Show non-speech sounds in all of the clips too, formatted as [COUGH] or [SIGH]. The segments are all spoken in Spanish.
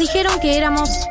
dijeron que éramos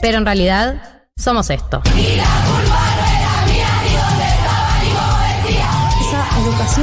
Pero en realidad somos esto.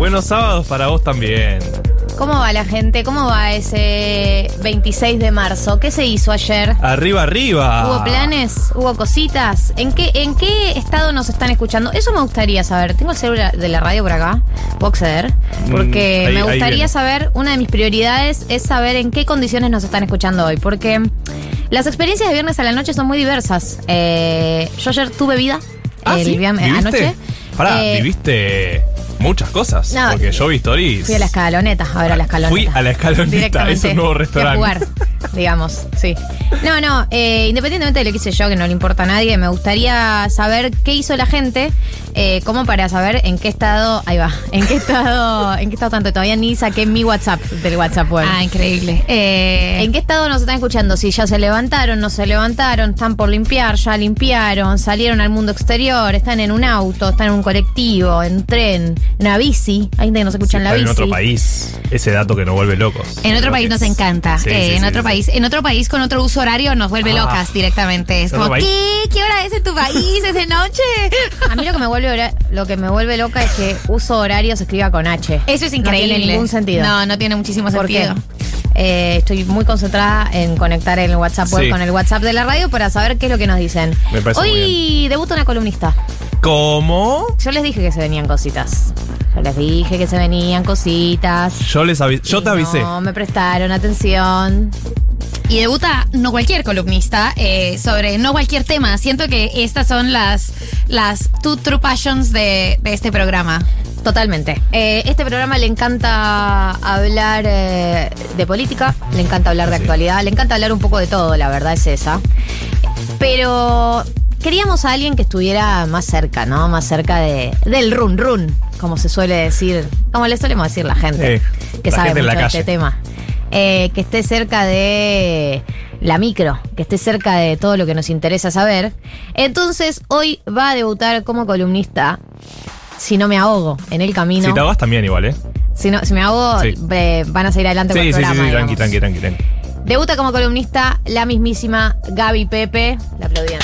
Buenos sábados para vos también. ¿Cómo va la gente? ¿Cómo va ese 26 de marzo? ¿Qué se hizo ayer? Arriba, arriba. ¿Hubo planes? ¿Hubo cositas? ¿En qué, ¿En qué estado nos están escuchando? Eso me gustaría saber. Tengo el celular de la radio por acá. ¿Puedo acceder? Porque Mm, ahí- me gustaría saber, una de mis prioridades es saber en qué condiciones nos están escuchando hoy. Porque las experiencias de viernes a la noche son muy diversas. Eh, yo ayer tuve vida. Ah, el ¿sí? viernes ¿Viviste? anoche. Pará, Eh, viviste muchas cosas. no, porque yo vi stories. Fui a la escaloneta, a ver a la escaloneta. Fui a la escaloneta, es un nuevo Fui a restaurante. jugar, digamos, sí. No, no, eh, independientemente de lo que hice yo, que no le importa a nadie, me gustaría saber qué hizo la gente, eh, como para saber en qué estado, ahí va, [LAUGHS] en qué estado, en qué estado tanto, todavía ni saqué mi WhatsApp del WhatsApp web. Ah, increíble. Eh, ¿En qué estado nos están escuchando? Si ya se levantaron, no se levantaron, están por limpiar, ya limpiaron, salieron al mundo exterior, están en un auto, están en un colectivo, en un tren, bici. Hay gente que nos escucha Si en la bici. en otro país. Ese dato que nos vuelve locos. en otro país nos encanta. Sí, Eh, sí, en sí, otro sí. país, en otro país con otro uso horario nos vuelve Ah. locas directamente. Es ¿En otro como? ¿qué? ¿Qué hora es en tu país? ¿Es de noche? A mí lo que me vuelve hora- lo que me vuelve loca es que uso horario se escriba con H. Eso es No increíble. tiene ningún sentido. No, no tiene muchísimo ¿Por qué? sentido. Eh, estoy muy concentrada en conectar el WhatsApp web Sí. con el WhatsApp de la radio para saber qué es lo que nos dicen. Me parece Hoy debuta una columnista. ¿Cómo? Yo les dije que se venían cositas. Yo les dije que se venían cositas. Yo les avi- yo te avisé. No me prestaron atención. Y debuta no cualquier columnista eh, sobre no cualquier tema. Siento que estas son las, las two true passions de, de este programa. Totalmente. Eh, este programa le encanta hablar eh, de política, le encanta hablar de Sí. actualidad, le encanta hablar un poco de todo, la verdad es esa. Pero queríamos a alguien que estuviera más cerca, ¿no? Más cerca de, del run run, como se suele decir, como le solemos decir la gente Eh, que la sabe gente mucho de este tema. Eh, que esté cerca de la micro, que esté cerca de todo lo que nos interesa saber. Entonces, hoy va a debutar como columnista, si no me ahogo en el camino. Si te ahogas también igual, ¿eh? Si, no, si me ahogo, Sí. eh, van a seguir adelante con Sí, el sí, sí, programa. sí, tranqui, digamos. tranqui, tranqui, tranqui. Debuta como columnista la mismísima Gaby Pepe. La aplaudían.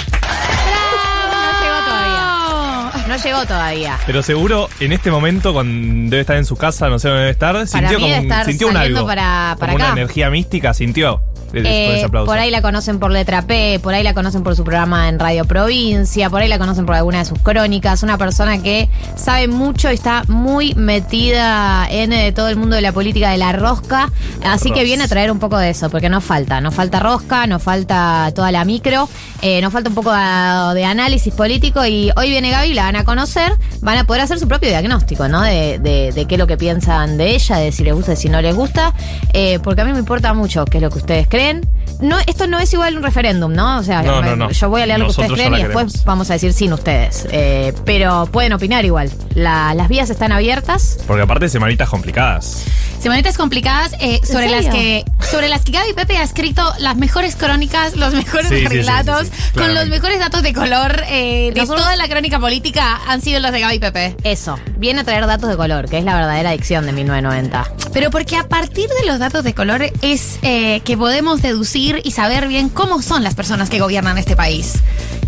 No llegó todavía. Pero seguro en este momento, cuando debe estar en su casa, no sé dónde debe estar, sintió mí como estar sintió un algo. para- para como acá. una energía mística, sintió eh, con ese aplauso. por ahí la conocen por Letra P, por ahí la conocen por su programa en Radio Provincia, por ahí la conocen por alguna de sus crónicas. Una persona que sabe mucho y está muy metida en eh, todo el mundo de la política de la rosca. Así que viene a traer un poco de eso, porque nos falta. Nos falta rosca, nos falta toda la micro, eh, nos falta un poco de, de análisis político. Y hoy viene Gaby, la van a conocer, van a poder hacer su propio diagnóstico, ¿no? De, de- de qué es lo que piensan de ella, de si les gusta y si no les gusta. Eh, porque a mí me importa mucho qué es lo que ustedes creen. No, esto no es igual un referéndum, ¿no? O sea, No, no, me- no. yo voy a leer lo que ustedes creen y después queremos. vamos a decir sin ustedes. Eh, pero pueden opinar igual. La- las vías están abiertas. Porque aparte semanitas complicadas. Semanitas complicadas eh, ¿En sobre las que sobre las que Gaby Pepe ha escrito las mejores crónicas, los mejores Sí, sí, sí, relatos, sí, sí, con los mejores datos de color eh, de Nosotros- toda la crónica política han sido los de Gaby Pepe. Eso, viene a traer datos de color, que es la verdadera adicción de 1990. Pero porque a partir de los datos de color es eh, que podemos deducir y saber bien cómo son las personas que gobiernan este país.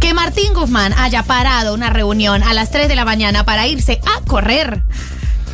Que Martín Guzmán haya parado una reunión a las 3 de la mañana para irse a correr.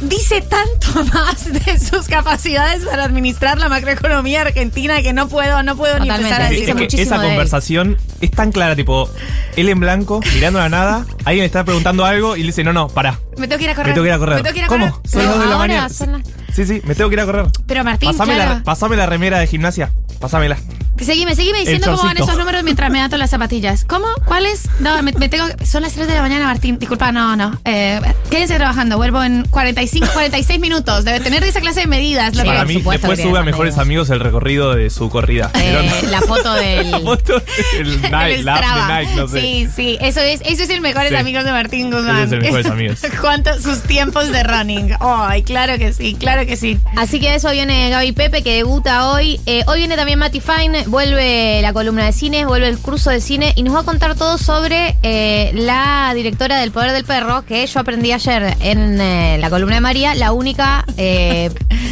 Dice tanto [LAUGHS] más de sus capacidades para administrar la macroeconomía argentina que no puedo, no puedo ni empezar a decir Es que muchísimo esa de él. conversación es tan clara, tipo, él en blanco, mirando a la nada, alguien le está preguntando algo y le dice, no, no, pará. Me tengo que ir a correr. Me tengo que ir a correr. Me tengo que ir a ¿Cómo? correr. Son las dos de la mañana. son las- Sí, sí, me tengo que ir a correr. Pero Martín, Pasame, claro. la, pasame la remera de gimnasia. Pásamela. Seguime, seguime diciendo cómo van esos números mientras me ato las zapatillas. ¿Cómo? ¿Cuáles? No, me, me tengo. Son las 3 de la mañana, Martín. Disculpa, no, no. Eh, quédense trabajando. Vuelvo en 45, 46 minutos. Debe tener esa clase de medidas. Lo Sí, que- Para por mí, supuesto después sube a Mejores amigos. El recorrido de su corrida. Eh, la foto [LAUGHS] del... La foto del Nike, el la de Nike, no sé. Sí, sí. Eso es, eso es el Mejores Sí. Amigos de Martín Guzmán. Ese es el Mejores Amigos. [LAUGHS] ¿Cuántos sus tiempos de running? Ay, claro que sí, claro que sí. Así que eso viene Gaby Pepe, que debuta hoy. Eh, hoy viene también Matty Fine, vuelve la columna de cine, vuelve el curso de cine y nos va a contar todo sobre eh, la directora del Poder del Perro, que yo aprendí ayer en eh, la columna de María, la única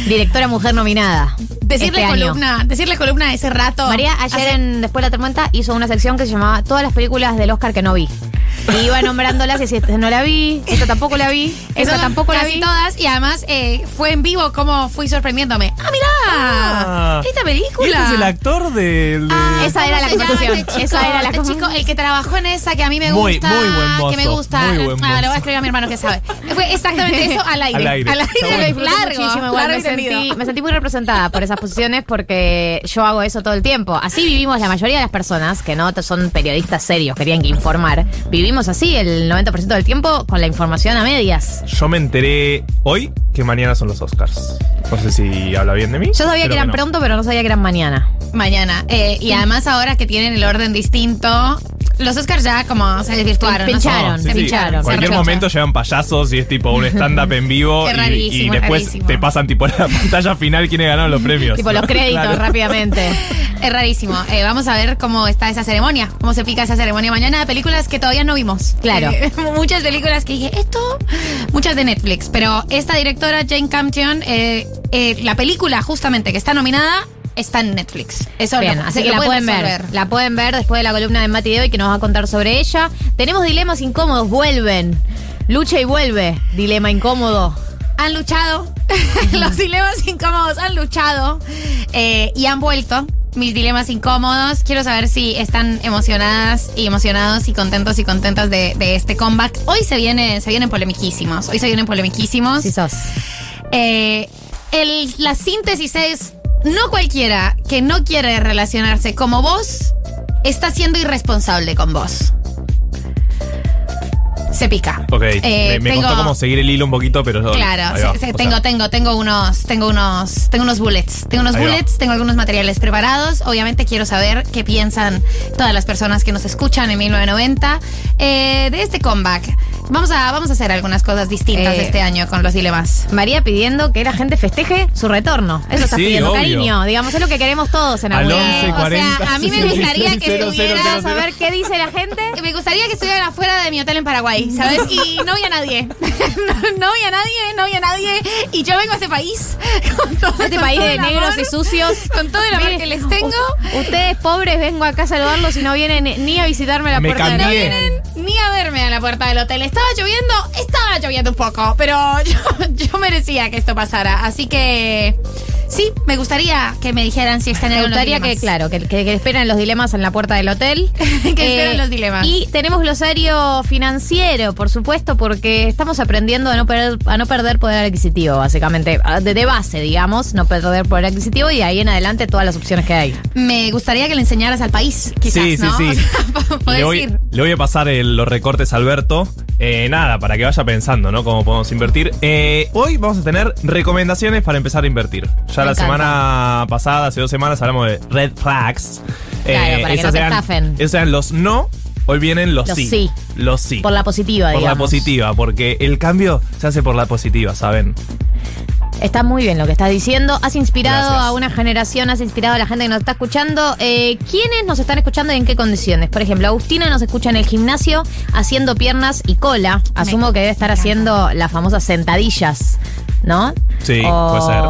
directora mujer nominada. Decirle este año. columna, decirle columna ese rato. María ayer Hace- en Después de la Tormenta hizo una sección que se llamaba Todas las películas del Oscar que no vi. Y iba nombrándolas y decía, esta no la vi, esta tampoco la vi, esta tampoco la vi. todas y además eh, fue en vivo como fui sorprendiéndome. ¡Ah, mirá! Ah. ¡Esta película! Y este es el actor del. de- Ah, Esa era ¿cómo la conversación. este? Esa era la Este chico, el que trabajó en esa que a mí me Muy, gusta. muy buen mozo, Que me gusta. muy buen ah, le voy a escribir a mi hermano que sabe. Fue exactamente [LAUGHS] eso al aire. Al aire. Lo bueno. disfruté largo, muchísimo, igual largo me sentí, me sentí muy representada por esas posiciones porque yo hago eso todo el tiempo. Así vivimos la mayoría de las personas que no son periodistas serios, querían que informar. Vivimos así el 90% del tiempo con la información a medias. Yo me enteré hoy que mañana son los Oscars. No sé si habla bien de mí. Yo sabía que eran bueno. pronto, pero no sabía que eran mañana. Mañana. Eh, y además ahora que tienen el orden distinto, los Oscars ya como se desvirtuaron. ¿no? Pincharon, Sí, se sí. pincharon. En cualquier se momento llegan payasos y es tipo un stand-up en vivo [LAUGHS] Es y- y, después rarísimo. te pasan tipo la [LAUGHS] pantalla final quiénes ganaron los premios. Tipo los créditos Claro. rápidamente. [LAUGHS] Es rarísimo. Eh, vamos a ver cómo está esa ceremonia, cómo se pica esa ceremonia mañana de películas que todavía no vimos. Claro. Eh, [LAUGHS] muchas películas que dije, esto, muchas de Netflix, pero esta directora, Jane Campion, eh, eh, la película justamente que está nominada está en Netflix. Eso Bien, así que la pueden resolver. ver. La pueden ver después de la columna de Mati de hoy que nos va a contar sobre ella. Tenemos dilemas incómodos, vuelven. Lucha y vuelve. Dilema incómodo. Han luchado, [LAUGHS] los dilemas incómodos han luchado eh, y han vuelto. Mis dilemas incómodos. Quiero saber si están emocionadas y emocionados y contentos y contentas de, de este comeback. Hoy se viene, se vienen polemiquísimos. Hoy se vienen polemiquísimos. Si sos. Eh, el- la síntesis es, no cualquiera que no quiere relacionarse como vos está siendo irresponsable con vos. Se pica. Ok, Eh, me, me tengo- costó como seguir el hilo un poquito, pero Claro, tengo, sea, tengo, tengo unos, tengo unos, tengo unos bullets, tengo unos Ahí va. bullets, tengo algunos materiales preparados. Obviamente quiero saber qué piensan todas las personas que nos escuchan en 1990 eh, de este comeback. Vamos a, vamos a hacer algunas cosas distintas Eh, este año con los dilemas. María pidiendo que la gente festeje su retorno. Eso está Sí, pidiendo obvio. cariño. Digamos, es lo que queremos todos en Al algún 11, o 40, sea, a mí me 66, gustaría que 0, estuviera- 0, 0. A ver qué dice la gente. [LAUGHS] Me gustaría que estuvieran afuera de mi hotel en Paraguay, ¿sabes? Y no vi a [LAUGHS] nadie. no, no vi a nadie, no vi a nadie. Y yo vengo a este país. [LAUGHS] Con todo, Este con país todo de negros amor, y sucios. Con todo el amor Miren, que les tengo. Ustedes pobres, vengo acá a saludarlos y no vienen ni a visitarme a la Me puerta cambié. hotel. Ni a verme a la puerta del hotel. Estaba lloviendo, estaba lloviendo un poco, pero [LAUGHS] yo, yo merecía que esto pasara. Así que sí, me gustaría que me dijeran si están en Me gustaría que, claro, que, que, que esperen los dilemas en la puerta del hotel. Eh, [LAUGHS] Que esperen los dilemas. Y tenemos glosario financiero, por supuesto, porque estamos aprendiendo a no perder, a no perder poder adquisitivo, básicamente. A- De, de base, digamos, no perder poder adquisitivo y de ahí en adelante todas las opciones que hay. Me gustaría que le enseñaras al país, quizás, Sí, sí, ¿no? sí. O sea, para poder Le voy, ir. le voy a pasar el- los recortes a Alberto. Eh, nada, para que vaya pensando, ¿no? Cómo podemos invertir. Eh, hoy vamos a tener recomendaciones para empezar a invertir. Ya Me la encanta. semana pasada, hace dos semanas, hablamos de red flags. Eh, Claro, para que no te eran- estafen. Esos eran los no, hoy vienen los, Los sí. sí. Los sí. Por la positiva, Por la digamos. positiva, porque el cambio se hace por la positiva, ¿saben? Está muy bien lo que estás diciendo. Has inspirado Gracias. a una generación, has inspirado a la gente que nos está escuchando. Eh, ¿Quiénes nos están escuchando y en qué condiciones? Por ejemplo, Agustina nos escucha en el gimnasio haciendo piernas y cola. Asumo que debe estar haciendo las famosas sentadillas, ¿no? Sí, O- puede ser.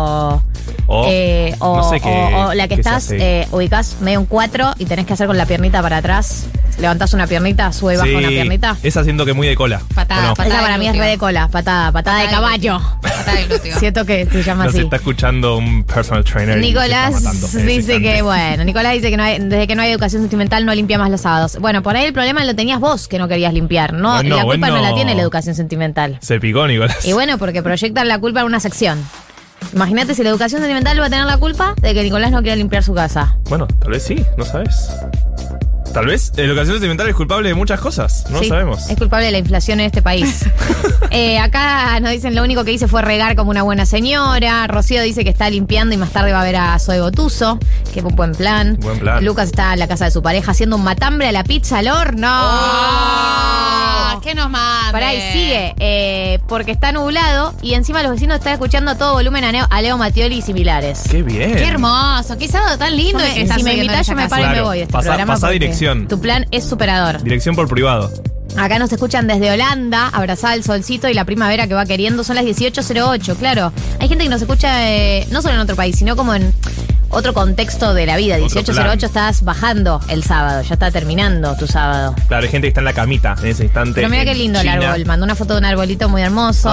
O, eh, o, no sé qué. o- o la que, estás, eh, ubicás medio en cuatro y tenés que hacer con la piernita para atrás. Levantás una piernita, sube y baja Sí, una piernita. Esa siento que muy de cola. Patada, ¿o no? patada. Esa para mí es re de cola, patada, patada, de Patada de caballo. Patada de glúteo. Siento que se llama Nos así. está escuchando un personal trainer. Nicolás dice que, bueno, Nicolás dice que no hay- desde que no hay educación sentimental no limpia más los sábados. Bueno, por ahí el problema lo tenías vos que no querías limpiar. No, Bueno, la culpa no la tiene la educación sentimental. Se picó, Nicolás. Y bueno, porque proyectan la culpa una sección. Imagínate si la educación sentimental va a tener la culpa de que Nicolás no quiera limpiar su casa. Bueno, tal vez sí, no sabes. Tal vez la educación sentimental es culpable de muchas cosas, no Sí, sabemos. Es culpable de la inflación en este país. [LAUGHS] Eh, acá nos dicen lo único que hice fue regar como una buena señora. Rocío dice que está limpiando y más tarde va a ver a Zoe Botuso. Que es un buen plan. Buen plan. Lucas está en la casa de su pareja haciendo un matambre a la pizza al horno. Ah, ¿Qué nos manda? Pará, y sigue, eh, porque está nublado y encima los vecinos están escuchando a todo volumen a, Neo- a Leo Matioli y similares. Qué bien. Qué hermoso, qué sábado tan lindo Yo que si me invitás, yo me paro y me voy este pasa- programa. pasa porque dirección. Tu plan es superador. Dirección por privado. Acá nos escuchan desde Holanda, abrazada el solcito y la primavera que va queriendo. Son las 18.08, claro. Hay gente que nos escucha eh, no solo en otro país, sino como en otro contexto de la vida. Otro 18.08 plan. estás bajando el sábado, ya está terminando tu sábado. Claro, hay gente que está en la camita en ese instante. Pero mira qué lindo el árbol. Mandó una foto de un arbolito muy hermoso.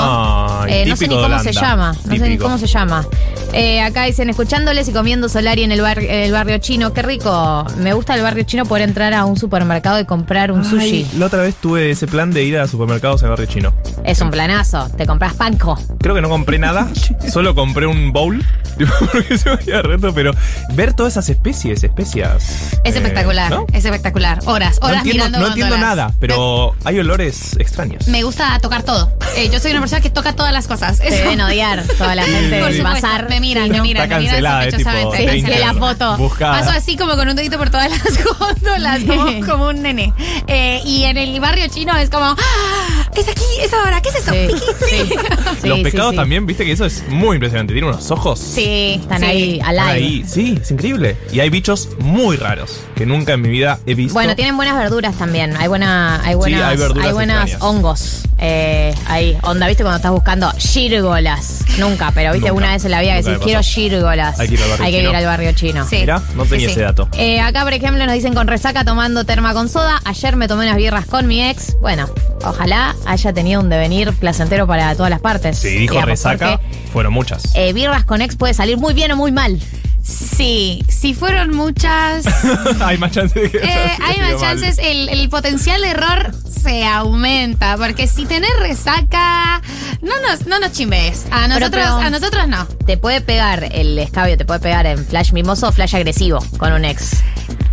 Eh, no sé ni cómo se llama. No sé ni cómo se llama. Eh, acá dicen, escuchándoles y comiendo Solari en el, bar- el barrio chino. Qué rico. Me gusta el barrio chino poder entrar a un supermercado y comprar un sushi. La otra vez tuve ese plan de ir a supermercados en el barrio chino. Es un planazo. Te compras panco. Creo que no compré nada, [LAUGHS] solo compré un bowl, [LAUGHS] porque se me había reto, pero ver todas esas especies, especias. Es eh, espectacular, ¿no? es espectacular. Horas, No horas entiendo, mirando no entiendo nada, pero hay olores extraños. Me gusta tocar todo. Eh, yo soy una persona que toca todas las cosas. Te deben odiar toda la gente Por bazar. me miran, Sí, me ¿no? miran, Está me miran cancelada, tipo, sospechosamente. Sí, Instagram. la foto. Buscada. Paso así como con un dedito por todas las [LAUGHS] góndolas, como, como un nene. Eh, y en el barrio chino es como, ¡Ah! Es aquí, es ahora, ¿qué es esto? Sí, Piqui, sí. [LAUGHS] piqui. Sí, Los sí, pescados sí. también, viste que eso es muy impresionante. Tiene unos ojos. Sí, Están sí. ahí, al Están aire. ahí. Sí, es increíble. Y hay bichos muy raros que nunca en mi vida he visto. Bueno, tienen buenas verduras también. Hay buena, hay buenas, hay verduras buenas extrañas. hongos. Eh, ahí, onda, viste cuando estás buscando gírgolas. Nunca, pero viste Nunca. una vez en la vida que Nunca decís me quiero pasó. gírgolas. Hay que ir al barrio Hay que chino. ir al barrio chino. Sí. Mirá, no tenía Sí, ese dato. Eh, acá, por ejemplo, nos dicen con resaca tomando terma con soda. Ayer me tomé unas birras con mi ex. Bueno, ojalá haya tenido un devenir placentero para todas las partes. Si dijo digamos, resaca, fueron muchas. eh, birras con ex puede salir muy bien o muy mal. Sí, si fueron muchas, [LAUGHS] hay más chances de que eh, hay más chances, el, el potencial de error se aumenta, porque si tenés resaca, no nos, no nos chimbees. A nosotros, pero- a nosotros no. Te puede pegar el escabio, te puede pegar en flash mimoso o flash agresivo con un ex.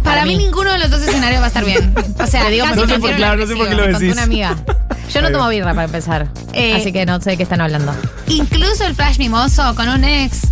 Para, mí, ninguno de los dos escenarios va a estar bien. O sea, [LAUGHS] digo No sé por- claro, no sé por qué lo decís. una amiga. Yo no tomo birra para empezar. Eh, así que no sé de qué están hablando. Incluso el flash mimoso con un ex.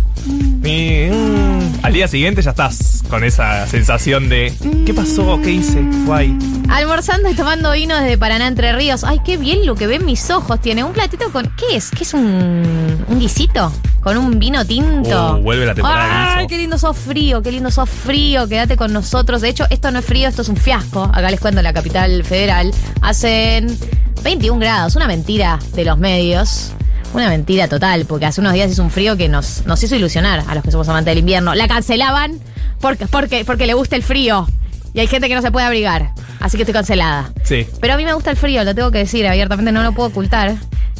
Al día siguiente ya estás con esa sensación de ¿qué pasó? ¿Qué hice? Guay. Almorzando y tomando vino desde Paraná Entre Ríos. Ay, qué bien lo que ven mis ojos. Tiene un platito con. ¿Qué es? ¿Qué es un, un guisito? Con un vino tinto. Uh, vuelve la temporada Ay, qué lindo sos frío, qué lindo sos frío. Quédate con nosotros. De hecho, esto no es frío, esto es un fiasco. Acá les cuento en la capital federal. Hacen 21 grados. Una mentira de los medios. Una mentira total, porque hace unos días hizo un frío que nos, nos hizo ilusionar a los que somos amantes del invierno. La cancelaban porque, porque, porque le gusta el frío. Y hay gente que no se puede abrigar. Así que estoy cancelada. Sí. Pero a mí me gusta el frío, lo tengo que decir abiertamente, no lo puedo ocultar.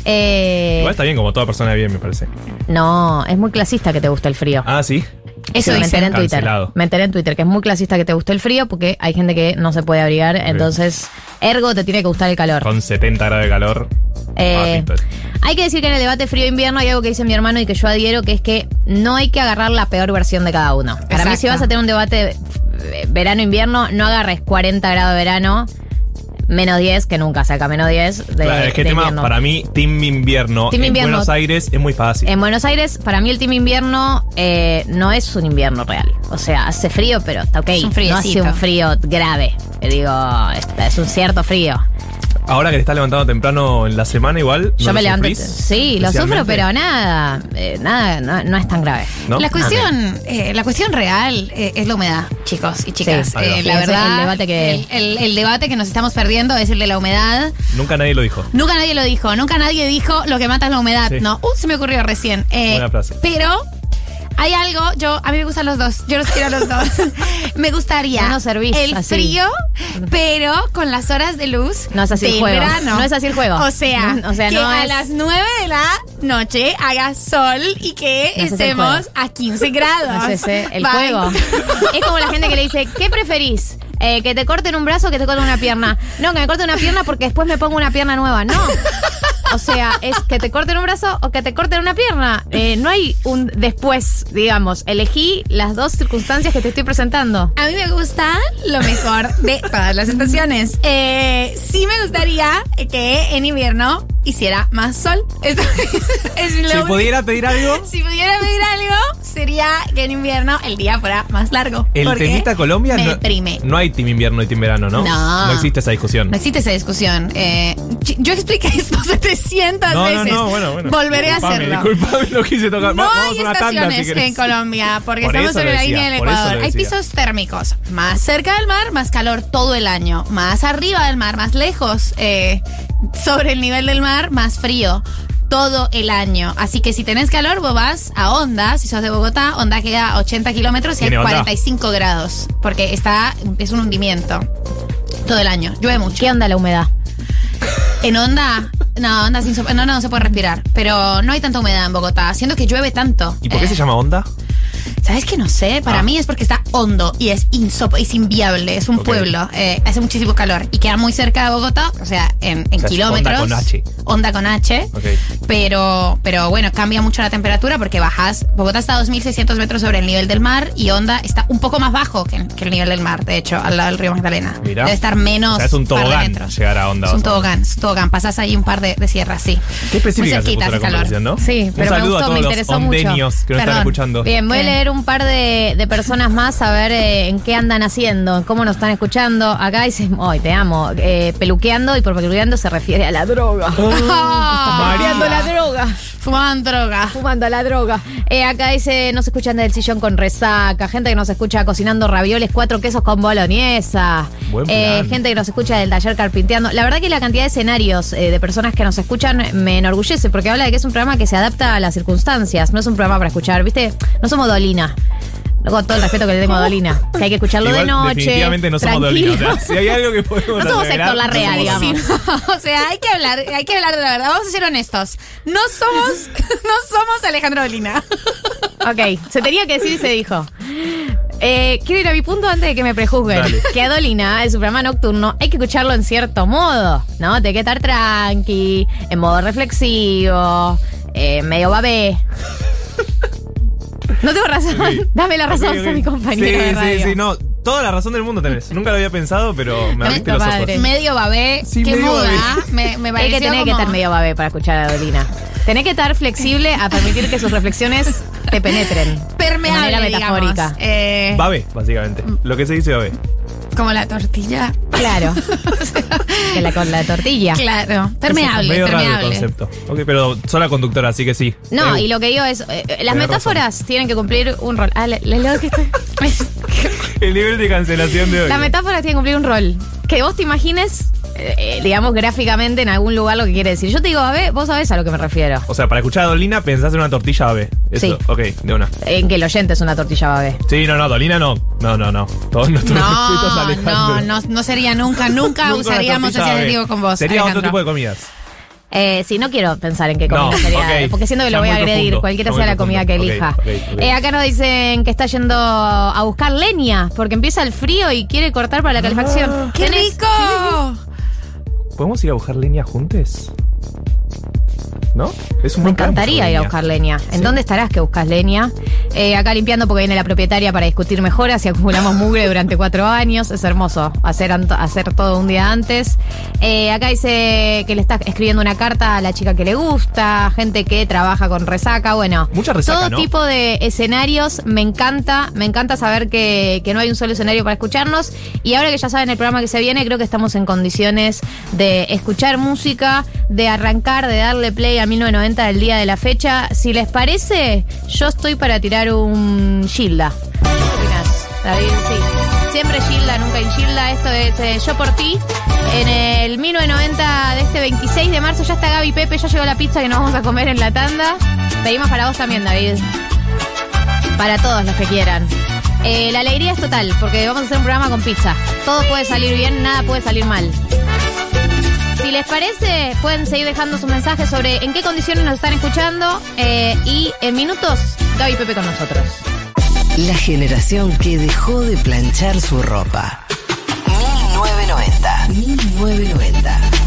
Eh, Igual está bien como toda persona bien, me parece. no, es muy clasista que te guste el frío. Ah, sí. Eso me enteré en Twitter. Cancelado. Me enteré en Twitter que es muy clasista que te guste el frío porque hay gente que no se puede abrigar. Entonces, ergo te tiene que gustar el calor. Con 70 grados de calor. Eh, papito. hay que decir que en el debate frío-invierno hay algo que dice mi hermano y que yo adhiero, que es que no hay que agarrar la peor versión de cada uno. Para mí, si vas a tener un debate eh, verano-invierno, no agarres 40 grados de verano, menos 10, que nunca saca menos 10 de, Claro, es que de el tema, invierno. para mí, Team Invierno Team en Invierno. Buenos Aires es muy fácil. En Buenos Aires, para mí el team invierno eh, no es un invierno real. O sea, hace frío, pero está ok. Es un no hace un frío grave. Eh, Digo, es un cierto frío. Ahora que te estás levantando temprano en la semana igual. ¿no Yo me levanto. Sí, lo sufro, pero nada, eh, nada, no, no es tan grave. ¿No? La cuestión, eh, la cuestión real eh, es la humedad, chicos y chicas. Sí. Eh, Sí, la es verdad, el debate que- el, el- el debate que nos estamos perdiendo es el de la humedad. Nunca nadie lo dijo. Nunca nadie lo dijo, nunca nadie dijo lo que mata es la humedad. Sí. No, uh, se me ocurrió recién. Eh, Buena frase. Pero hay algo, yo a mí me gustan los dos, yo los quiero a los dos. [LAUGHS] me gustaría No servís el así. frío, pero con las horas de luz No es así el juego. verano. No es así el juego. O sea, O sea, que no a es- las 9 de la noche haga sol y que No estemos a 15 grados. No es ese el Bye. juego. es como la gente que le dice, ¿qué preferís? Eh, ¿Que te corten un brazo o que te corten una pierna? No, que me corten una pierna porque después me pongo una pierna nueva. No. O sea, es que te corten un brazo o que te corten una pierna. Eh, no hay un después, digamos. Elegí las dos circunstancias que te estoy presentando. A mí me gusta lo mejor de todas las estaciones. Eh, sí me gustaría que en invierno hiciera más sol. [LAUGHS] Esto es lo Si único- pudiera pedir algo, Si pudiera pedir algo, sería que en invierno el día fuera más largo. el temita Colombia me no, deprime. no hay team invierno y team verano, ¿no? No. No existe esa discusión. No existe esa discusión. Eh, yo expliqué esto [LAUGHS] 700 No, no, veces. no, bueno, bueno. Volveré a Disculpame, hacerlo. Disculpame, no quise tocar. No Va- vamos hay a una tanda, si estaciones en Colombia porque Por estamos sobre la línea del Ecuador. Hay pisos térmicos más cerca del mar, más calor todo el año. Más arriba del mar, más lejos eh, sobre el nivel del mar, más frío. Todo el año. Así que si tenés calor, vos vas a Onda. Si sos de Bogotá, Onda queda a 80 kilómetros y hay ¿Tiene onda? 45 grados. Porque está, es un hundimiento. Todo el año. Llueve mucho. ¿Qué onda la humedad? En Onda, no, Onda sin no, no, no se puede respirar. Pero no hay tanta humedad en Bogotá. Siento que llueve tanto. ¿Y por qué Eh, se llama onda? ¿Sabes qué? No sé. Para Ah. mí es porque está hondo y es insop es inviable. Es un Ok. pueblo. eh, hace muchísimo calor. Y queda muy cerca de Bogotá. O sea, en, en O sea, kilómetros. onda con H. Onda con H. Ok. Pero, pero bueno, cambia mucho la temperatura porque bajas. Bogotá está a 2.600 metros sobre el nivel del mar y Onda está un poco más bajo que, que el nivel del mar, de hecho, al lado del río Magdalena. Mirá. Debe estar menos. O sea, es un par de tobogán llegar a onda. Es un tobogán, es un tobogán. Pasas ahí un par de, de sierras, sí. Qué específica Muy se puso cerquita, la calor. ¿no? Sí, pero Un me saludo gustó, a me todos los interesó mucho. ondenios que nos están Perdón. escuchando. Bien, voy a ¿Qué? Leer un par de, de personas más a ver eh, en qué andan haciendo, cómo nos están escuchando. Acá dice, hoy te amo, eh, peluqueando y por peluqueando se refiere a la droga. [LAUGHS] Peluqueando la droga. Fumando droga. Fumando la droga. Eh, acá dice, nos escuchan del sillón con resaca. Gente que nos escucha cocinando ravioles, cuatro quesos con boloñesa. Buen Eh, plan. gente que nos escucha del taller carpinteando. La verdad que la cantidad de escenarios eh, de personas que nos escuchan me enorgullece porque habla de que es un programa que se adapta a las circunstancias. No es un programa para escuchar, ¿viste? No somos Dolina. Con todo el respeto que le tengo a Dolina. Que hay que escucharlo Igual, de noche. definitivamente no somos. Dolina. O sea, si hay algo que podemos No somos Héctor Larrea, no digamos. [LAUGHS] O sea, hay que hablar, hay que hablar de la verdad. Vamos a ser honestos. No somos, [LAUGHS] no somos Alejandro Dolina. Ok, se tenía que decir y se dijo. Eh, quiero ir a mi punto antes de que me prejuzguen. Dale. Que a Dolina, el programa nocturno, hay que escucharlo en cierto modo, ¿no? Tiene que estar tranqui, en modo reflexivo, eh, medio babé. No tengo razón. Sí. [LAUGHS] Dame la razón, Ok, ok. soy mi compañero. de Sí, radio. sí, sí, no. Toda la razón del mundo tenés. Nunca lo había pensado, pero me abriste los ojos. padre. Medio babé. Sí, qué medio muda. babé. Me, me Hay pareció que tener que como- estar medio babé para escuchar a Dolina. Tenés que estar flexible a permitir que sus reflexiones te penetren. permeable, de manera metafórica. Eh, Babé, básicamente. Lo que se dice babé. Como la tortilla. Claro. [LAUGHS] que la con la tortilla. Claro. Permeable, Medio raro el permeable. concepto. Ok, pero soy la conductora, así que sí. No, Eh, y lo que digo es, eh, las Tenés metáforas tienen que cumplir un rol. Ah, le, le leo que estoy- [LAUGHS] El nivel de cancelación de hoy. Las metáforas tienen que cumplir un rol. Que vos te imagines, eh, eh, digamos, gráficamente en algún lugar lo que quiere decir. Yo te digo, a ver, vos sabés a lo que me refiero. O sea, para escuchar a Dolina pensás en una tortilla babé. Eso, Sí. ok, de una. En que el oyente es una tortilla babé. Sí, no, no, Dolina no. No, no, no. Todos nuestros No, no, no, no sería nunca, nunca, [LAUGHS] Nunca usaríamos ese adjetivo con vos. Sería otro tipo de comidas. Eh, sí, no quiero pensar en qué No, comida sería. Porque siento que lo voy a agredir, profundo, cualquiera sea la comida que elija. Eh, acá nos dicen que está yendo a buscar leña porque empieza el frío y quiere cortar para la calefacción. ¡Qué ¿Tenés- rico! ¿Podemos ir a buscar leña juntos? ¿No? Es un Me encantaría ir a buscar leña. ¿En Sí. dónde estarás que buscas leña? Eh, acá limpiando porque viene la propietaria para discutir mejoras y acumulamos mugre durante cuatro años. Es hermoso hacer, hacer todo un día antes. Eh, acá dice que le está escribiendo una carta a la chica que le gusta, gente que trabaja con resaca. Bueno, Mucha resaca, todo ¿no? tipo de escenarios. Me encanta, me encanta saber que, que no hay un solo escenario para escucharnos. Y ahora que ya saben el programa que se viene, creo que estamos en condiciones de escuchar música, de arrancar, de darle play a 1990 del día de la fecha. Si les parece, yo estoy para tirar un Gilda. ¿Qué David? Sí. Siempre Gilda, nunca en Gilda. Esto es eh, Yo por ti. En el 1990 de este 26 de marzo ya está Gaby Pepe, ya llegó la pizza que nos vamos a comer en la tanda. Pedimos para vos también, David. Para todos los que quieran. Eh, la alegría es total, porque vamos a hacer un programa con pizza. Todo puede salir bien, nada puede salir mal. Si les parece, pueden seguir dejando sus mensajes sobre en qué condiciones nos están escuchando. eh, y en minutos, Gaby y Pepe con nosotros. La generación que dejó de planchar su ropa. 1990. 1990.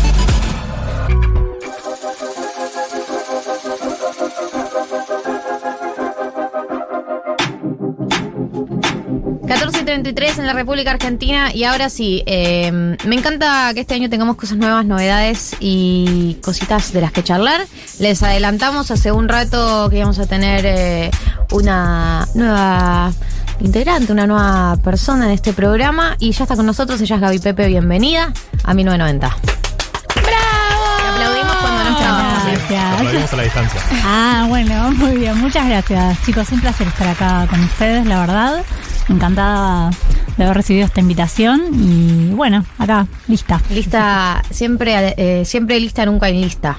14 y 33 en la República Argentina y ahora sí, eh, me encanta que este año tengamos cosas nuevas, novedades y cositas de las que charlar. Les adelantamos hace un rato que íbamos a tener eh, una nueva integrante, una nueva persona en este programa y ya está con nosotros, ella es Gaby Pepe, bienvenida a 1990. ¡Bravo! Le aplaudimos cuando no estábamos. Lo aplaudimos a la distancia. Ah, bueno, muy bien. Muchas gracias, chicos. Un placer estar acá con ustedes, la verdad. Encantada de haber recibido esta invitación y bueno, acá, lista. Lista, siempre, eh, siempre lista, nunca lista.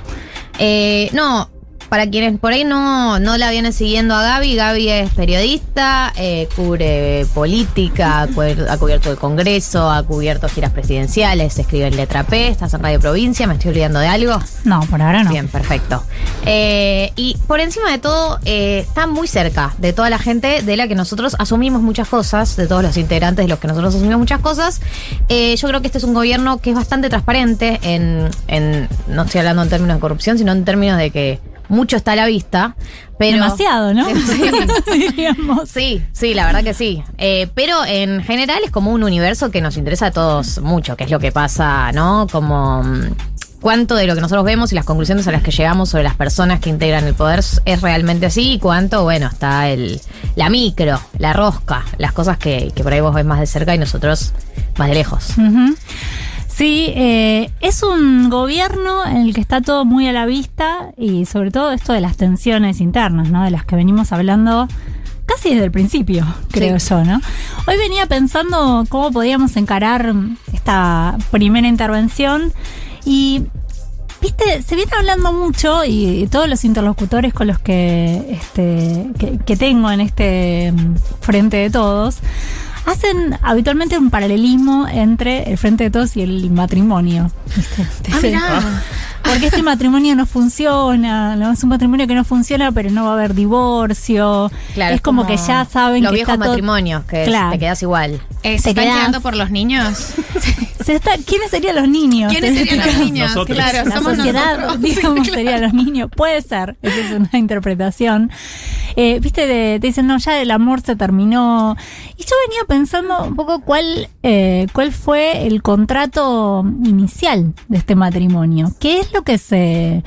Eh, no, para quienes por ahí no, no la vienen siguiendo a Gaby, Gaby es periodista, eh, cubre política, ha cubierto el Congreso, ha cubierto giras presidenciales, escribe en Letra P, estás en Radio Provincia, ¿me estoy olvidando de algo? No, por ahora no. Bien, perfecto. Eh, y por encima de todo, eh, está muy cerca de toda la gente de la que nosotros asumimos muchas cosas, de todos los integrantes de los que nosotros asumimos muchas cosas. Yo creo que este es un gobierno que es bastante transparente en, en, no estoy hablando en términos de corrupción, sino en términos de que mucho está a la vista. Pero, Demasiado, ¿no? [LAUGHS] [LAUGHS] Sí. Sí, la verdad que sí. Eh, pero en general es como un universo que nos interesa a todos mucho, que es lo que pasa, ¿no? Como mm, cuánto de lo que nosotros vemos y las conclusiones a las que llegamos sobre las personas que integran el poder es realmente así y cuánto, bueno, está el la micro, la rosca, las cosas que, que por ahí vos ves más de cerca y nosotros más de lejos. Sí, eh, es un gobierno en el que está todo muy a la vista y sobre todo esto de las tensiones internas, ¿no? De las que venimos hablando casi desde el principio, creo yo, ¿no? Hoy venía pensando cómo podíamos encarar esta primera intervención y Viste, se viene hablando mucho y todos los interlocutores con los que, este, que, que tengo en este mm, frente de todos hacen habitualmente un paralelismo entre el frente de todos y el matrimonio. ¿viste? Dicen, Porque este matrimonio no funciona, ¿no? es un matrimonio que no funciona, pero no va a haber divorcio. Claro, es como, que ya saben los que viejos está todo- matrimonios, que es- Claro. te quedas igual. Eh, Te ¿Se están quedás- quedando por los niños? [LAUGHS] Se está- ¿Quiénes serían los niños? ¿Quiénes serían los niños? Nosotros. Claro, la somos sociedad, nosotros. [LAUGHS] digamos, [LAUGHS] serían los niños. Puede ser, esa es una interpretación. Eh, Viste, de- te dicen, no, ya el amor se terminó. Y yo venía pensando un poco cuál, eh, cuál fue el contrato inicial de este matrimonio. ¿Qué es lo que se,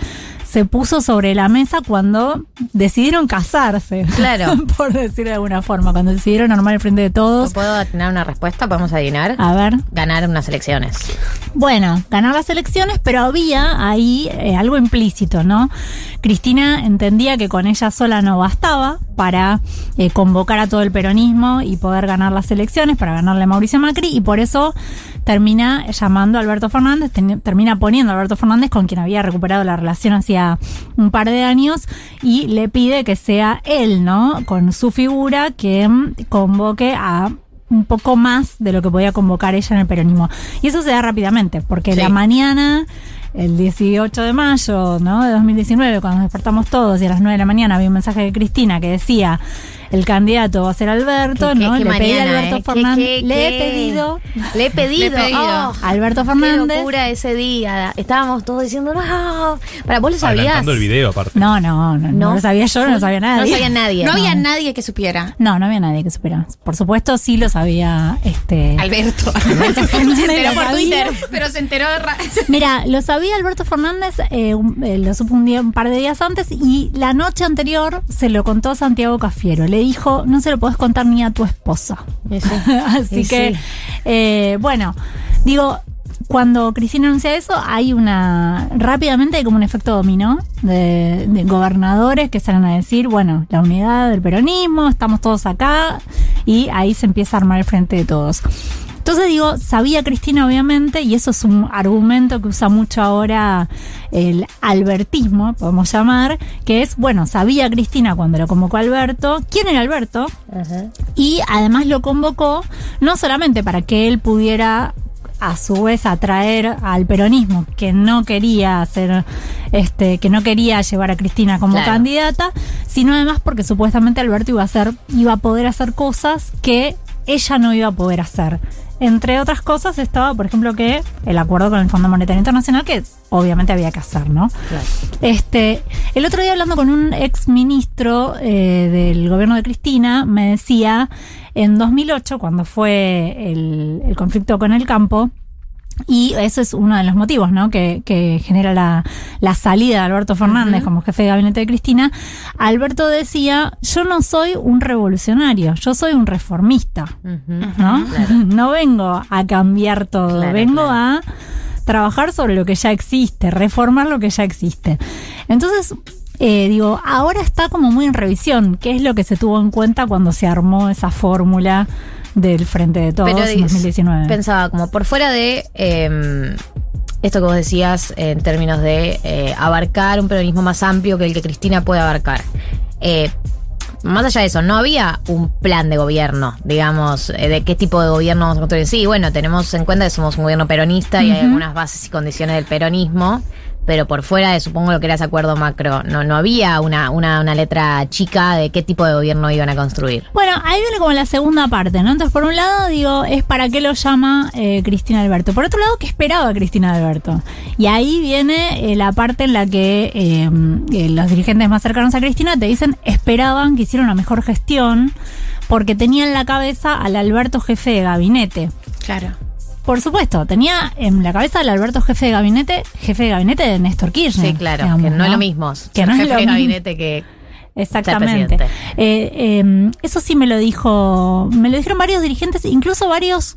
se puso sobre la mesa cuando decidieron casarse? Claro. [LAUGHS] Por decir de alguna forma, cuando decidieron armar el frente de ¿No todos. puedo tener una respuesta? ¿Podemos adivinar? A ver. Ganar unas elecciones. Bueno, ganar las elecciones, pero había ahí eh, algo implícito, ¿no? Cristina entendía que con ella sola no bastaba para eh, convocar a todo el peronismo y poder ganar las elecciones, para ganarle a Mauricio Macri, y por eso termina llamando a Alberto Fernández, ten- termina poniendo a Alberto Fernández con quien había recuperado la relación hacía un par de años y le pide que sea él, ¿no? Con su figura que convoque a un poco más de lo que podía convocar ella en el peronismo. Y eso se da rápidamente, porque Sí. la mañana, el 18 de mayo ¿no? de 2019, cuando nos despertamos todos y a las 9 de la mañana había un mensaje de Cristina que decía, el candidato va a ser Alberto, Qué- qué- ¿no? qué le pedí a Alberto ¿eh? Qué- Fernández. qué- le he qué- pedido. Le he pedido. Le he pedido. Oh, a Alberto Qué Fernández. locura ese día. Estábamos todos diciendo, no. Para vos lo sabías. El video, aparte. No, no, no, no, No. lo sabía yo, no lo sabía nadie. No sabía nadie. [LAUGHS] No había nadie que supiera. No, no había nadie que supiera. Por supuesto, sí lo sabía este. Alberto. [LAUGHS] Alberto se enteró por. Twitter, pero se enteró. ra- [LAUGHS] Mira, lo sabía Alberto Fernández, eh, un- eh, lo supo un, día, un par de días antes y la noche anterior se lo contó a Santiago Cafiero. Le dijo, no se lo podés contar ni a tu esposa. [LAUGHS] Así que, sí. eh, bueno, digo, cuando Cristina anuncia eso, hay una, rápidamente hay como un efecto dominó de, de gobernadores que salen a decir, bueno, la unidad del peronismo, estamos todos acá, y ahí se empieza a armar el frente de todos. Entonces digo, sabía Cristina obviamente, y eso es un argumento que usa mucho ahora el albertismo, podemos llamar, que es, bueno, sabía Cristina cuando lo convocó Alberto, quién era Alberto, y además lo convocó no solamente para que él pudiera a su vez atraer al peronismo que no quería hacer este que no quería llevar a Cristina como Claro. candidata sino además porque supuestamente Alberto iba a hacer iba a poder hacer cosas que ella no iba a poder hacer. Entre otras cosas estaba por ejemplo que el acuerdo con el Fondo Monetario Internacional que obviamente había que hacer no este, el otro día hablando con un ex ministro eh, del gobierno de Cristina, me decía, en 2008, cuando fue el, el conflicto con el campo, y eso es uno de los motivos, ¿no? Que, que genera la, la salida de Alberto Fernández como jefe de gabinete de Cristina. Alberto decía, yo no soy un revolucionario, yo soy un reformista, ¿no? [LAUGHS] No vengo a cambiar todo, Claro, vengo claro. a trabajar sobre lo que ya existe, reformar lo que ya existe. Entonces, eh, digo, ahora está como muy en revisión, qué es lo que se tuvo en cuenta cuando se armó esa fórmula del Frente de Todos Pero en dis- 2019. Pensaba como por fuera de eh, esto que vos decías en términos de eh, abarcar un peronismo más amplio que el que Cristina puede abarcar. Eh, más allá de eso, no había un plan de gobierno, digamos, eh, de qué tipo de gobierno vamos a construir. Sí, bueno, tenemos en cuenta que somos un gobierno peronista y hay algunas bases y condiciones del peronismo, pero por fuera de, supongo, lo que era ese acuerdo macro, no, no había una, una, una letra chica de qué tipo de gobierno iban a construir. Bueno, ahí viene como la segunda parte, ¿no? Entonces, por un lado, digo, es para qué lo llama eh, Cristina Alberto. Por otro lado, ¿qué esperaba Cristina Alberto? Y ahí viene eh, la parte en la que eh, eh, los dirigentes más cercanos a Cristina te dicen esperaban que hiciera una mejor gestión porque tenía en la cabeza al Alberto jefe de gabinete. Claro. Por supuesto, tenía en la cabeza al Alberto jefe de gabinete, jefe de gabinete de Néstor Kirchner. Sí, claro, digamos, que no, es lo mismo. Que no es jefe lo de gabinete que Exactamente. Eh, eh, eso sí me lo dijo, me lo dijeron varios dirigentes, incluso varios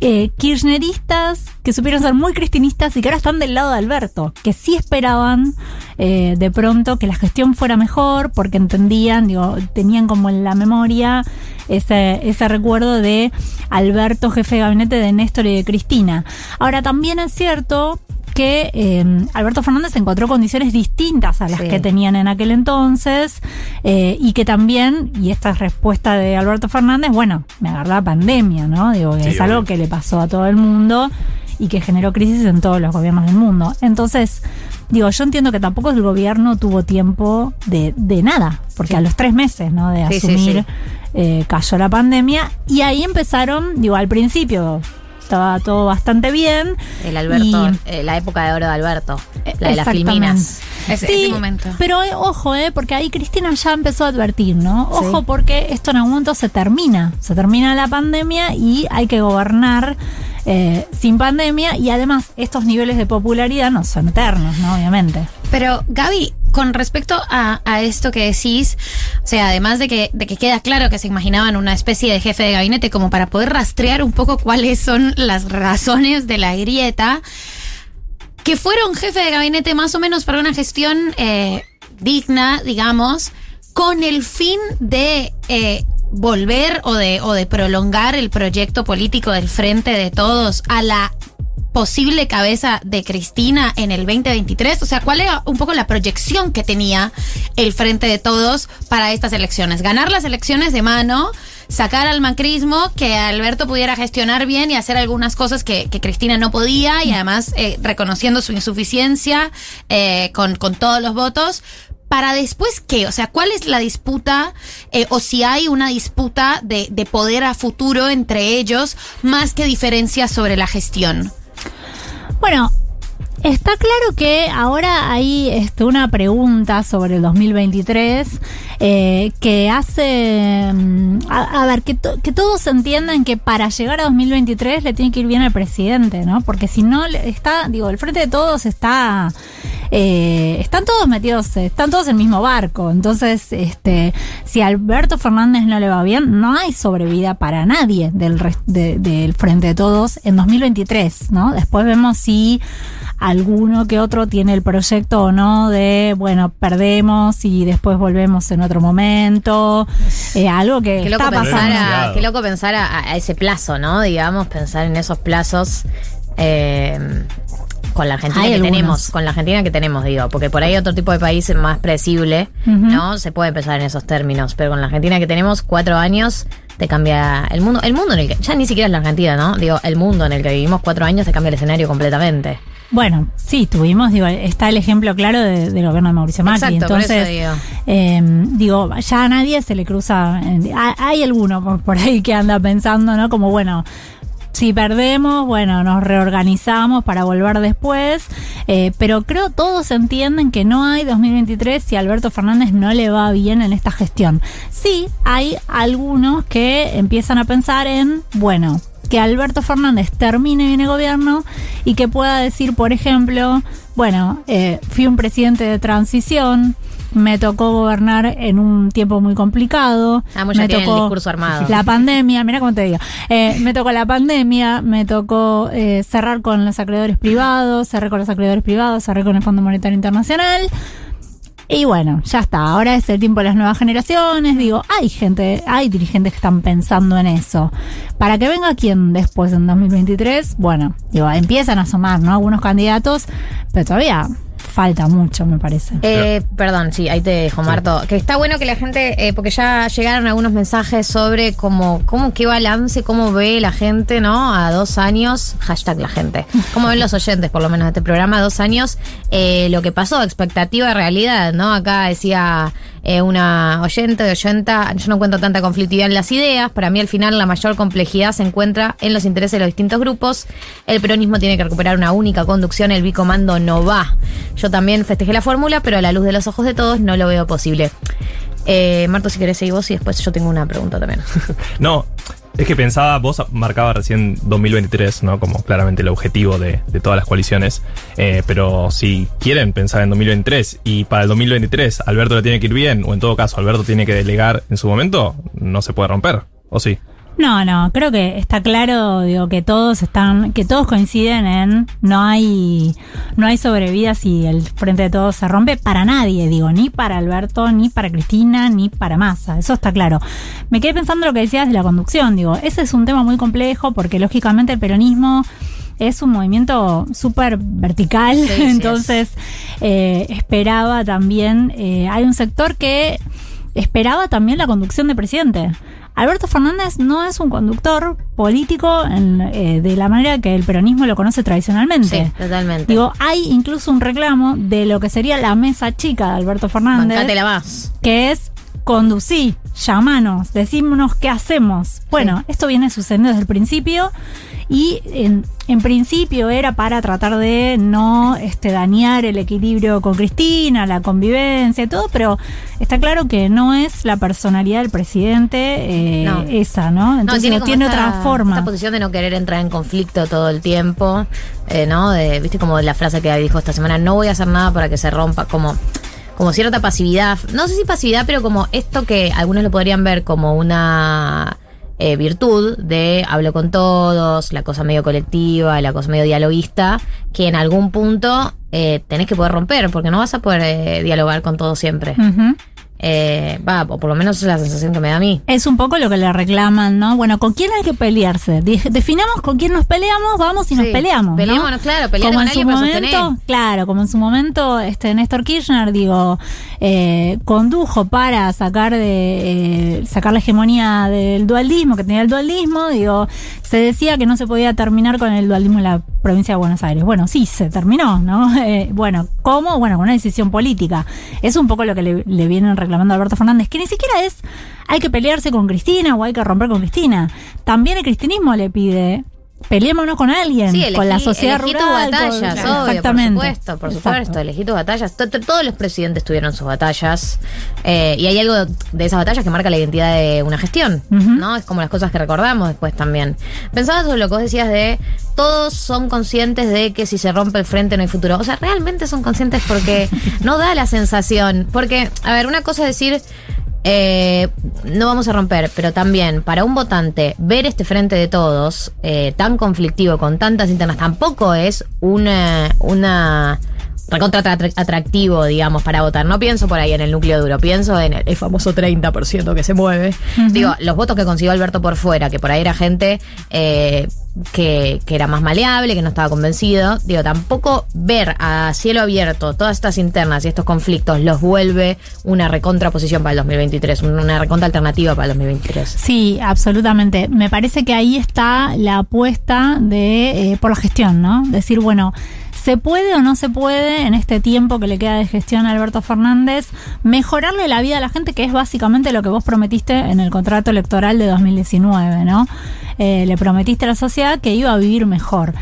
eh, kirchneristas que supieron ser muy cristinistas y que ahora están del lado de Alberto, que sí esperaban eh, de pronto que la gestión fuera mejor porque entendían, digo, tenían como en la memoria ese, ese recuerdo de Alberto, jefe de gabinete de Néstor y de Cristina. Ahora también es cierto que eh, Alberto Fernández encontró condiciones distintas a las Sí. que tenían en aquel entonces eh, y que también, y esta es respuesta de Alberto Fernández, bueno, me agarró la pandemia, ¿no? Digo, que Sí, es algo obvio. que le pasó a todo el mundo y que generó crisis en todos los gobiernos del mundo. Entonces, digo, yo entiendo que tampoco el gobierno tuvo tiempo de, de nada, porque a los tres meses, ¿no? De Sí, sí, asumir, sí. eh, cayó la pandemia y ahí empezaron, digo, al principio estaba todo bastante bien. el Alberto, Y- eh, la época de oro de Alberto, la de las filminas. Ese, Sí, ese momento. Pero eh, ojo, eh, porque ahí Cristina ya empezó a advertir, ¿no? Ojo, Sí. porque esto en algún momento se termina. Se termina la pandemia y hay que gobernar eh, sin pandemia. Y además, estos niveles de popularidad no son eternos, ¿no? Obviamente. Pero Gaby, con respecto a, esto que decís, o sea, además de que, queda claro que se imaginaban una especie de jefe de gabinete como para poder rastrear un poco cuáles son las razones de la grieta, que fuera un jefe de gabinete más o menos para una gestión eh, digna, digamos, con el fin de eh, volver o de prolongar el proyecto político del Frente de Todos a la posible cabeza de Cristina en el 2023? O sea, ¿cuál era un poco la proyección que tenía el Frente de Todos para estas elecciones? Ganar las elecciones de mano, sacar al macrismo, que Alberto pudiera gestionar bien y hacer algunas cosas que, Cristina no podía y además eh, reconociendo su insuficiencia eh, con, con todos los votos para después qué? O sea, ¿cuál es la disputa eh, o si hay una disputa de, de poder a futuro entre ellos más que diferencias sobre la gestión? Bueno, Está claro que ahora hay este, una pregunta sobre el 2023 eh, que hace, mm, a, ver, que, que todos entiendan que para llegar a 2023 le tiene que ir bien al presidente, ¿no? Porque si no, está, digo, el frente de todos está, eh, están todos metidos, están todos en el mismo barco. Entonces, este, si a Alberto Fernández no le va bien, no hay sobrevida para nadie del, de- del frente de todos en 2023, ¿no? Después vemos si alguno que otro tiene el proyecto o no de, bueno, perdemos y después volvemos en otro momento. Eh, algo que Qué loco, está pasando. a, qué loco pensar a, a ese plazo, ¿no? Digamos, pensar en esos plazos eh, con la Argentina Hay que algunos. tenemos, con la Argentina que tenemos, digo, porque por ahí otro tipo de país más predecible. ¿no? Se puede pensar en esos términos, pero con la Argentina que tenemos, cuatro años, te cambia el mundo, el mundo en el que, ya ni siquiera es la Argentina, ¿no? Digo, el mundo en el que vivimos cuatro años te cambia el escenario completamente. Bueno, sí, tuvimos, digo, está el ejemplo claro de- del gobierno de Mauricio Macri. Exacto, por eso Entonces, digo. eh, digo, ya a nadie se le cruza. hay- hay alguno por, por ahí que anda pensando, ¿no? Como, bueno, si perdemos, bueno, nos reorganizamos para volver después. eh, pero creo todos entienden que no hay 2023 si Alberto Fernández no le va bien en esta gestión. Sí, hay algunos que empiezan a pensar en, bueno, que Alberto Fernández termine bien el gobierno y que pueda decir, por ejemplo, bueno, eh, fui un presidente de transición, me tocó gobernar en un tiempo muy complicado. Ah, me el tocó discurso armado. La pandemia, mira cómo te digo. Eh, me tocó la pandemia, me tocó eh, cerrar con los acreedores privados, cerré con los acreedores privados, cerré con el Fondo Monetario Internacional. Y bueno, ya está. Ahora es el tiempo de las nuevas generaciones. Digo, hay gente, hay dirigentes que están pensando en eso. Para que venga quien después en 2023, bueno, digo, empiezan a asomar, ¿no? Algunos candidatos, pero todavía falta mucho, me parece. Eh, perdón, sí, ahí te dejo, Marto. Que está bueno que la gente, eh, porque ya llegaron algunos mensajes sobre cómo, cómo qué balance, cómo ve la gente, ¿no? A dos años, hashtag la gente. Cómo ven los [LAUGHS] oyentes, por lo menos, de este programa, a dos años, eh, lo que pasó, expectativa, realidad, ¿no? Acá decía eh, una oyente de oyenta, yo no encuentro tanta conflictividad en las ideas. Para mí, al final, la mayor complejidad se encuentra en los intereses de los distintos grupos. El peronismo tiene que recuperar una única conducción, el bicomando no va. Yo también festejé la fórmula, pero a la luz de los ojos de todos no lo veo posible. Eh, Marto, si querés seguir vos y después yo tengo una pregunta también. [LAUGHS] No, es que pensaba, vos marcaba recién 2023, ¿no? Como claramente el objetivo de, de todas las coaliciones. Eh, pero si quieren pensar en 2023 y para el 2023 Alberto le tiene que ir bien, o en todo caso Alberto tiene que delegar en su momento, no se puede romper, ¿o sí? No, no, creo que está claro, digo, que todos están, que todos coinciden en no hay, no hay sobrevida si el frente de todos se rompe para nadie, digo, ni para Alberto, ni para Cristina, ni para Massa, eso está claro. Me quedé pensando lo que decías de la conducción, digo, ese es un tema muy complejo porque lógicamente el peronismo es un movimiento súper vertical, Sí, [LAUGHS] sí entonces eh, esperaba también, eh, hay un sector que esperaba también la conducción de presidente. Alberto Fernández no es un conductor político en, eh, de la manera que el peronismo lo conoce tradicionalmente. Sí, totalmente. Digo, hay incluso un reclamo de lo que sería la mesa chica de Alberto Fernández, más. que es conducí, llamanos, decímonos qué hacemos. Bueno, esto viene sucediendo desde el principio y en, en principio era para tratar de no este, dañar el equilibrio con Cristina, la convivencia y todo, pero está claro que no es la personalidad del presidente eh, No. esa, ¿no? Entonces tiene, no como tiene esta- otra forma. Esta posición de no querer entrar en conflicto todo el tiempo, eh, ¿no? De, Viste como la frase que dijo esta semana, no voy a hacer nada para que se rompa, como, como cierta pasividad. No sé si pasividad, pero como esto que algunos lo podrían ver como una eh, virtud de hablo con todos, la cosa medio colectiva, la cosa medio dialoguista, que en algún punto eh, tenés que poder romper, porque no vas a poder eh, dialogar con todos siempre. Eh, va, o por lo menos es la sensación que me da a mí. Es un poco lo que le reclaman, ¿no? Bueno, ¿con quién hay que pelearse? Definamos con quién nos peleamos, vamos y nos peleamos. ¿no? peleémonos, claro, pelear como con en su momento, claro, como en su momento, este Néstor Kirchner, digo, eh, condujo para sacar de eh, sacar la hegemonía del dualismo, que tenía el dualismo, digo, se decía que no se podía terminar con el dualismo en la provincia de Buenos Aires. Bueno, sí, se terminó, ¿no? [LAUGHS] Eh, bueno, ¿cómo? Bueno, con una decisión política. Es un poco lo que le, le vienen reclamando a Alberto Fernández, que ni siquiera es hay que pelearse con Cristina o hay que romper con Cristina. También el cristinismo le pide peleémonos con alguien, Sí, elegí, con la sociedad elegí rural. tus con- batallas, obvio, exactamente. por supuesto, por Exacto. supuesto, elegí tus batallas. To- to- Todos los presidentes tuvieron sus batallas. eh, y hay algo de esas batallas que marca la identidad de una gestión, ¿no? Es como las cosas que recordamos después también. Pensaba sobre lo que vos decías de todos son conscientes de que si se rompe el frente no hay futuro. O sea, realmente son conscientes porque [LAUGHS] no da la sensación. Porque, a ver, una cosa es decir. Eh, no vamos a romper, pero también para un votante ver este frente de todos eh, tan conflictivo con tantas internas tampoco es una una recontra atra- atractivo, digamos, para votar. No pienso por ahí en el núcleo duro, pienso en el, el famoso 30% que se mueve. Digo, los votos que consiguió Alberto por fuera, que por ahí era gente eh, que, que era más maleable, que no estaba convencido. Digo, tampoco ver a cielo abierto todas estas internas y estos conflictos los vuelve una recontraposición para el 2023, una recontra alternativa para el 2023. Sí, absolutamente. Me parece que ahí está la apuesta de eh, por la gestión, ¿no? Decir, bueno, ¿se puede o no se puede en este tiempo que le queda de gestión a Alberto Fernández mejorarle la vida a la gente, que es básicamente lo que vos prometiste en el contrato electoral de 2019, ¿no? Eh, le prometiste a la sociedad que iba a vivir mejor.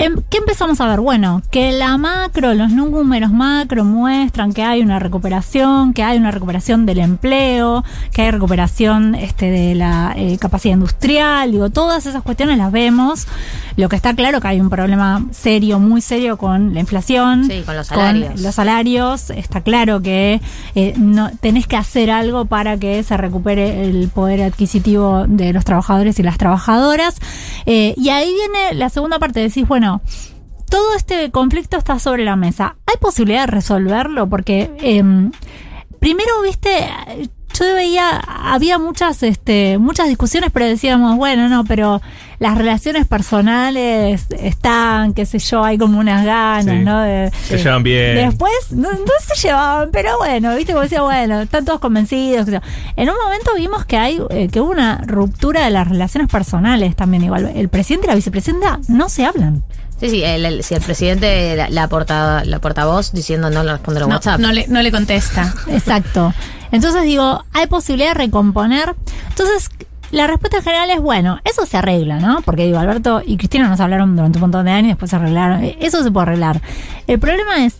Em, ¿Qué empezamos a ver? Bueno, que la macro, los números macro muestran que hay una recuperación, que hay una recuperación del empleo, que hay recuperación este, de la eh, capacidad industrial, digo, todas esas cuestiones las vemos. Lo que está claro que hay un problema serio, muy serio con la inflación, Sí, con los salarios. los salarios. Está claro que eh, no, tenés que hacer algo para que se recupere el poder adquisitivo de los trabajadores y las trabajadoras. Eh, y ahí viene la segunda parte, decís, bueno, todo este conflicto está sobre la mesa. ¿Hay posibilidad de resolverlo? Porque em, primero, viste, yo veía, había muchas, este, muchas discusiones, pero decíamos, bueno, no, pero las relaciones personales están, qué sé yo, hay como unas ganas, Sí. ¿no? De- Se llevan bien. Después no, no se llevaban, pero bueno, viste como decía, bueno, están todos convencidos. qué sé yo. En un momento vimos que hay eh, que hubo una ruptura de las relaciones personales también igual. El presidente y la vicepresidenta no se hablan. Sí, sí, el, el- si el presidente, la, la, porta- la portavoz diciendo no le responde a No, WhatsApp. no le, no le contesta. Exacto. Entonces digo, hay posibilidad de recomponer. Entonces, la respuesta en general es, bueno, eso se arregla, ¿no? Porque digo, Alberto y Cristina nos hablaron durante un montón de años y después se arreglaron. Eh, Eso se puede arreglar. El problema es,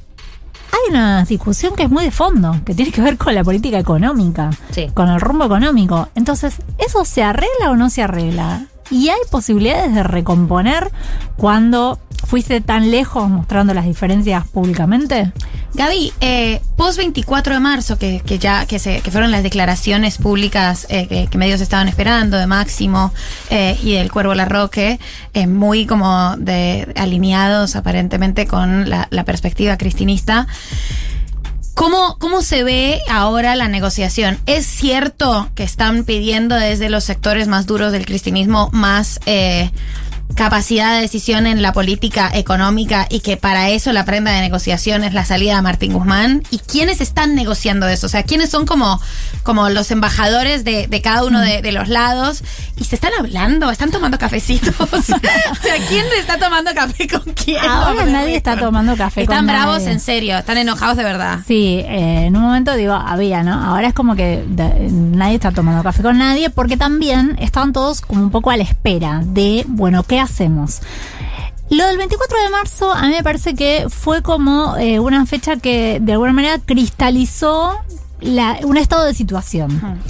hay una discusión que es muy de fondo, que tiene que ver con la política económica, Sí. con el rumbo económico. Entonces, ¿eso se arregla o no se arregla? Y hay posibilidades de recomponer cuando fuiste tan lejos mostrando las diferencias públicamente. Gaby, eh, post 24 de marzo, que, que ya que se, que fueron las declaraciones públicas eh, que, medios estaban esperando de Máximo eh, y del Cuervo Larroque, muy como de alineados aparentemente con la, perspectiva cristinista. ¿Cómo, ¿Cómo se ve ahora la negociación? ¿Es cierto que están pidiendo desde los sectores más duros del cristianismo más capacidad de decisión en la política económica y que para eso la prenda de negociación es la salida de Martín Guzmán? ¿Y quiénes están negociando eso? O sea, ¿quiénes son como, como los embajadores de, de cada uno de, de los lados? ¿Y se están hablando? ¿Están tomando cafecitos? [LAUGHS] o sea, ¿quién está tomando café con quién? Ahora nadie está tomando café Están con bravos nadie. en serio, están enojados de verdad. Sí, eh, en un momento digo, había, ¿no? Ahora es como que de- nadie está tomando café con nadie porque también estaban todos como un poco a la espera de, bueno, ¿qué hacemos? Lo del 24 de marzo a mí me parece que fue como eh, una fecha que de alguna manera cristalizó la- un estado de situación.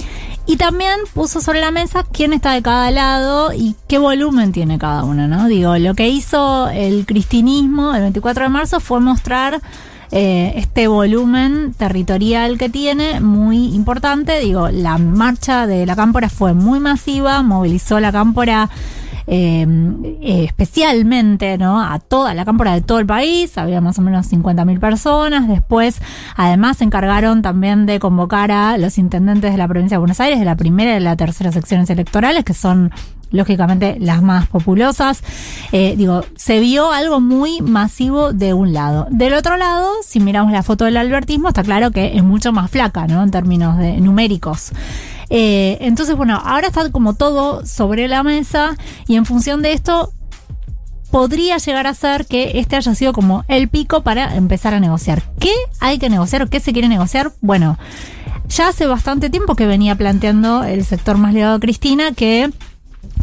Y también puso sobre la mesa quién está de cada lado y qué volumen tiene cada uno, ¿no? Digo, lo que hizo el cristinismo el 24 de marzo fue mostrar eh, este volumen territorial que tiene, muy importante. Digo, la marcha de la cámpora fue muy masiva, movilizó la cámpora eh, eh, especialmente ¿no? a toda la cámpora de todo el país, había más o menos 50.000 personas. Después, además, se encargaron también de convocar a los intendentes de la provincia de Buenos Aires, de la primera y de la tercera secciones electorales, que son lógicamente las más populosas. Eh, digo, se vio algo muy masivo de un lado. Del otro lado, si miramos la foto del albertismo, está claro que es mucho más flaca, ¿no? En términos de numéricos. Eh, entonces, bueno, ahora está como todo sobre la mesa y en función de esto podría llegar a ser que este haya sido como el pico para empezar a negociar. ¿Qué hay que negociar o qué se quiere negociar? Bueno, ya hace bastante tiempo que venía planteando el sector más ligado a Cristina que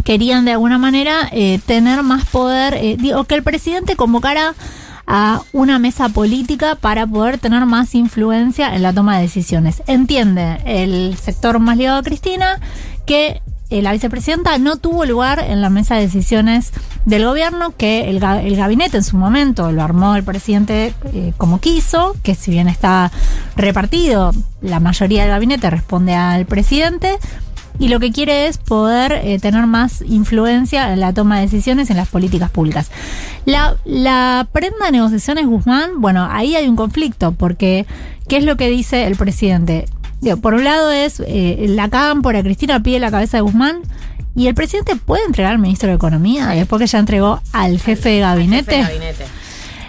querían de alguna manera eh, tener más poder, eh, digo, que el presidente convocara a una mesa política para poder tener más influencia en la toma de decisiones. Entiende el sector más ligado a Cristina que eh, la vicepresidenta no tuvo lugar en la mesa de decisiones del gobierno, que el, el gabinete en su momento lo armó el presidente eh, como quiso, que si bien está repartido, la mayoría del gabinete responde al presidente. Y lo que quiere es poder eh, tener más influencia en la toma de decisiones en las políticas públicas. La, la prenda de negociaciones Guzmán, bueno, ahí hay un conflicto, porque ¿qué es lo que dice el presidente? Digo, por un lado es eh, la cámpora, Cristina pide la cabeza de Guzmán, y el presidente puede entregar al ministro de Economía después que ya entregó al jefe de gabinete. Jefe de gabinete.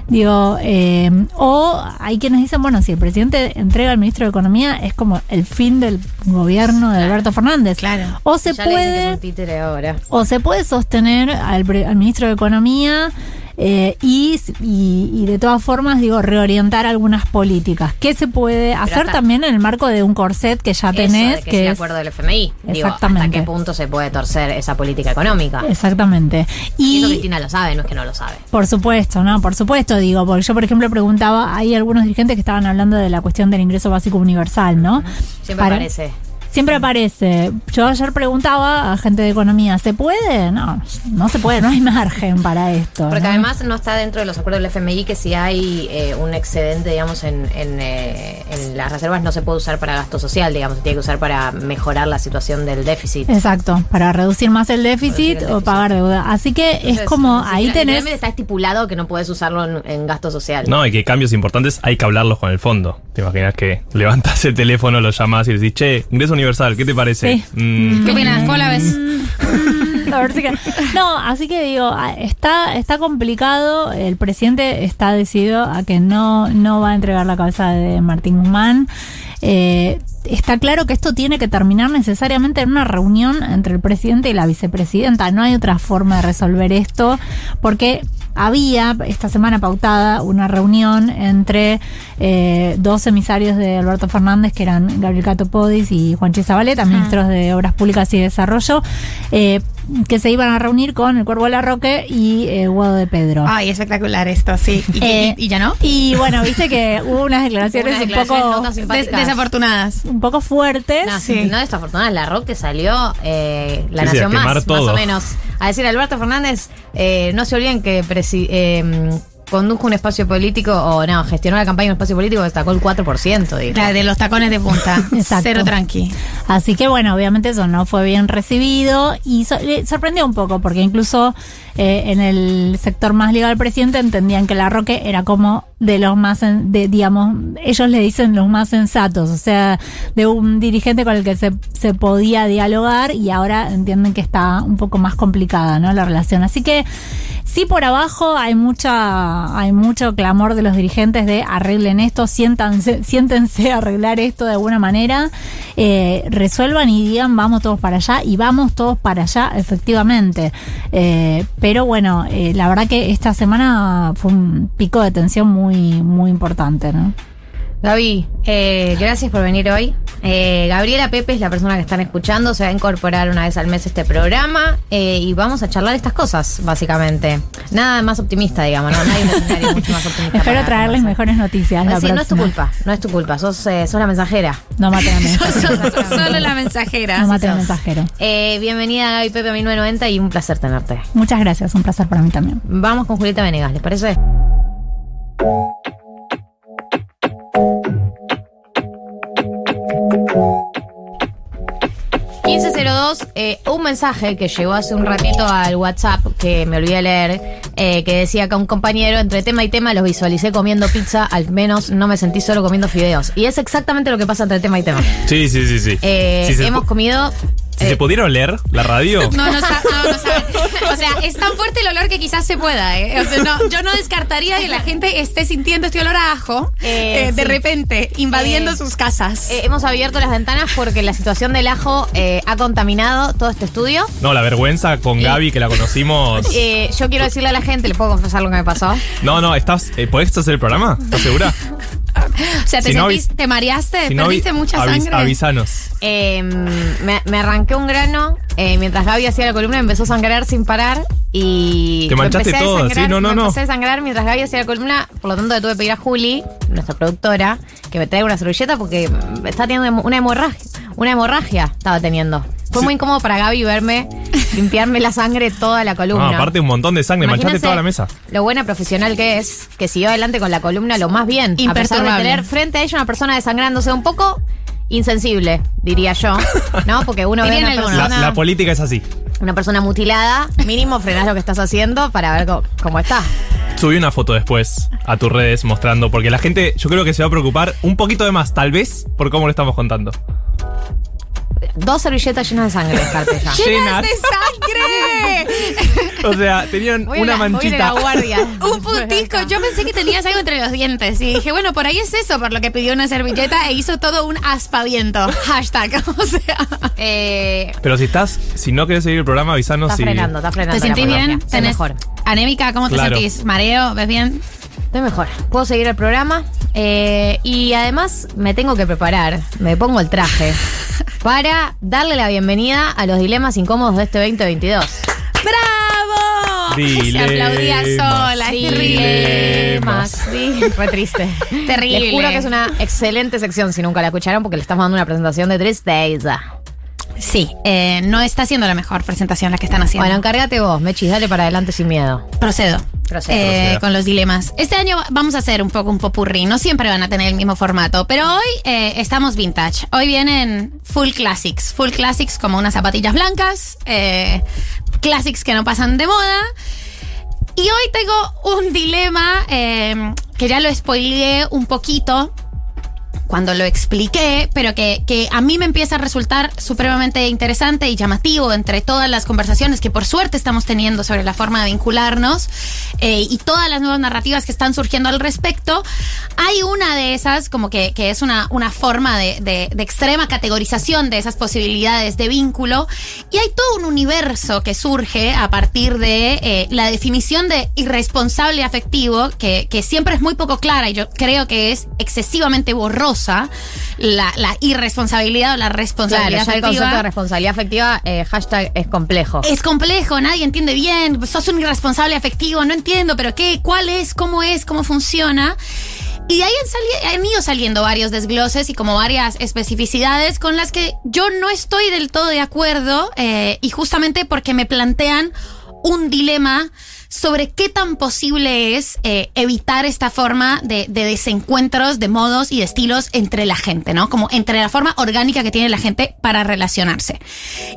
Digo, eh, o hay quienes dicen, bueno, si el presidente entrega al ministro de Economía es como el fin del gobierno de Alberto Fernández. Claro. O se Ya le dicen que es puede un títere ahora. o se puede sostener al, al ministro de Economía eh, y, y- y de todas formas, digo, reorientar algunas políticas. ¿Qué se puede hacer hasta- también en el marco de un corset que ya Eso tenés? de que, que es el acuerdo del FMI. Digo, Exactamente. ¿hasta qué punto se puede torcer esa política económica? Exactamente. Y eso Cristina lo sabe, no es que no lo sabe. Por supuesto, ¿no? Por supuesto, digo, porque yo, por ejemplo, preguntaba, hay algunos dirigentes que estaban hablando de la cuestión del ingreso básico universal, ¿no? Siempre Para- parece. Siempre aparece. Yo ayer preguntaba a gente de economía, ¿se puede? No, no se puede, no hay [LAUGHS] margen para esto. Porque ¿no? además no está dentro de los acuerdos del FMI que si hay eh, un excedente, digamos, en, en, eh, en las reservas no se puede usar para gasto social, digamos, se tiene que usar para mejorar la situación del déficit. Exacto, para reducir más el déficit, o pagar deuda. Así que Entonces, es como, ahí tenés... está estipulado que no puedes usarlo en, en gasto social. No, y que cambios importantes hay que hablarlos con el fondo. ¿Te imaginas que levantas el teléfono, lo llamas y le decís, che, ingreso universal, ¿qué te parece? Sí. Mm, ¿Qué opinas? ¿Cómo la ves? A ver si que- No, así que digo, ah, está, está complicado. El presidente está decidido a que no, no va a entregar la cabeza de Martín Guzmán. Eh, está claro que esto tiene que terminar necesariamente en una reunión entre el presidente y la vicepresidenta. No hay otra forma de resolver esto, porque había esta semana pautada una reunión entre eh, dos emisarios de Alberto Fernández, que eran Gabriel Cato Podis y Juan Zabaleta, ministros de Obras Públicas y Desarrollo, eh, que se iban a reunir con el Cuervo Larroque y eh, Guado de Pedro. Ay, espectacular esto, sí. ¿Y, Eh, y- y ya no? Y bueno, viste que hubo unas declaraciones Unas un poco. Des- desafortunadas. un poco fuertes. No, sí. no desafortunada, la Roque salió eh, la Sí, sí, Nación quemar más, más todo. o menos. A decir, Alberto Fernández, eh, no se olviden que presi- eh, condujo un espacio político, o no, gestionó la campaña en un espacio político que sacó el 4%. Dijo. La de los tacones de punta. [LAUGHS] Exacto. Cero tranqui. Así que bueno, obviamente eso no fue bien recibido y so- sorprendió un poco porque incluso eh, en el sector más ligado al presidente entendían que la Roque era como de los más, de, digamos, ellos le dicen los más sensatos, o sea, de un dirigente con el que se, se podía dialogar y ahora entienden que está un poco más complicada, ¿no? La relación. Así que sí por abajo hay mucha, hay mucho clamor de los dirigentes de arreglen esto, siéntanse, siéntense a arreglar esto de alguna manera, eh, resuelvan y digan vamos todos para allá y vamos todos para allá efectivamente. Eh, bueno, eh, la verdad que esta semana fue un pico de tensión muy, muy importante, ¿no? Gaby, eh, gracias por venir hoy. Eh, Gabriela Pepe es la persona que están escuchando, se va a incorporar una vez al mes a este programa eh, y vamos a charlar estas cosas, básicamente. Nada más optimista, digamos, ¿no? No escenario mucho más optimista. Espero traerles mejores noticias. la Sí, no es tu culpa, no es tu culpa, sos, sos la mensajera. No maten al [LAUGHS] mensajero. Solo la mensajera. No maten al mensajero. Bienvenida Gaby Pepe a 1990 y un placer tenerte. Muchas gracias, un placer para mí también. Vamos con Julieta Venegas, ¿les parece? ...1502, eh, un mensaje que llegó hace un ratito al WhatsApp que me olvidé de leer, eh, que decía que un compañero, entre tema y tema, los visualicé comiendo pizza, al menos no me sentí solo comiendo fideos. Y es exactamente lo que pasa entre tema y tema. Sí, sí, sí, sí. Eh, si hemos comido... si eh, se pudieron leer la radio, [LAUGHS] No, no, no, no. [LAUGHS] O sea, es tan fuerte el olor que quizás se pueda, ¿eh? O sea, no, yo no descartaría que la gente esté sintiendo este olor a ajo Eh, eh, de sí. repente, invadiendo Eh, sus casas. Eh, hemos abierto las ventanas porque la situación del ajo eh, ha contaminado todo este estudio. no, la vergüenza con Gaby, que la conocimos. [LAUGHS] Eh, yo quiero decirle a la gente, ¿le puedo confesar lo que me pasó? No, no, estás. Eh, ¿Podés hacer el programa? ¿Estás segura? [LAUGHS] [LAUGHS] O sea, te Si sentís, te mareaste, Si perdiste mucha avis- sangre. Avisanos. Eh, me, me arranqué un grano eh, mientras Gaby hacía la columna, empezó a sangrar sin parar y. Te manchaste todo, desangrar, sí, no, no, me no. Empecé a sangrar mientras Gaby hacía la columna, por lo tanto le tuve que pedir a Juli, nuestra productora, que me traiga una servilleta porque está teniendo una hemorragia. Una hemorragia estaba teniendo. Fue muy incómodo para Gaby verme limpiarme la sangre toda la columna. No, aparte un montón de sangre, manchaste Imagínense toda la mesa. Lo buena profesional que es, que siguió adelante con la columna lo más bien. A pesar de tener frente a ella una persona desangrándose un poco insensible, diría yo. ¿No? Porque uno ve una algunos. La, persona, la política es así. una persona mutilada, mínimo frenás lo que estás haciendo para ver co- cómo está. Subí una foto después a tus redes mostrando, porque la gente yo creo que se va a preocupar un poquito de más, tal vez, por cómo lo estamos contando. Dos servilletas llenas de sangre, [LAUGHS] descarte ya. Llenas. de sangre! [LAUGHS] O sea, tenían Voy una la- manchita. [LAUGHS] la guardia. Un puntico. Yo pensé que tenías algo entre los dientes. Y dije, bueno, por ahí es eso, por lo que pidió una servilleta e hizo todo un aspaviento. Hashtag. O sea. Eh, Pero si estás, si no querés seguir el programa, avisanos está si. frenando, está frenando. ¿Te sentís bien? ¿Tenés mejor. anémica? ¿Cómo te Claro. sentís? ¿Mareo? ¿Ves bien? Estoy mejor. Puedo seguir el programa. eh, y además me tengo que preparar. Me pongo el traje. [LAUGHS] Para darle la bienvenida a los dilemas incómodos de este 2022. ¡Bravo! Dilemas. Se aplaudía sola. Dilemas. Di- Fue triste. [LAUGHS] Terrible. Les juro que es una excelente sección si nunca la escucharon porque le estamos dando una presentación de tristeza. Sí, eh, no está siendo la mejor presentación la que están haciendo. Bueno, encárgate vos, Mechis, dale para adelante sin miedo. Procedo. Procedo. Eh, Proceda. con los dilemas. Este año vamos a hacer un poco un popurrí. No siempre van a tener el mismo formato, pero hoy eh, estamos vintage. Hoy vienen full classics. Full classics como unas zapatillas blancas, eh, classics que no pasan de moda. Y hoy tengo un dilema eh, que ya lo spoileé un poquito cuando lo expliqué, pero que, que a mí me empieza a resultar supremamente interesante y llamativo entre todas las conversaciones que por suerte estamos teniendo sobre la forma de vincularnos eh, y todas las nuevas narrativas que están surgiendo al respecto. Hay una de esas, como que, que es una, una forma de, de- de extrema categorización de esas posibilidades de vínculo y hay todo un universo que surge a partir de eh, la definición de irresponsable afectivo, que, que siempre es muy poco clara y yo creo que es excesivamente borrosa la, la irresponsabilidad o la Claro, responsabilidad el afectiva. concepto de responsabilidad afectiva, eh, hashtag es complejo. Es complejo, nadie entiende bien, sos un irresponsable afectivo, no entiendo, pero ¿qué? ¿Cuál es? ¿Cómo es? ¿Cómo funciona? Y de ahí han, han ido saliendo varios desgloses y como varias especificidades con las que yo no estoy del todo de acuerdo eh, y justamente porque me plantean un dilema sobre qué tan posible es eh, evitar esta forma de, de desencuentros de modos y de estilos entre la gente, ¿no? Como entre la forma orgánica que tiene la gente para relacionarse.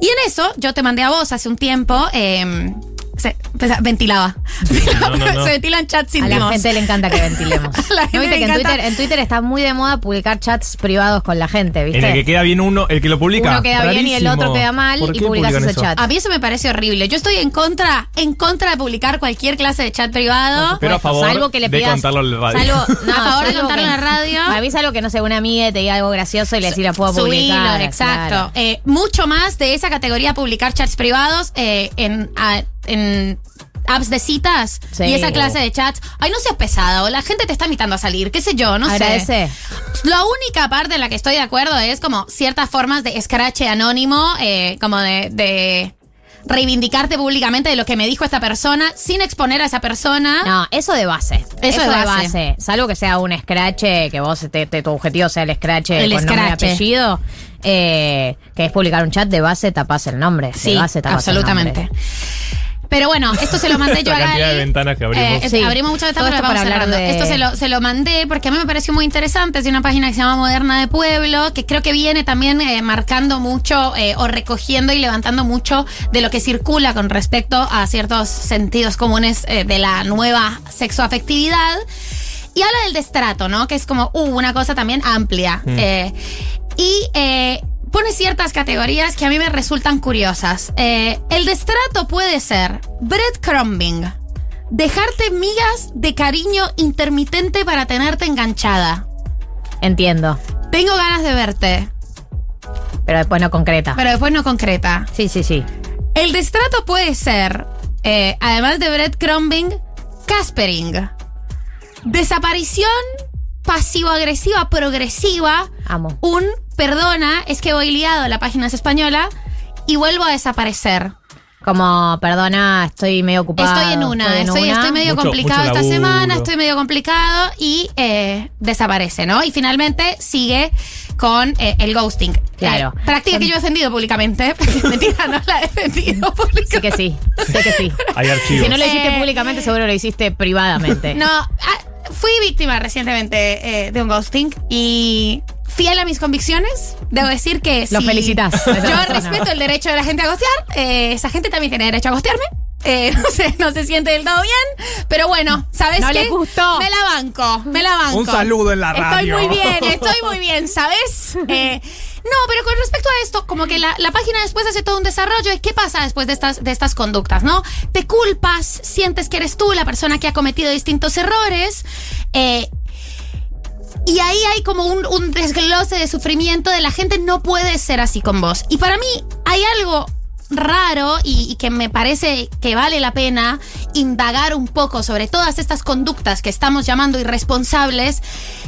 Y en eso yo te mandé a vos hace un tiempo... eh, se, pues, ventilaba. No, no, no. [LAUGHS] se ventilan chats A íntimos. la gente le encanta que [LAUGHS] ventilemos. A la ¿No gente viste le que en encanta. Twitter, en Twitter está muy de moda publicar chats privados con la gente, ¿viste? En el que queda bien uno, el que lo publica. Uno queda bien y el otro queda mal ¿Por y publicas ese eso? chat. A mí eso me parece horrible. Yo estoy en contra, en contra de publicar cualquier clase de chat privado. Pero a favor salvo que le de pidas- contarlo en la radio. [LAUGHS] Salvo, no, A favor de contarlo en la radio. Para mí es algo que no sé, una amiga te diga algo gracioso y le decís la puedo Subilo, publicar. exacto. claro. Eh, mucho más de esa categoría publicar chats privados eh, en, a- en apps de citas Sí. y esa clase de chats. Ay, no seas pesado, la gente te está invitando a salir, qué sé yo, no Agradece. sé. La única parte en la que estoy de acuerdo es como ciertas formas de escrache anónimo, eh, como de, de reivindicarte públicamente de lo que me dijo esta persona sin exponer a esa persona. No, eso de base. Eso de base. Salvo que sea un scratch, que vos te, te- tu objetivo sea el scratch El con nombre y apellido, eh, que es publicar un chat de base, tapás el nombre. Sí, de base, tapás el absolutamente. nombre. Pero bueno, esto se lo mandé yo a Gali. de ventanas que abrimos. Eh, Sí. Abrimos muchas ventanas, esto pero para vamos hablar cerrando. de- Esto se lo, se lo mandé porque a mí me pareció muy interesante. Es de una página que se llama Moderna de Pueblo, que creo que viene también eh, marcando mucho eh, o recogiendo y levantando mucho de lo que circula con respecto a ciertos sentidos comunes eh, de la nueva sexoafectividad. Y habla del destrato, ¿no? Que es como uh, una cosa también amplia. Eh, y eh, pone ciertas categorías que a mí me resultan curiosas. Eh, el destrato puede ser breadcrumbing, dejarte migas de cariño intermitente para tenerte enganchada. Entiendo. Tengo ganas de verte, Pero después no concreta. pero después no concreta. Sí, sí, sí. El destrato puede ser eh, además de breadcrumbing, caspering. Desaparición pasivo-agresiva, progresiva. Amo. Un perdona, es que voy liado, la página es española, y vuelvo a desaparecer. Como, perdona, estoy medio ocupado. Estoy en una, en estoy, una. estoy medio Mucho- complicado mucho esta semana, estoy medio complicado y eh, desaparece, ¿no? Y finalmente sigue con eh, el ghosting. Claro. Eh, práctica que yo he defendido públicamente. [LAUGHS] Mentira, no la he defendido públicamente. [LAUGHS] Sí que sí, sé que sí. Hay archivos. Si no lo hiciste Eh, públicamente, seguro lo hiciste privadamente. No, ah, fui víctima recientemente eh, de un ghosting y fiel a mis convicciones, debo decir que Lo si felicitas [LAUGHS] Yo persona. respeto el derecho de la gente a gostear, eh, esa gente también tiene derecho a gostearme. Eh, [LAUGHS] no, sé, no se siente del todo bien, pero bueno, ¿sabes No qué? le gustó. Me la banco, me la banco. Un saludo en la radio. Estoy muy bien, estoy muy [LAUGHS] bien, ¿sabes? Eh, no, pero con respecto a esto, como que la, la página después hace todo un desarrollo. ¿Y qué pasa después de estas, de estas conductas, no? Te culpas, sientes que eres tú la persona que ha cometido distintos errores. eh, y ahí hay como un, un desglose de sufrimiento de la gente no puede ser así con vos. Y para mí hay algo raro y, que me parece que vale la pena indagar un poco sobre todas estas conductas que estamos llamando irresponsables.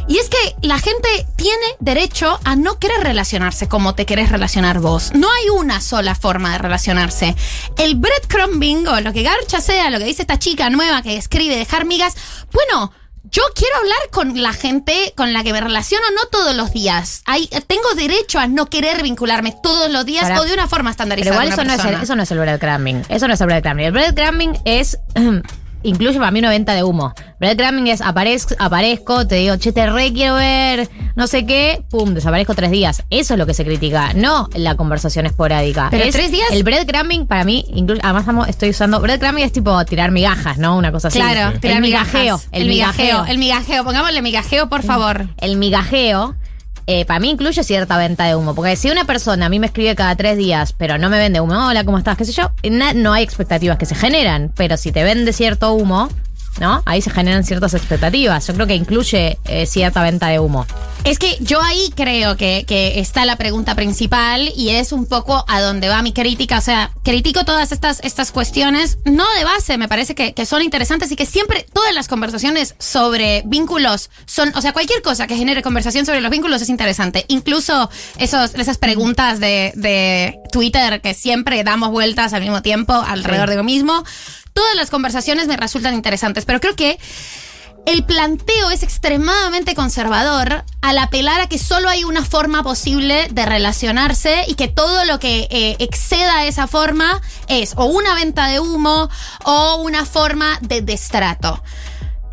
Y es que la gente tiene derecho a no querer relacionarse como te querés relacionar vos. No hay una sola forma de relacionarse. El breadcrumbing o lo que garcha sea, lo que dice esta chica nueva que escribe dejar migas, bueno, yo quiero hablar con la gente con la que me relaciono no todos los días. Hay, tengo derecho a no querer vincularme todos los días Para- o de una forma Pero estandarizada. igual con eso una no, es el, eso no es el breadcrumbing. Eso no es el breadcrumbing. El breadcrumbing es. [CLEARS THROAT] Incluye para mí una venta de humo. Breadcrumbing es aparezco, aparezco, te digo, che, te re quiero ver, no sé qué, pum, desaparezco tres días. Eso es lo que se critica, no la conversación esporádica. Pero Es- tres días- El breadcrumbing para mí, incluye, además estamos- estoy usando. Breadcrumbing es tipo tirar migajas, ¿no? Una cosa así. Claro, tirar el migajeo. El migajeo. El migajeo. Pongámosle migajeo, por favor. El migajeo, eh, para mí incluye cierta venta de humo. Porque si una persona a mí me escribe cada tres días, pero no me vende humo, hola, ¿cómo estás? ¿Qué sé yo? no hay expectativas que se generan. Pero si te vende cierto humo, ¿no? Ahí se generan ciertas expectativas. Yo creo que incluye eh, cierta venta de humo. Es que yo ahí creo que, que está la pregunta principal y es un poco a donde va mi crítica. O sea, critico todas estas, estas cuestiones, no de base, me parece que, que son interesantes y que siempre todas las conversaciones sobre vínculos son, o sea, cualquier cosa que genere conversación sobre los vínculos es interesante. Incluso esos, esas preguntas de, de Twitter que siempre damos vueltas al mismo tiempo alrededor de lo mismo. Todas las conversaciones me resultan interesantes, pero creo que el planteo es extremadamente conservador al apelar a que solo hay una forma posible de relacionarse y que todo lo que eh, exceda esa forma es o una venta de humo o una forma de destrato.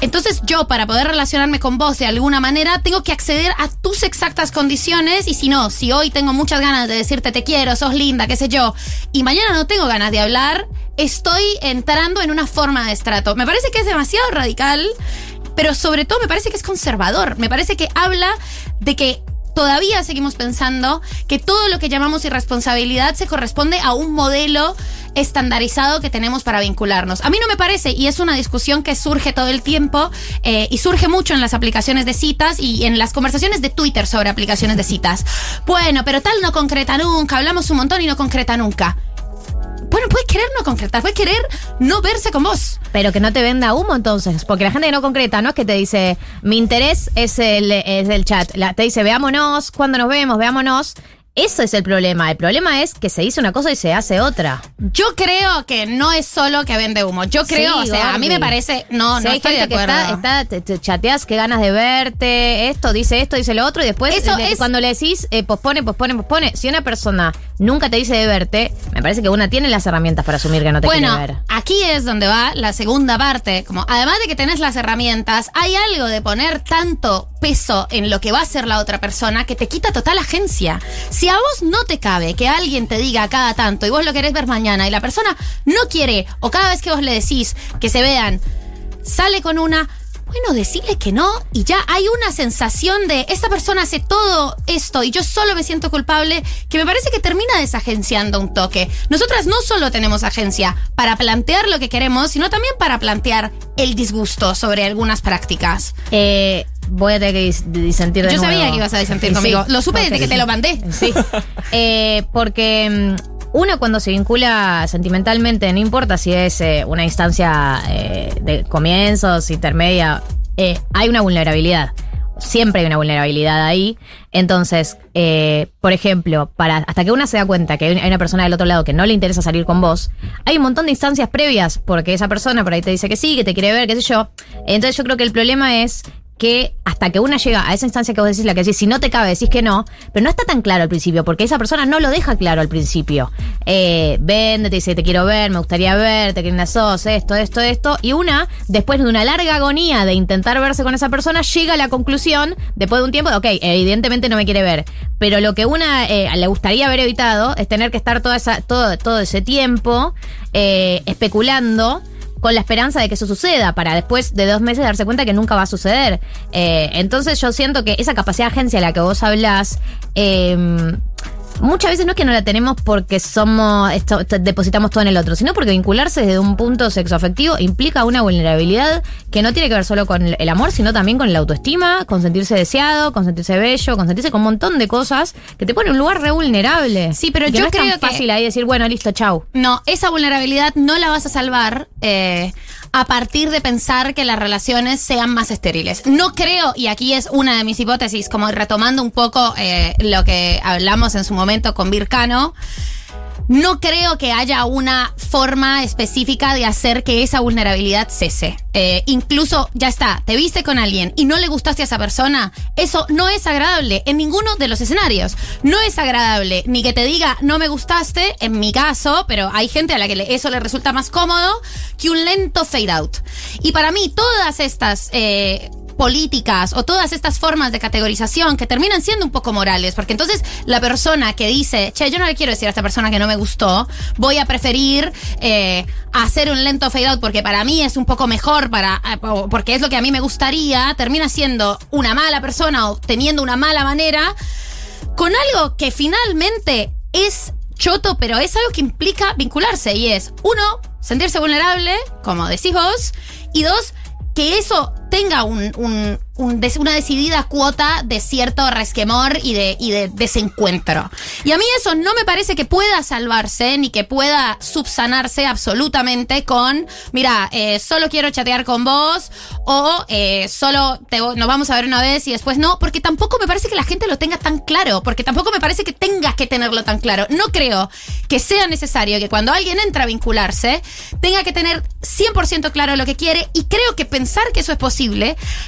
Entonces yo para poder relacionarme con vos de alguna manera tengo que acceder a tus exactas condiciones y si no, si hoy tengo muchas ganas de decirte te quiero, sos linda, qué sé yo, y mañana no tengo ganas de hablar, estoy entrando en una forma de estrato. Me parece que es demasiado radical, pero sobre todo me parece que es conservador, me parece que habla de que todavía seguimos pensando que todo lo que llamamos irresponsabilidad se corresponde a un modelo estandarizado que tenemos para vincularnos. A mí no me parece, y es una discusión que surge todo el tiempo, eh, y surge mucho en las aplicaciones de citas y en las conversaciones de Twitter sobre aplicaciones de citas. Bueno, pero tal no concreta nunca, hablamos un montón y no concreta nunca. Bueno, puede querer no concretar, puede querer no verse con vos. Pero que no te venda humo entonces, porque la gente que no concreta, no es que te dice, mi interés es el, es el chat, La- te dice, veámonos, cuando nos vemos, veámonos. Eso es el problema. El problema es que se dice una cosa y se hace otra. Yo creo que no es solo que vende humo. Yo creo, Sí, o sea, a mí me parece, no, Si no hay estoy de gente que acuerdo. está, está te, te chateas, qué ganas de verte, esto, dice esto, dice lo otro, y después Eso le- es- cuando le decís eh, pospone, pospone, pospone, si una persona nunca te dice de verte, me parece que una tiene las herramientas para asumir que no te Bueno, quiere ver. aquí es donde va la segunda parte. Como además de que tenés las herramientas, hay algo de poner tanto peso en lo que va a hacer la otra persona que te quita total agencia. Si a vos no te cabe que alguien te diga cada tanto y vos lo querés ver mañana y la persona no quiere, o cada vez que vos le decís que se vean, sale con una. Bueno, decirle que no y ya hay una sensación de esta persona hace todo esto y yo solo me siento culpable que me parece que termina desagenciando un toque. Nosotras no solo tenemos agencia para plantear lo que queremos, sino también para plantear el disgusto sobre algunas prácticas. Eh, voy a tener que dis- disentir de Yo nuevo. sabía que ibas a disentir [LAUGHS] Sí, conmigo. Lo supe desde que te lo mandé. Sí. Eh, porque mm, uno cuando se vincula sentimentalmente, no importa si es eh, una instancia eh, de comienzos, intermedia, hay una vulnerabilidad. Siempre hay una vulnerabilidad ahí. Entonces, por ejemplo, para hasta que una se da cuenta que hay una persona del otro lado que no le interesa salir con vos, hay un montón de instancias previas, porque esa persona por ahí te dice que sí, que te quiere ver, qué sé yo. Entonces yo creo que el problema es que hasta que una llega a esa instancia que vos decís, la que decís, si no te cabe, decís que no, pero no está tan claro al principio, porque esa persona no lo deja claro al principio. Eh, vende, te dice, te quiero ver, me gustaría verte, linda sos, esto, esto, esto, y una, después de una larga agonía de intentar verse con esa persona, llega a la conclusión, después de un tiempo, de, ok, evidentemente no me quiere ver, pero lo que una eh, le gustaría haber evitado es tener que estar toda esa, todo, todo ese tiempo eh, especulando con la esperanza de que eso suceda, para después de dos meses darse cuenta que nunca va a suceder. Eh, entonces yo siento que esa capacidad de agencia a la que vos hablás, eh, muchas veces no es que no la tenemos porque somos esto- depositamos todo en el otro, sino porque vincularse desde un punto sexoafectivo implica una vulnerabilidad que no tiene que ver solo con el amor, sino también con la autoestima, con sentirse deseado, con sentirse bello, con sentirse con un montón de cosas que te pone en un lugar re vulnerable. Sí, pero que yo no es tan creo que- fácil ahí decir, bueno, listo, chau. No, esa vulnerabilidad no la vas a salvar eh, a partir de pensar que las relaciones sean más estériles. No creo, y aquí es una de mis hipótesis, como retomando un poco eh, lo que hablamos en su momento con Vircano. No creo que haya una forma específica de hacer que esa vulnerabilidad cese. Eh, incluso, ya está, te viste con alguien y no le gustaste a esa persona, eso no es agradable en ninguno de los escenarios. No es agradable ni que te diga no me gustaste, en mi caso, pero hay gente a la que eso le resulta más cómodo que un lento fade out. Y para mí, todas estas... eh, políticas o todas estas formas de categorización que terminan siendo un poco morales, porque entonces la persona que dice, che, yo no le quiero decir a esta persona que no me gustó, voy a preferir eh, hacer un lento fade out porque para mí es un poco mejor, para, eh, porque es lo que a mí me gustaría, termina siendo una mala persona o teniendo una mala manera con algo que finalmente es choto, pero es algo que implica vincularse y es, uno, sentirse vulnerable, como decís vos, y dos, que eso tenga un, un- un una decidida cuota de cierto resquemor y de, y de desencuentro. Y a mí eso no me parece que pueda salvarse ni que pueda subsanarse absolutamente con, mira, eh, solo quiero chatear con vos o eh, solo te- nos vamos a ver una vez y después no, porque tampoco me parece que la gente lo tenga tan claro, porque tampoco me parece que tengas que tenerlo tan claro. No creo que sea necesario que cuando alguien entra a vincularse tenga que tener 100% claro lo que quiere y creo que pensar que eso es posible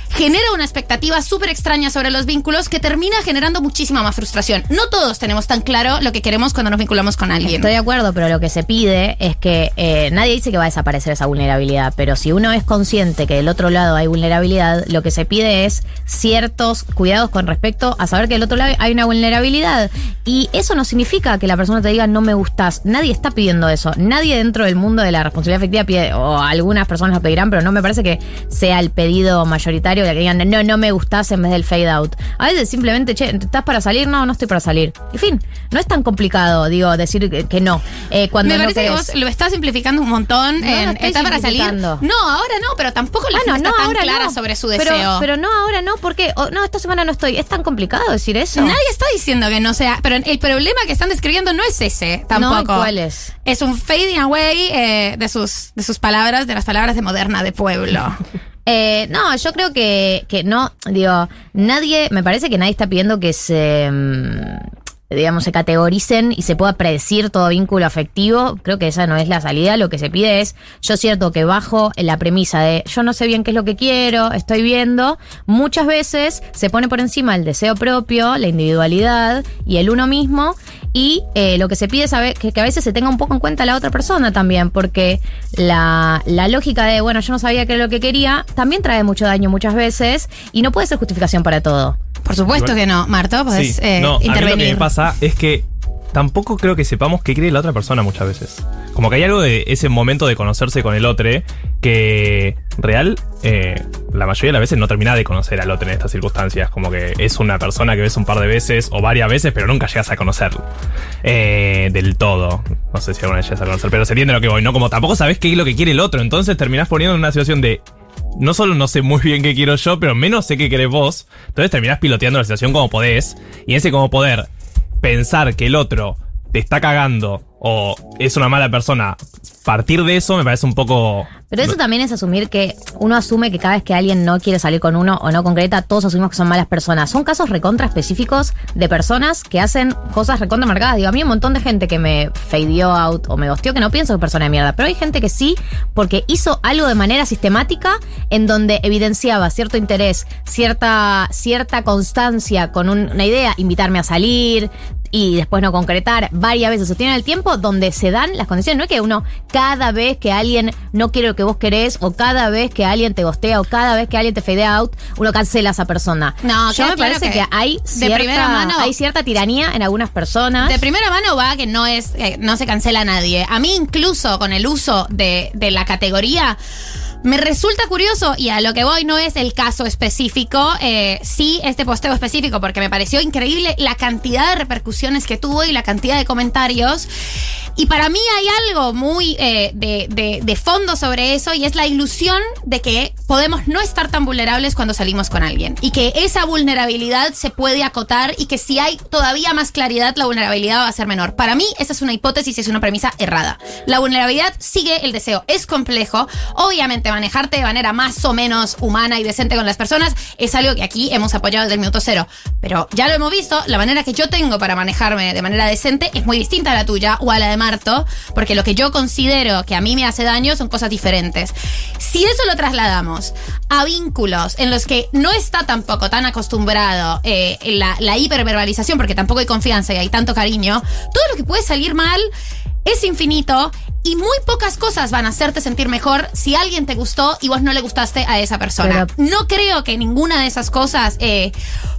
genera una expectativa súper extraña sobre los vínculos que termina generando muchísima más frustración. No todos tenemos tan claro lo que queremos cuando nos vinculamos con alguien. Estoy de acuerdo, pero lo que se pide es que eh, nadie dice que va a desaparecer esa vulnerabilidad, pero si uno es consciente que del otro lado hay vulnerabilidad, lo que se pide es ciertos cuidados con respecto a saber que del otro lado hay una vulnerabilidad. Y eso no significa que la persona te diga no me gustas. Nadie está pidiendo eso. Nadie dentro del mundo de la responsabilidad afectiva pide, o algunas personas lo pedirán, pero no me parece que sea el pedido mayoritario que digan no, no me gustas en vez del fade out. A veces simplemente, che, ¿estás para salir? No, no estoy para salir. En fin, no es tan complicado, digo, decir que, que no. Eh, cuando Me no parece que vos lo estás simplificando un montón No, en no estoy está para salir. No, ahora no, pero tampoco la gente está tan clara sobre su deseo. Pero, no, ahora no, porque oh, no, esta semana no estoy. Es tan complicado decir eso. Nadie está diciendo que no sea, pero el problema que están describiendo no es ese tampoco. No, ¿cuál es? Es un fading away eh, de sus de sus palabras, de las palabras de moderna de pueblo. [LAUGHS] Eh, no, yo creo que, que no, digo, nadie, me parece que nadie está pidiendo que se, mm, digamos, se categoricen y se pueda predecir todo vínculo afectivo. Creo que esa no es la salida. Lo que se pide es, yo cierto que bajo la premisa de yo no sé bien qué es lo que quiero, estoy viendo, muchas veces se pone por encima el deseo propio, la individualidad y el uno mismo. Y eh, lo que se pide es a que, que a veces se tenga un poco en cuenta la otra persona también, porque la, la lógica de, bueno, yo no sabía qué era lo que quería, también trae mucho daño muchas veces y no puede ser justificación para todo. Por supuesto que no, Marto, podés Sí, eh, no, a mí lo que intervenir. me pasa es que tampoco creo que sepamos qué cree la otra persona muchas veces. Como que hay algo de ese momento de conocerse con el otro que real, eh, la mayoría de las veces no termina de conocer al otro en estas circunstancias. Como que es una persona que ves un par de veces o varias veces, pero nunca llegas a conocerlo. Eh, del todo. No sé si alguna vez llegas a conocer, pero se entiende lo que voy, ¿no? Como tampoco sabes qué es lo que quiere el otro. Entonces terminás poniendo en una situación de no solo no sé muy bien qué quiero yo, pero menos sé qué querés vos. Entonces terminás piloteando la situación como podés. Y ese como poder pensar que el otro te está cagando o es una mala persona. Partir de eso me parece un poco. Pero eso también es asumir que uno asume que cada vez que alguien no quiere salir con uno o no concreta, todos asumimos que son malas personas. Son casos recontra específicos de personas que hacen cosas recontra marcadas. Digo, a mí un montón de gente que me fadeó out o me gosteó que no pienso que es persona de mierda. Pero hay gente que sí, porque hizo algo de manera sistemática en donde evidenciaba cierto interés, cierta, cierta constancia con un- una idea, invitarme a salir, y después no concretar varias veces sostiene el tiempo donde se dan las condiciones. No es que uno cada vez que alguien no quiere lo que vos querés o cada vez que alguien te gostea o cada vez que alguien te fade out, uno cancela a esa persona. No, Yo me claro parece que que, hay de cierta, primera mano- hay cierta tiranía en algunas personas. De primera mano va que no es, eh, no se cancela a nadie. A mí incluso con el uso de, de la categoría. Me resulta curioso, y a lo que voy no es el caso específico, eh, sí este posteo específico, porque me pareció increíble la cantidad de repercusiones que tuvo y la cantidad de comentarios. Y para mí hay algo muy eh, de, de- de fondo sobre eso, y es la ilusión de que podemos no estar tan vulnerables cuando salimos con alguien. Y que esa vulnerabilidad se puede acotar y que si hay todavía más claridad, la vulnerabilidad va a ser menor. Para mí, esa es una hipótesis y es una premisa errada. La vulnerabilidad sigue el deseo. Es complejo. Obviamente, manejarte de manera más o menos humana y decente con las personas es algo que aquí hemos apoyado desde el minuto cero. Pero ya lo hemos visto, la manera que yo tengo para manejarme de manera decente es muy distinta a la tuya o a la de Marto, porque lo que yo considero que a mí me hace daño son cosas diferentes. Si eso lo trasladamos a vínculos en los que no está tampoco tan acostumbrado eh, la, la hiperverbalización, porque tampoco hay confianza y hay tanto cariño, todo lo que puede salir mal es infinito y muy pocas cosas van a hacerte sentir mejor si alguien te gustó y vos no le gustaste a esa persona. no creo que ninguna de esas cosas eh,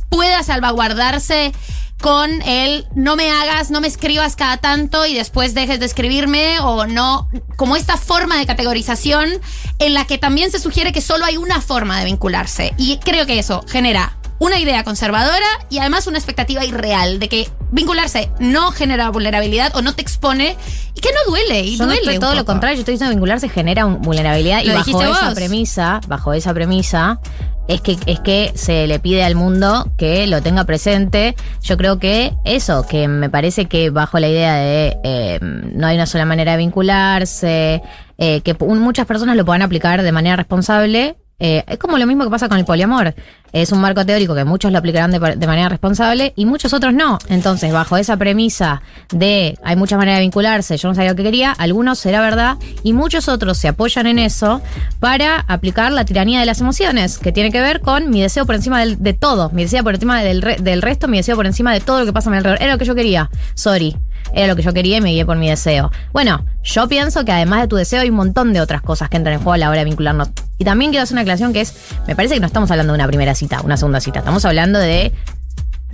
pueda salvaguardarse con el no me hagas, no me escribas cada tanto y después dejes de escribirme o no, como esta forma de categorización en la que también se sugiere que solo hay una forma de vincularse. Y creo que eso genera una idea conservadora y además una expectativa irreal de que vincularse no genera vulnerabilidad o no te expone y que no duele. Y Yo no duele estoy un todo lo contrario, yo estoy diciendo que vincularse genera vulnerabilidad y Lo bajo dijiste esa vos. premisa, bajo esa premisa, es que, es que se le pide al mundo que lo tenga presente. Yo creo que eso, que me parece que bajo la idea de eh, no hay una sola manera de vincularse, eh, que muchas personas lo puedan aplicar de manera responsable. Eh, es como lo mismo que pasa con el poliamor. Es un marco teórico que muchos lo aplicarán de, manera responsable y muchos otros no. Entonces, bajo esa premisa de hay muchas maneras de vincularse, yo no sabía lo que quería, algunos será verdad y muchos otros se apoyan en eso para aplicar la tiranía de las emociones, que tiene que ver con mi deseo por encima de todo, mi deseo por encima del, del resto, mi deseo por encima de todo lo que pasa a mi alrededor. Era lo que yo quería. Sorry. Era lo que yo quería y me guié por mi deseo. Bueno, yo pienso que además de tu deseo hay un montón de otras cosas que entran en juego a la hora de vincularnos. Y también quiero hacer una aclaración que es, me parece que no estamos hablando de una primera cita, una segunda cita. Estamos hablando de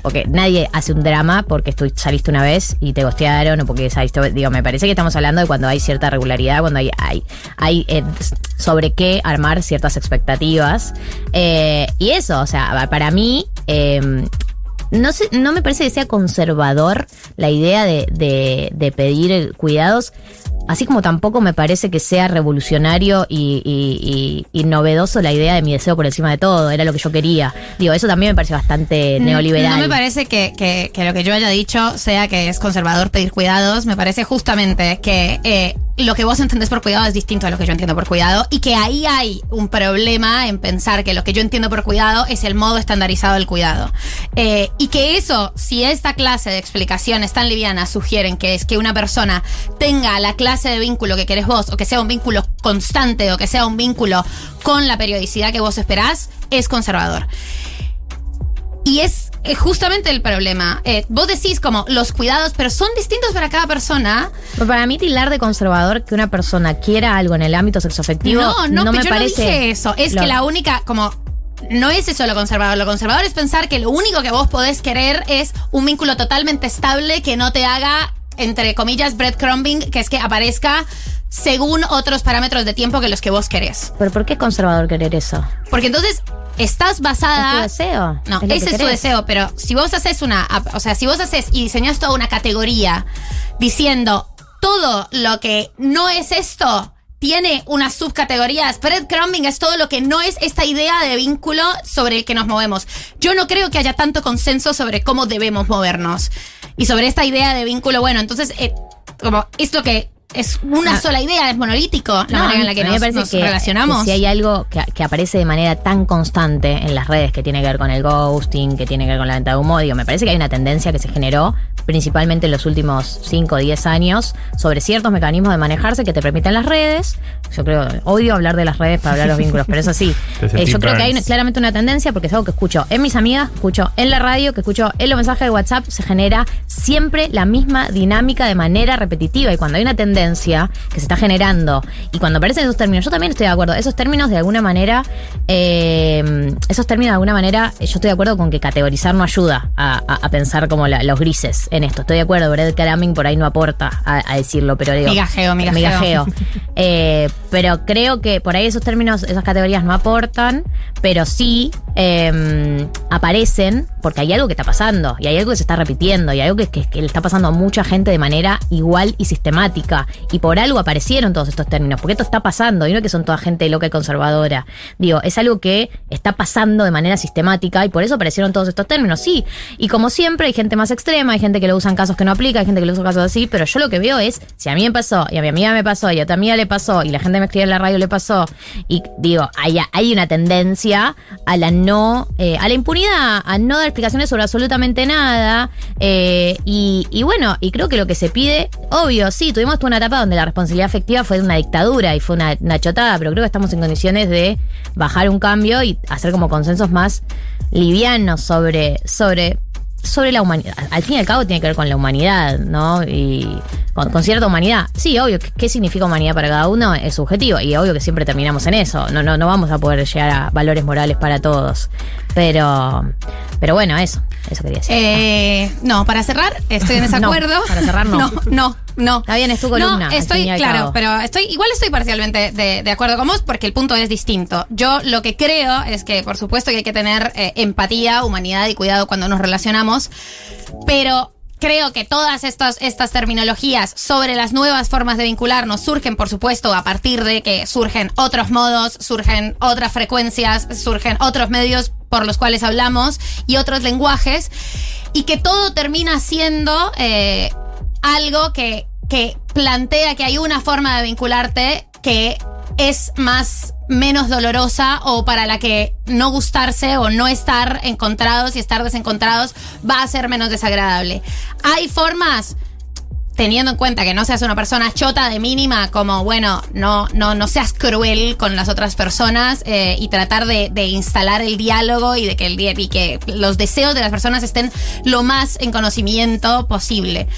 porque nadie hace un drama porque estu- saliste una vez y te gostearon o porque saliste. Digo, me parece que estamos hablando de cuando hay cierta regularidad, cuando hay, hay, eh, sobre qué armar ciertas expectativas. Eh, y eso, o sea, para mí. eh, no, sé, no me parece que sea conservador la idea de, de- de pedir cuidados, así como tampoco me parece que sea revolucionario y, y- y- y novedoso la idea de mi deseo por encima de todo, era lo que yo quería. Digo, eso también me parece bastante neoliberal. No me parece que, que- que lo que yo haya dicho sea que es conservador pedir cuidados. Me parece justamente que eh, lo que vos entendés por cuidado es distinto a lo que yo entiendo por cuidado y que ahí hay un problema en pensar que lo que yo entiendo por cuidado es el modo estandarizado del cuidado. Eh, y que eso, si esta clase de explicaciones tan livianas sugieren que es que una persona tenga la clase de vínculo que querés vos o que sea un vínculo constante o que sea un vínculo con la periodicidad que vos esperás, es conservador. Y es eh, justamente el problema. Eh, vos decís como los cuidados, pero son distintos para cada persona. Pero para mí tilar de conservador que una persona quiera algo en el ámbito sexoafectivo No, no, no, pero me yo parece no dije eso. Es lo- que la única, como. No es eso lo conservador. Lo conservador es pensar que lo único que vos podés querer es un vínculo totalmente estable que no te haga, entre comillas, breadcrumbing, que es que aparezca según otros parámetros de tiempo que los que vos querés. Pero ¿por qué conservador querer eso? Porque entonces estás basada. ¿Es tu deseo? No, ¿Es ese es tu deseo, pero si vos haces una, o sea, si vos haces y diseñas toda una categoría diciendo todo lo que no es esto tiene unas subcategorías. Breadcrumbing es todo lo que no es esta idea de vínculo sobre el que nos movemos. Yo no creo que haya tanto consenso sobre cómo debemos movernos. Y sobre esta idea de vínculo, bueno, entonces eh, como esto que es una Ah. sola idea, es monolítico la No, manera en la que nos, me parece nos que, relacionamos. que si hay algo que, que aparece de manera tan constante en las redes que tiene que ver con el ghosting, que tiene que ver con la venta de humo, digo, me parece que hay una tendencia que se generó principalmente en los últimos 5 o 10 años sobre ciertos mecanismos de manejarse que te permiten las redes. Yo creo, odio hablar de las redes para hablar de los vínculos, pero eso sí. [LAUGHS] Eh, yo creo que hay claramente una tendencia porque es algo que escucho en mis amigas, escucho en la radio, que escucho en los mensajes de WhatsApp, se genera siempre la misma dinámica de manera repetitiva y cuando hay una tendencia que se está generando y cuando aparecen esos términos, yo también estoy de acuerdo, esos términos de alguna manera, eh, esos términos de alguna manera, yo estoy de acuerdo con que categorizar no ayuda a, a- a pensar como la- los grises en esto, estoy de acuerdo, Brett Caraming por ahí no aporta a, a decirlo, pero digo... Migajeo, migajeo. Migajeo. [LAUGHS] Eh, pero creo que por ahí esos términos, esas categorías no aportan, pero sí eh, aparecen porque hay algo que está pasando y hay algo que se está repitiendo y hay algo que, que- que le está pasando a mucha gente de manera igual y sistemática. Y por algo aparecieron todos estos términos, porque esto está pasando y no que son toda gente loca y conservadora. Digo, es algo que está pasando de manera sistemática y por eso aparecieron todos estos términos. Sí, y como siempre hay gente más extrema, hay gente que lo usa en casos que no aplica, hay gente que lo usa en casos así, pero yo lo que veo es, si a mí me pasó y a mi amiga me pasó y a tu amiga le pasó y la gente me escribe en la radio le pasó y digo, hay, hay una tendencia a la no, eh, a la impunidad, a no dar explicaciones sobre absolutamente nada eh, y, y bueno, y creo que lo que se pide, obvio, sí, tuvimos toda una etapa donde la responsabilidad afectiva fue una dictadura y fue una, una chotada, pero creo que estamos en condiciones de bajar un cambio y hacer como consensos más livianos sobre, sobre sobre la humanidad. Al fin y al cabo tiene que ver con la humanidad, ¿no? Y con, con cierta humanidad. Sí, obvio, ¿qué, significa humanidad para cada uno? Es subjetivo. Y obvio que siempre terminamos en eso. No, no, no vamos a poder llegar a valores morales para todos. Pero, pero bueno, eso. Eso quería decir. Eh, no, para cerrar, estoy en [LAUGHS] No, desacuerdo. para cerrar, no. [LAUGHS] No, no, no. Está bien, es tu columna. No, estoy, claro, pero estoy, igual estoy parcialmente de, de acuerdo con vos porque el punto es distinto. Yo lo que creo es que, por supuesto, que hay que tener eh, empatía, humanidad y cuidado cuando nos relacionamos, pero creo que todas estas, estas terminologías sobre las nuevas formas de vincularnos surgen, por supuesto, a partir de que surgen otros modos, surgen otras frecuencias, surgen otros medios por los cuales hablamos y otros lenguajes, y que todo termina siendo eh, algo que, que plantea que hay una forma de vincularte que es más menos dolorosa o para la que no gustarse o no estar encontrados y estar desencontrados va a ser menos desagradable. Hay formas teniendo en cuenta que no seas una persona chota de mínima, como bueno, no, no, no seas cruel con las otras personas eh, y tratar de, de instalar el diálogo y de que el y que los deseos de las personas estén lo más en conocimiento posible.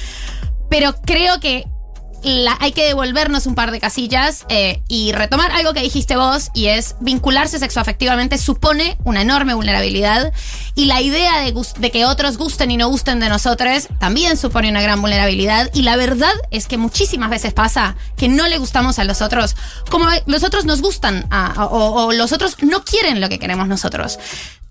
Pero creo que la- hay que devolvernos un par de casillas eh, y retomar algo que dijiste vos y es vincularse sexoafectivamente supone una enorme vulnerabilidad y la idea de, de que otros gusten y no gusten de nosotros también supone una gran vulnerabilidad y la verdad es que muchísimas veces pasa que no le gustamos a los otros como los otros nos gustan a- a- o, o los otros no quieren lo que queremos nosotros.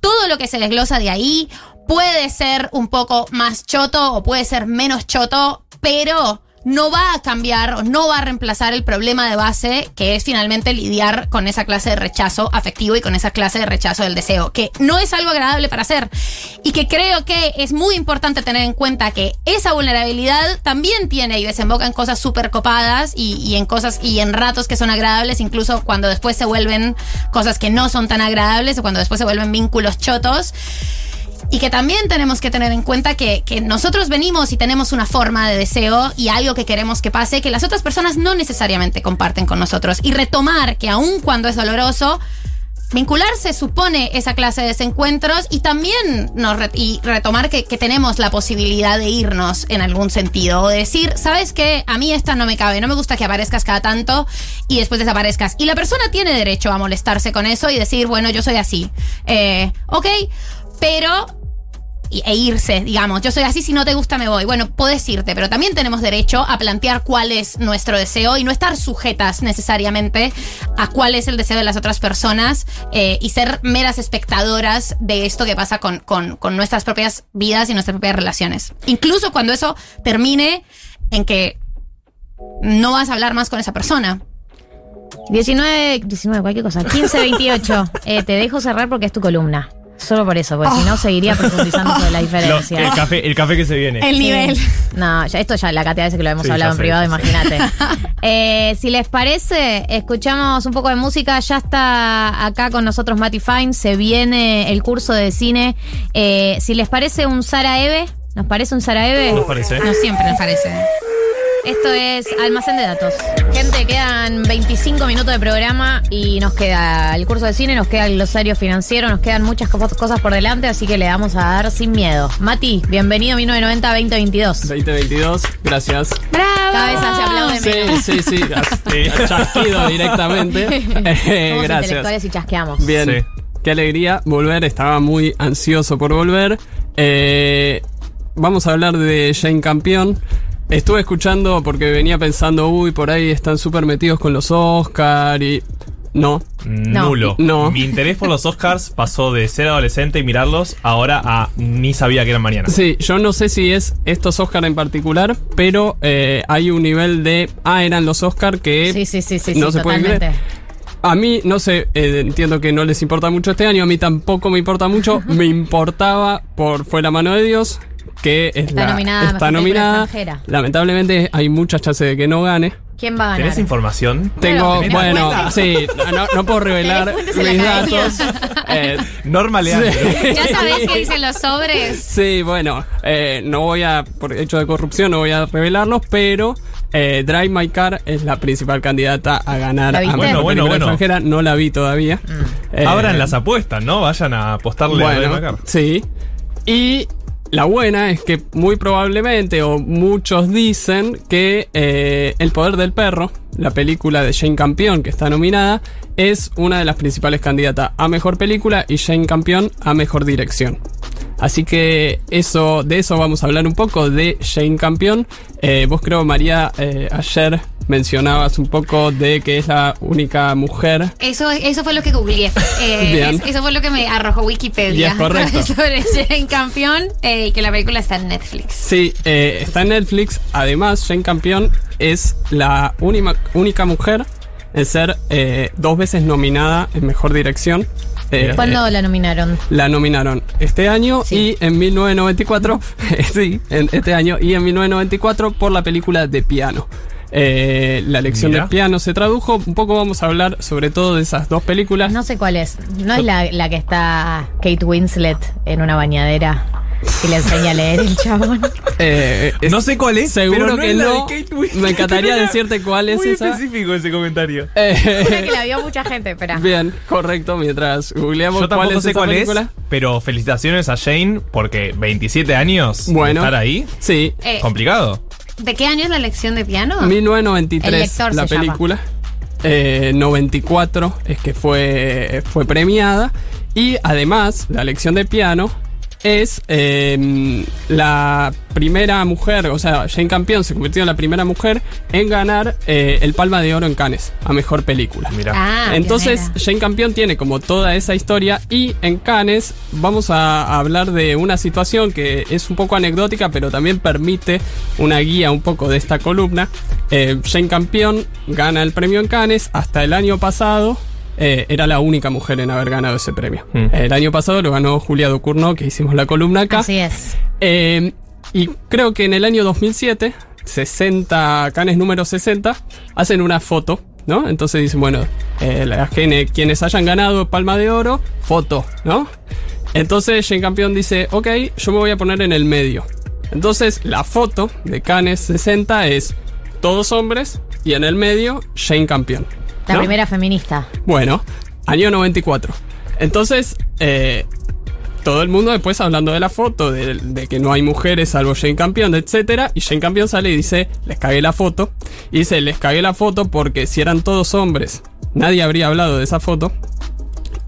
Todo lo que se desglosa de ahí puede ser un poco más choto o puede ser menos choto, pero no va a cambiar no va a reemplazar el problema de base que es finalmente lidiar con esa clase de rechazo afectivo y con esa clase de rechazo del deseo, que no es algo agradable para hacer y que creo que es muy importante tener en cuenta que esa vulnerabilidad también tiene y desemboca en cosas súper copadas y, y en cosas y en ratos que son agradables, incluso cuando después se vuelven cosas que no son tan agradables o cuando después se vuelven vínculos chotos. Y que también tenemos que tener en cuenta que, que nosotros venimos y tenemos una forma de deseo y algo que queremos que pase que las otras personas no necesariamente comparten con nosotros. Y retomar que aun cuando es doloroso, vincularse supone esa clase de desencuentros y también y retomar que, que tenemos la posibilidad de irnos en algún sentido. O decir, ¿sabes qué? A mí esta no me cabe, no me gusta que aparezcas cada tanto y después desaparezcas. Y la persona tiene derecho a molestarse con eso y decir, bueno, yo soy así. Eh, ok, pero e irse, digamos. Yo soy así, si no te gusta me voy. Bueno, puedes irte, pero también tenemos derecho a plantear cuál es nuestro deseo y no estar sujetas necesariamente a cuál es el deseo de las otras personas eh, y ser meras espectadoras de esto que pasa con, con, con nuestras propias vidas y nuestras propias relaciones. Incluso cuando eso termine en que no vas a hablar más con esa persona. 19, 19, cualquier cosa. 15, 28. [LAUGHS] Eh, te dejo cerrar porque es tu columna. Solo por eso, porque si no seguiría profundizando sobre la [LAUGHS] Lo- diferencia. el, café, el café que se viene. El Sí. nivel. No, ya, esto ya la cantidad de veces que lo hemos Sí, hablado en sé, privado, imagínate. [LAUGHS] Eh, si les parece, escuchamos un poco de música. Ya está acá con nosotros Matty Fine. Se viene el curso de cine. Eh, si les parece un Sara Eve, ¿nos parece un Sara Eve? Nos parece. No siempre me parece. Esto es almacén de datos. Gente, quedan 25 minutos de programa y nos queda el curso de cine, nos queda el glosario financiero, nos quedan muchas co- cosas por delante, así que le vamos a dar sin miedo. Mati, bienvenido a 1990-2022. 2022, gracias. ¡Bravo! Cada vez se aplaude Sí, sí, [LAUGHS] sí. a- Chasquido directamente. [LAUGHS] Eh, Somos gracias. intelectuales y chasqueamos. Bien. Sí. Qué alegría volver. Estaba muy ansioso por volver. Eh, vamos a hablar de Jane Campión. Estuve escuchando porque venía pensando, uy, por ahí están súper metidos con los Oscar y. No. No. Nulo. No. Mi interés por los Oscars pasó de ser adolescente y mirarlos ahora a ni sabía que eran mañana. Sí, yo no sé si es estos Oscar en particular, pero eh, hay un nivel de. Ah, eran los Oscar que. Sí, sí, sí, sí, no sí, se puede totalmente. creer. A mí, no sé, eh, entiendo que no les importa mucho este año, a mí tampoco me importa mucho. [LAUGHS] me importaba por Fue la mano de Dios, que es Está la- nominada está nominada. Extranjera. Lamentablemente hay muchas chances de que no gane. ¿Quién va a ganar? ¿Tenés información? Tengo, ¿tenés bueno, cuenta? sí, no, no puedo [LAUGHS] revelar mis datos. [LAUGHS] Eh, Norma Leandro. ¿Ya sabés qué dicen los sobres? Sí, bueno, eh, no voy a, por hecho de corrupción, no voy a revelarlos, pero eh, Drive My Car es la principal candidata a ganar ¿La a Bueno, bueno, bueno. extranjera. No la vi todavía. Eh, Abran las apuestas, ¿no? Vayan a apostarle a bueno, Ray Macar. sí. Y la buena es que muy probablemente, o muchos dicen, que eh, El Poder del Perro, la película de Jane Campion que está nominada, es una de las principales candidatas a mejor película y Jane Campion a mejor dirección. Así que eso, de eso vamos a hablar un poco, de Jane Campion. Eh, vos creo, María, eh, ayer mencionabas un poco de que es la única mujer Eso, eso fue lo que googleé. [LAUGHS] Eh, es- eso fue lo que me arrojó Wikipedia. Y es correcto. [LAUGHS] Sobre Jane Campión eh, y que la película está en Netflix. Sí, está en Netflix. Además, Jane Campion es la única, única mujer en ser dos veces nominada en Mejor Dirección. Eh, ¿Cuándo la nominaron? la nominaron este año Sí. y en 1994, [LAUGHS] sí, en este año y en 1994 por la película de piano. Eh, la lección Mira. de piano se tradujo. Un poco vamos a hablar sobre todo de esas dos películas. No sé cuál es. No es la, la que está Kate Winslet en una bañadera y le enseña a leer el chabón. [LAUGHS] Eh, es- No sé cuál es, Seguro pero no que es la no. de Kate Winslet. Me encantaría [LAUGHS] Era decirte cuál es Muy esa. específico ese comentario. [LAUGHS] Eh, que la vio mucha gente, espera. Bien, correcto. Mientras googleamos Yo cuál tampoco es sé esa cuál película. es, pero felicitaciones a Jane porque 27 años de Bueno. estar ahí. Sí, Eh, Complicado. ¿De qué año es la lección de piano? 1993 El lector la se llama. película. Eh, 94 es que fue, fue premiada. Y además, la lección de piano es eh, la primera mujer, o sea, Jane Campion se convirtió en la primera mujer en ganar eh, el Palma de Oro en Cannes a mejor película. Mira. Ah, Entonces, pionera. Jane Campion tiene como toda esa historia y en Cannes vamos a, a hablar de una situación que es un poco anecdótica, pero también permite una guía un poco de esta columna. Eh, Jane Campion gana el premio en Cannes. Hasta el año pasado eh, era la única mujer en haber ganado ese premio. Mm. El año pasado lo ganó Julia Ducournau, que hicimos la columna acá. Así es. Eh, y creo que en el año 2007, 60, Canes número 60, hacen una foto, ¿no? Entonces dicen, bueno, eh, la gente- quienes hayan ganado Palma de Oro, foto, ¿no? Entonces Jane Campion dice, ok, yo me voy a poner en el medio. Entonces la foto de Canes 60 es todos hombres y en el medio Jane Campion. La ¿no? primera feminista. Bueno, año 94. Entonces, eh, todo el mundo después hablando de la foto, de, de que no hay mujeres salvo Jane Campion, etcétera, y Jane Campion sale y dice, les cagué la foto. Y dice, les cagué la foto porque si eran todos hombres, nadie habría hablado de esa foto.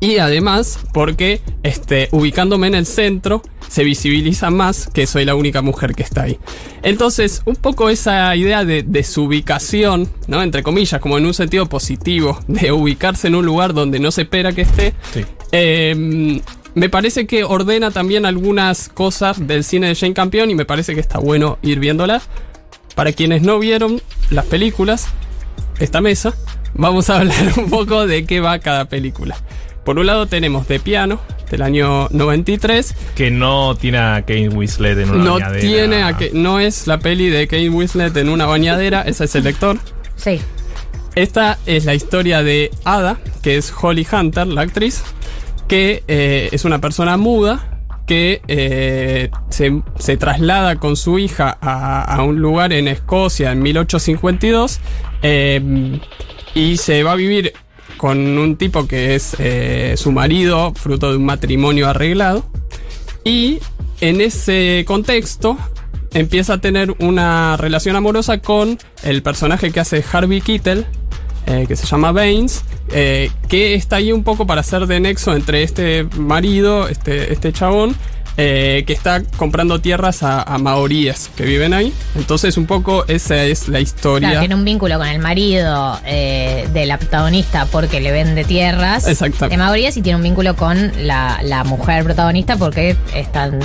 Y además, porque este, ubicándome en el centro, se visibiliza más que soy la única mujer que está ahí. Entonces, un poco esa idea de, de su ubicación, ¿no? Entre comillas, como en un sentido positivo, de ubicarse en un lugar donde no se espera que esté, Sí. eh, me parece que ordena también algunas cosas del cine de Jane Campion y me parece que está bueno ir viéndolas. Para quienes no vieron las películas, esta mesa, vamos a hablar [LAUGHS] un poco de qué va cada película. Por un lado tenemos De Piano, del año 93. Que no tiene a Kate Winslet en una No bañadera. tiene a que no es la peli de Kate Winslet en una bañadera, [LAUGHS] esa es el lector. Sí. Esta es la historia de Ada, que es Holly Hunter, la actriz, que eh, es una persona muda que eh, se, se traslada con su hija a, a un lugar en Escocia en 1852 eh, y se va a vivir con un tipo que es eh, su marido, fruto de un matrimonio arreglado. Y en ese contexto empieza a tener una relación amorosa con el personaje que hace Harvey Keitel, eh, que se llama Baines, eh, que está ahí un poco para hacer de nexo entre este marido, este, este chabón, eh, que está comprando tierras a, a maoríes que viven ahí. Entonces un poco esa es la historia. Claro, tiene un vínculo con el marido eh, de la protagonista porque le vende tierras Exacto. de mayorías y tiene un vínculo con la, la mujer protagonista porque están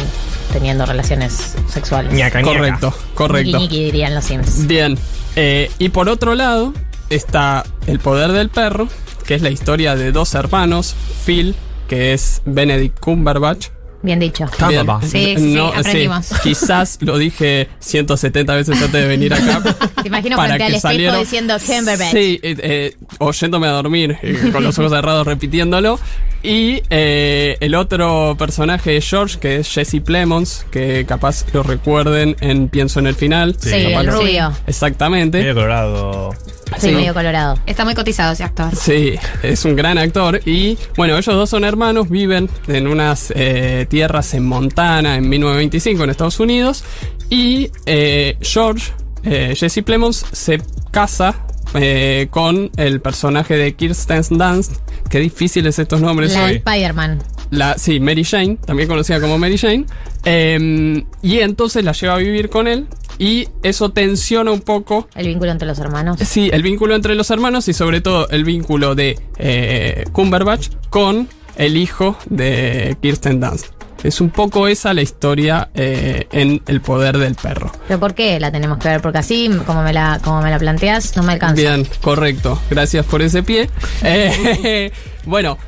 teniendo relaciones sexuales. Correcto, correcto. Ñiqui, ñiqui, dirían los Sims. Bien. eh, y por otro lado está El poder del perro, que es la historia de dos hermanos, Phil, que es Benedict Cumberbatch. Bien dicho. Bien. Sí, sí, sí, aprendimos. quizás lo dije 170 veces antes de venir acá. [LAUGHS] Te imagino para frente al que espejo diciendo Cumberbatch. Sí, eh, eh, oyéndome a dormir, eh, con los ojos cerrados repitiéndolo. Y eh, el otro personaje de George, que es Jesse Plemons, que capaz lo recuerden en Pienso en el final. Sí, Capaz el rubio. Exactamente. Medio colorado. Sí, Sí. medio colorado. Está muy cotizado ese actor. Sí, es un gran actor. Y bueno, ellos dos son hermanos, viven en unas eh, tierras en Montana en 1925 en Estados Unidos. Y eh, George, eh, Jesse Plemons, se casa eh, con el personaje de Kirsten Dunst. Qué difíciles estos nombres La. Spider-Man. La, sí, Mary Jane, también conocida como Mary Jane. Eh, y entonces la lleva a vivir con él. Y eso tensiona un poco El vínculo entre los hermanos. Sí, el vínculo entre los hermanos y sobre todo el vínculo de eh, Cumberbatch con el hijo de Kirsten Dunst. Es un poco esa la historia eh, en El poder del perro. ¿Pero por qué la tenemos que ver? Porque así, como me la, como me la planteas, no me alcanza. Bien, correcto. Gracias por ese pie. Eh, [LAUGHS] bueno,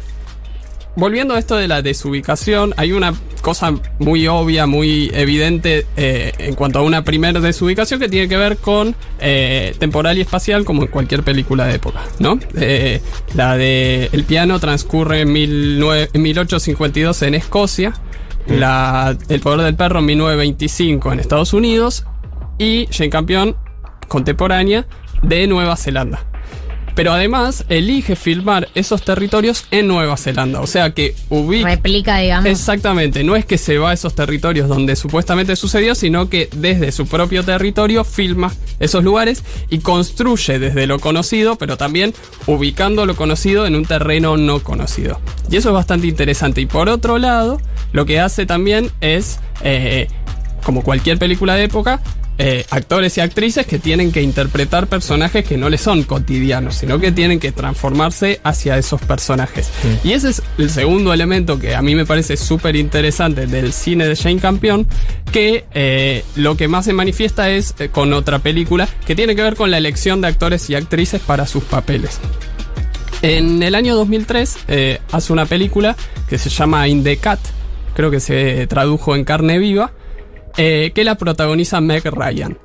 volviendo a esto de la desubicación, hay una cosa muy obvia, muy evidente eh, en cuanto a una primera desubicación que tiene que ver con eh, temporal y espacial, como en cualquier película de época, ¿no? Eh, la de El piano transcurre en, 19 en 1852 en Escocia, la, El poder del perro en 1925 en Estados Unidos y Jane Campion contemporánea de Nueva Zelanda. Pero además elige filmar esos territorios en Nueva Zelanda. O sea que ubica. Replica, digamos. Exactamente. No es que se va a esos territorios donde supuestamente sucedió, sino que desde su propio territorio filma esos lugares y construye desde lo conocido, pero también ubicando lo conocido en un terreno no conocido. Y eso es bastante interesante. Y por otro lado, lo que hace también es, eh, como cualquier película de época, eh, actores y actrices que tienen que interpretar personajes que no les son cotidianos, sino que tienen que transformarse hacia esos personajes. Y ese es el segundo elemento que a mí me parece súper interesante del cine de Jane Campion, que eh, lo que más se manifiesta es eh, con otra película que tiene que ver con la elección de actores y actrices para sus papeles. En el año 2003 eh, hace una película que se llama In the Cat, creo que se tradujo en carne viva, eh, que la protagoniza Meg Ryan.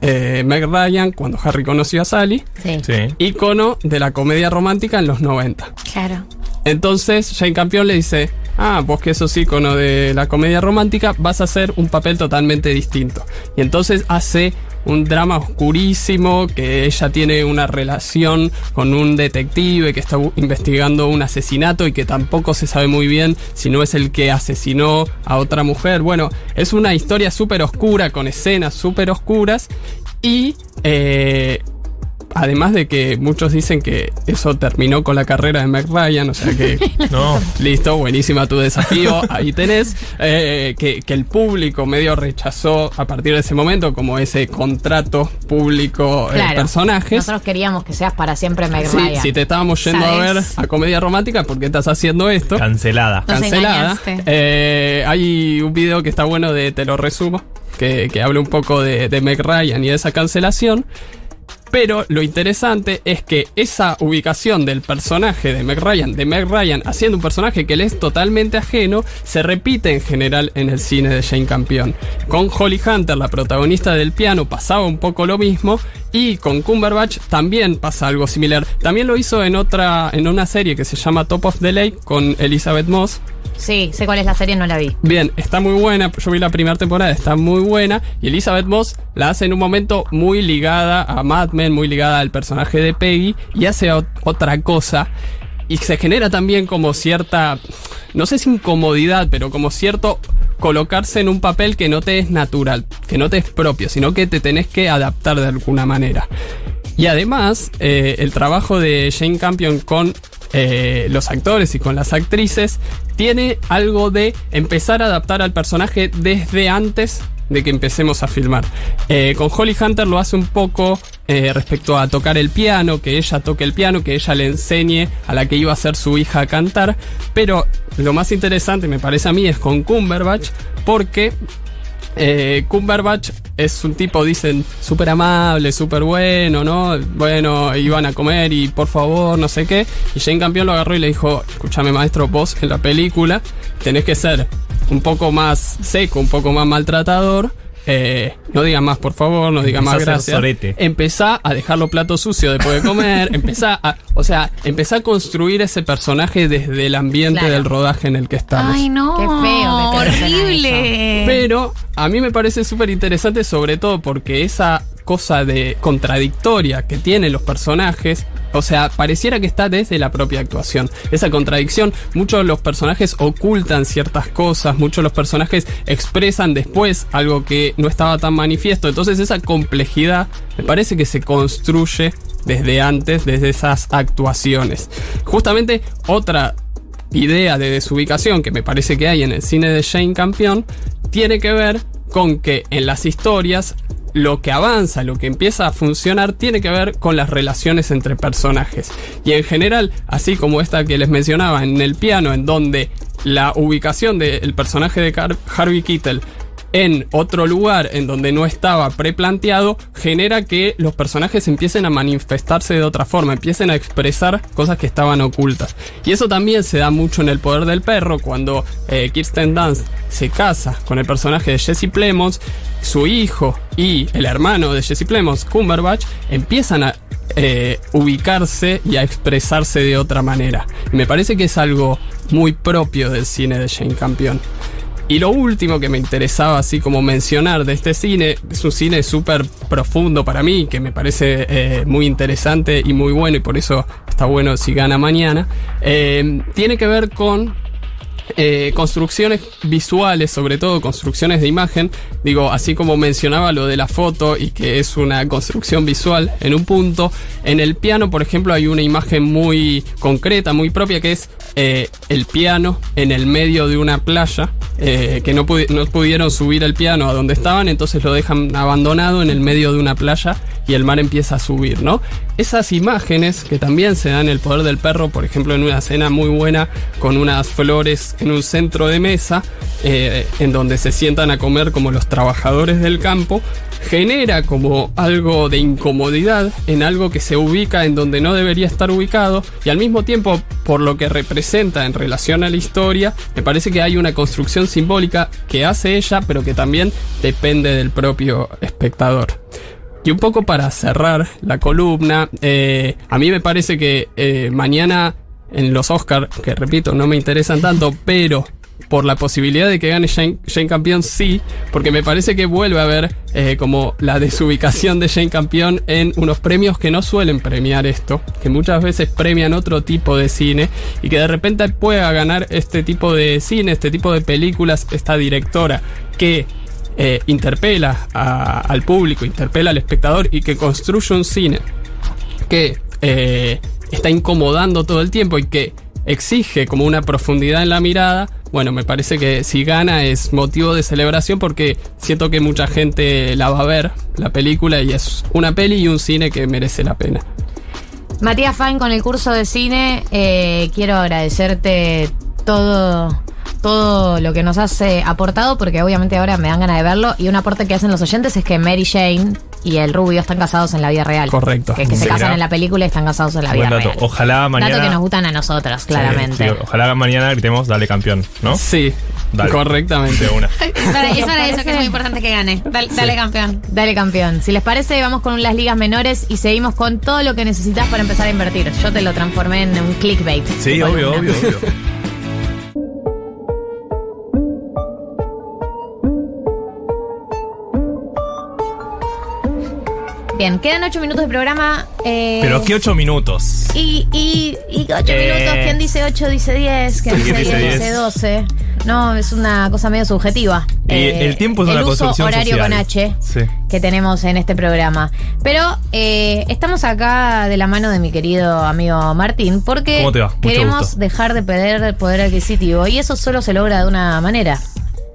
Eh, Meg Ryan, cuando Harry conoció a Sally, Sí. ícono de la comedia romántica en los 90. Claro. Entonces Jane Campion le dice, ah, vos que sos ícono de la comedia romántica, vas a hacer un papel totalmente distinto. Y entonces hace un drama oscurísimo, que ella tiene una relación con un detective que está investigando un asesinato y que tampoco se sabe muy bien si no es el que asesinó a otra mujer. Bueno, es una historia súper oscura, con escenas súper oscuras y... eh, Además de que muchos dicen que eso terminó con la carrera de Meg Ryan, o sea que. [LAUGHS] No. Listo, buenísima tu desafío, ahí tenés. Eh, que, que el público medio rechazó a partir de ese momento, como ese contrato público eh, Claro. personajes. Nosotros queríamos que seas para siempre Meg Sí, Ryan. si te estábamos yendo a ver a comedia romántica, ¿por qué estás haciendo esto? Cancelada. Nos Cancelada. Eh, hay un video que está bueno de Te lo resumo, que, que habla un poco de, de Meg Ryan y de esa cancelación. Pero lo interesante es que esa ubicación del personaje de Meg Ryan, de Meg Ryan haciendo un personaje que le es totalmente ajeno, se repite en general en el cine de Jane Campion. Con Holly Hunter, la protagonista del piano, pasaba un poco lo mismo y con Cumberbatch también pasa algo similar. También lo hizo en otra, en una serie que se llama Top of the Lake con Elizabeth Moss. Sí, sé cuál es la serie, no la vi. Bien, está muy buena. Yo vi la primera temporada, está muy buena. Y Elizabeth Moss la hace en un momento muy ligada a Mad Men, muy ligada al personaje de Peggy. Y hace ot- otra cosa. Y se genera también como cierta, no sé si incomodidad, pero como cierto colocarse en un papel que no te es natural, que no te es propio, sino que te tenés que adaptar de alguna manera. Y además, eh, el trabajo de Jane Campion con eh, los actores y con las actrices tiene algo de empezar a adaptar al personaje desde antes de que empecemos a filmar. Eh, con Holly Hunter lo hace un poco eh, respecto a tocar el piano, que ella toque el piano, que ella le enseñe a la que iba a ser su hija a cantar. Pero lo más interesante, me parece a mí, es con Cumberbatch, porque eh, Cumberbatch es un tipo, dicen, súper amable, súper bueno, ¿no? Bueno, iban a comer y por favor, no sé qué. Y Jane Campion lo agarró y le dijo, escúchame maestro, vos en la película tenés que ser un poco más seco, un poco más maltratador. Eh, no diga más, por favor, no diga Empezá más gracias. Empezá a dejar los platos sucios después de comer. [LAUGHS] empezá a, o sea, empezá a construir ese personaje desde el ambiente Claro. del rodaje en el que estamos. Ay, no. Qué feo Horrible. Pero a mí me parece súper interesante, sobre todo porque esa cosa de contradictoria que tienen los personajes, o sea, pareciera que está desde la propia actuación. Esa contradicción, muchos de los personajes ocultan ciertas cosas, muchos de los personajes expresan después algo que no estaba tan manifiesto. Entonces esa complejidad me parece que se construye desde antes, desde esas actuaciones. Justamente otra idea de desubicación que me parece que hay en el cine de Jane Campion tiene que ver con que en las historias lo que avanza, lo que empieza a funcionar, tiene que ver con las relaciones entre personajes. Y en general, así como esta que les mencionaba en el piano, en donde la ubicación del personaje de Harvey Keitel en otro lugar en donde no estaba preplanteado, genera que los personajes empiecen a manifestarse de otra forma, empiecen a expresar cosas que estaban ocultas. Y eso también se da mucho en El Poder del Perro, cuando eh, Kirsten Dunst se casa con el personaje de Jesse Plemons, su hijo y el hermano de Jesse Plemons, Cumberbatch, empiezan a eh, ubicarse y a expresarse de otra manera. Me parece que es algo muy propio del cine de Jane Campion. Y lo último que me interesaba así como mencionar de este cine, es un cine súper profundo para mí, que me parece eh, muy interesante y muy bueno y por eso está bueno si gana mañana, eh, tiene que ver con eh, construcciones visuales, sobre todo construcciones de imagen. Digo, así como mencionaba lo de la foto y que es una construcción visual en un punto, en el piano, por ejemplo, hay una imagen muy concreta, muy propia, que es eh, el piano en el medio de una playa, eh, que no, no pudieron subir el piano a donde estaban, entonces lo dejan abandonado en el medio de una playa y el mar empieza a subir, ¿no? Esas imágenes que también se dan el poder del perro, por ejemplo, en una escena muy buena con unas flores en un centro de mesa, eh, en donde se sientan a comer como los trabajadores del campo, genera como algo de incomodidad en algo que se ubica en donde no debería estar ubicado y al mismo tiempo por lo que representa en relación a la historia me parece que hay una construcción simbólica que hace ella pero que también depende del propio espectador. Y un poco para cerrar la columna, eh, a mí me parece que eh, mañana en los Oscars, que repito, no me interesan tanto, pero por la posibilidad de que gane Jane, Jane Campion, sí, porque me parece que vuelve a haber eh, como la desubicación de Jane Campion en unos premios que no suelen premiar esto, que muchas veces premian otro tipo de cine y que de repente pueda ganar este tipo de cine, este tipo de películas, esta directora que eh, interpela al público, interpela al espectador y que construye un cine que eh, está incomodando todo el tiempo y que exige como una profundidad en la mirada, bueno, me parece que si gana es motivo de celebración porque siento que mucha gente la va a ver, la película, y es una peli y un cine que merece la pena. Matías Fain con el curso de cine, eh, quiero agradecerte todo, todo lo que nos has eh, aportado, porque obviamente ahora me dan ganas de verlo. Y un aporte que hacen los oyentes es que Mary Jane y el rubio están casados en la vida real. Correcto. Que, es que se casan en la película y están casados en la vida dato. real. Ojalá mañana. Dato que nos gustan a nosotros, claramente. Sí, sí, ojalá mañana gritemos, dale campeón, ¿no? Sí, Dale. correctamente. Una. Para- es para eso que es muy importante que gane. Dale, dale, campeón. Dale campeón. Si les parece, vamos con las ligas menores y seguimos con todo lo que necesitas para empezar a invertir. Yo te lo transformé en un clickbait. Sí, obvio, obvio, obvio. [LAUGHS] Bien, quedan ocho minutos de programa. eh, Pero qué ocho minutos. Y, y, y ocho Eh. minutos, ¿quién dice 8 dice 10? ¿Quién Sí, dice ¿quién 10 dice dice 10? 12? No, es una cosa medio subjetiva. Y el tiempo es el una uso horario social. con H Sí. que tenemos en este programa. Pero eh, estamos acá de la mano de mi querido amigo Martín porque queremos dejar de perder poder adquisitivo y eso solo se logra de una manera,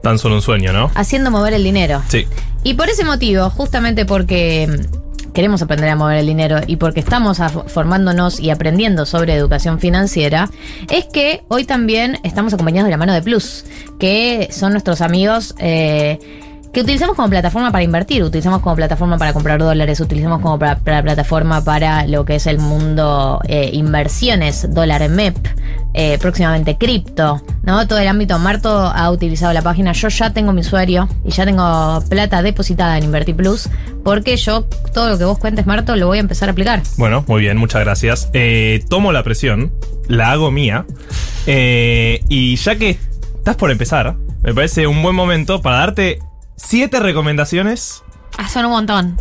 Tan solo un sueño, ¿no? haciendo mover el dinero. Sí. Y por ese motivo, justamente porque queremos aprender a mover el dinero y porque estamos formándonos y aprendiendo sobre educación financiera, es que hoy también estamos acompañados de la mano de Plus, que son nuestros amigos. eh, que utilizamos como plataforma para invertir, utilizamos como plataforma para comprar dólares, utilizamos como plataforma para lo que es el mundo eh, inversiones, dólar MEP, eh, próximamente cripto, ¿no? Todo el ámbito. Marto ha utilizado la página. Yo ya tengo mi usuario y ya tengo plata depositada en Invertir Plus, porque yo todo lo que vos cuentes, Marto, lo voy a empezar a aplicar. Bueno, muy bien, muchas gracias. Eh, tomo la presión, la hago mía. eh, y ya que estás por empezar, me parece un buen momento para darte siete recomendaciones. Ah, son un montón.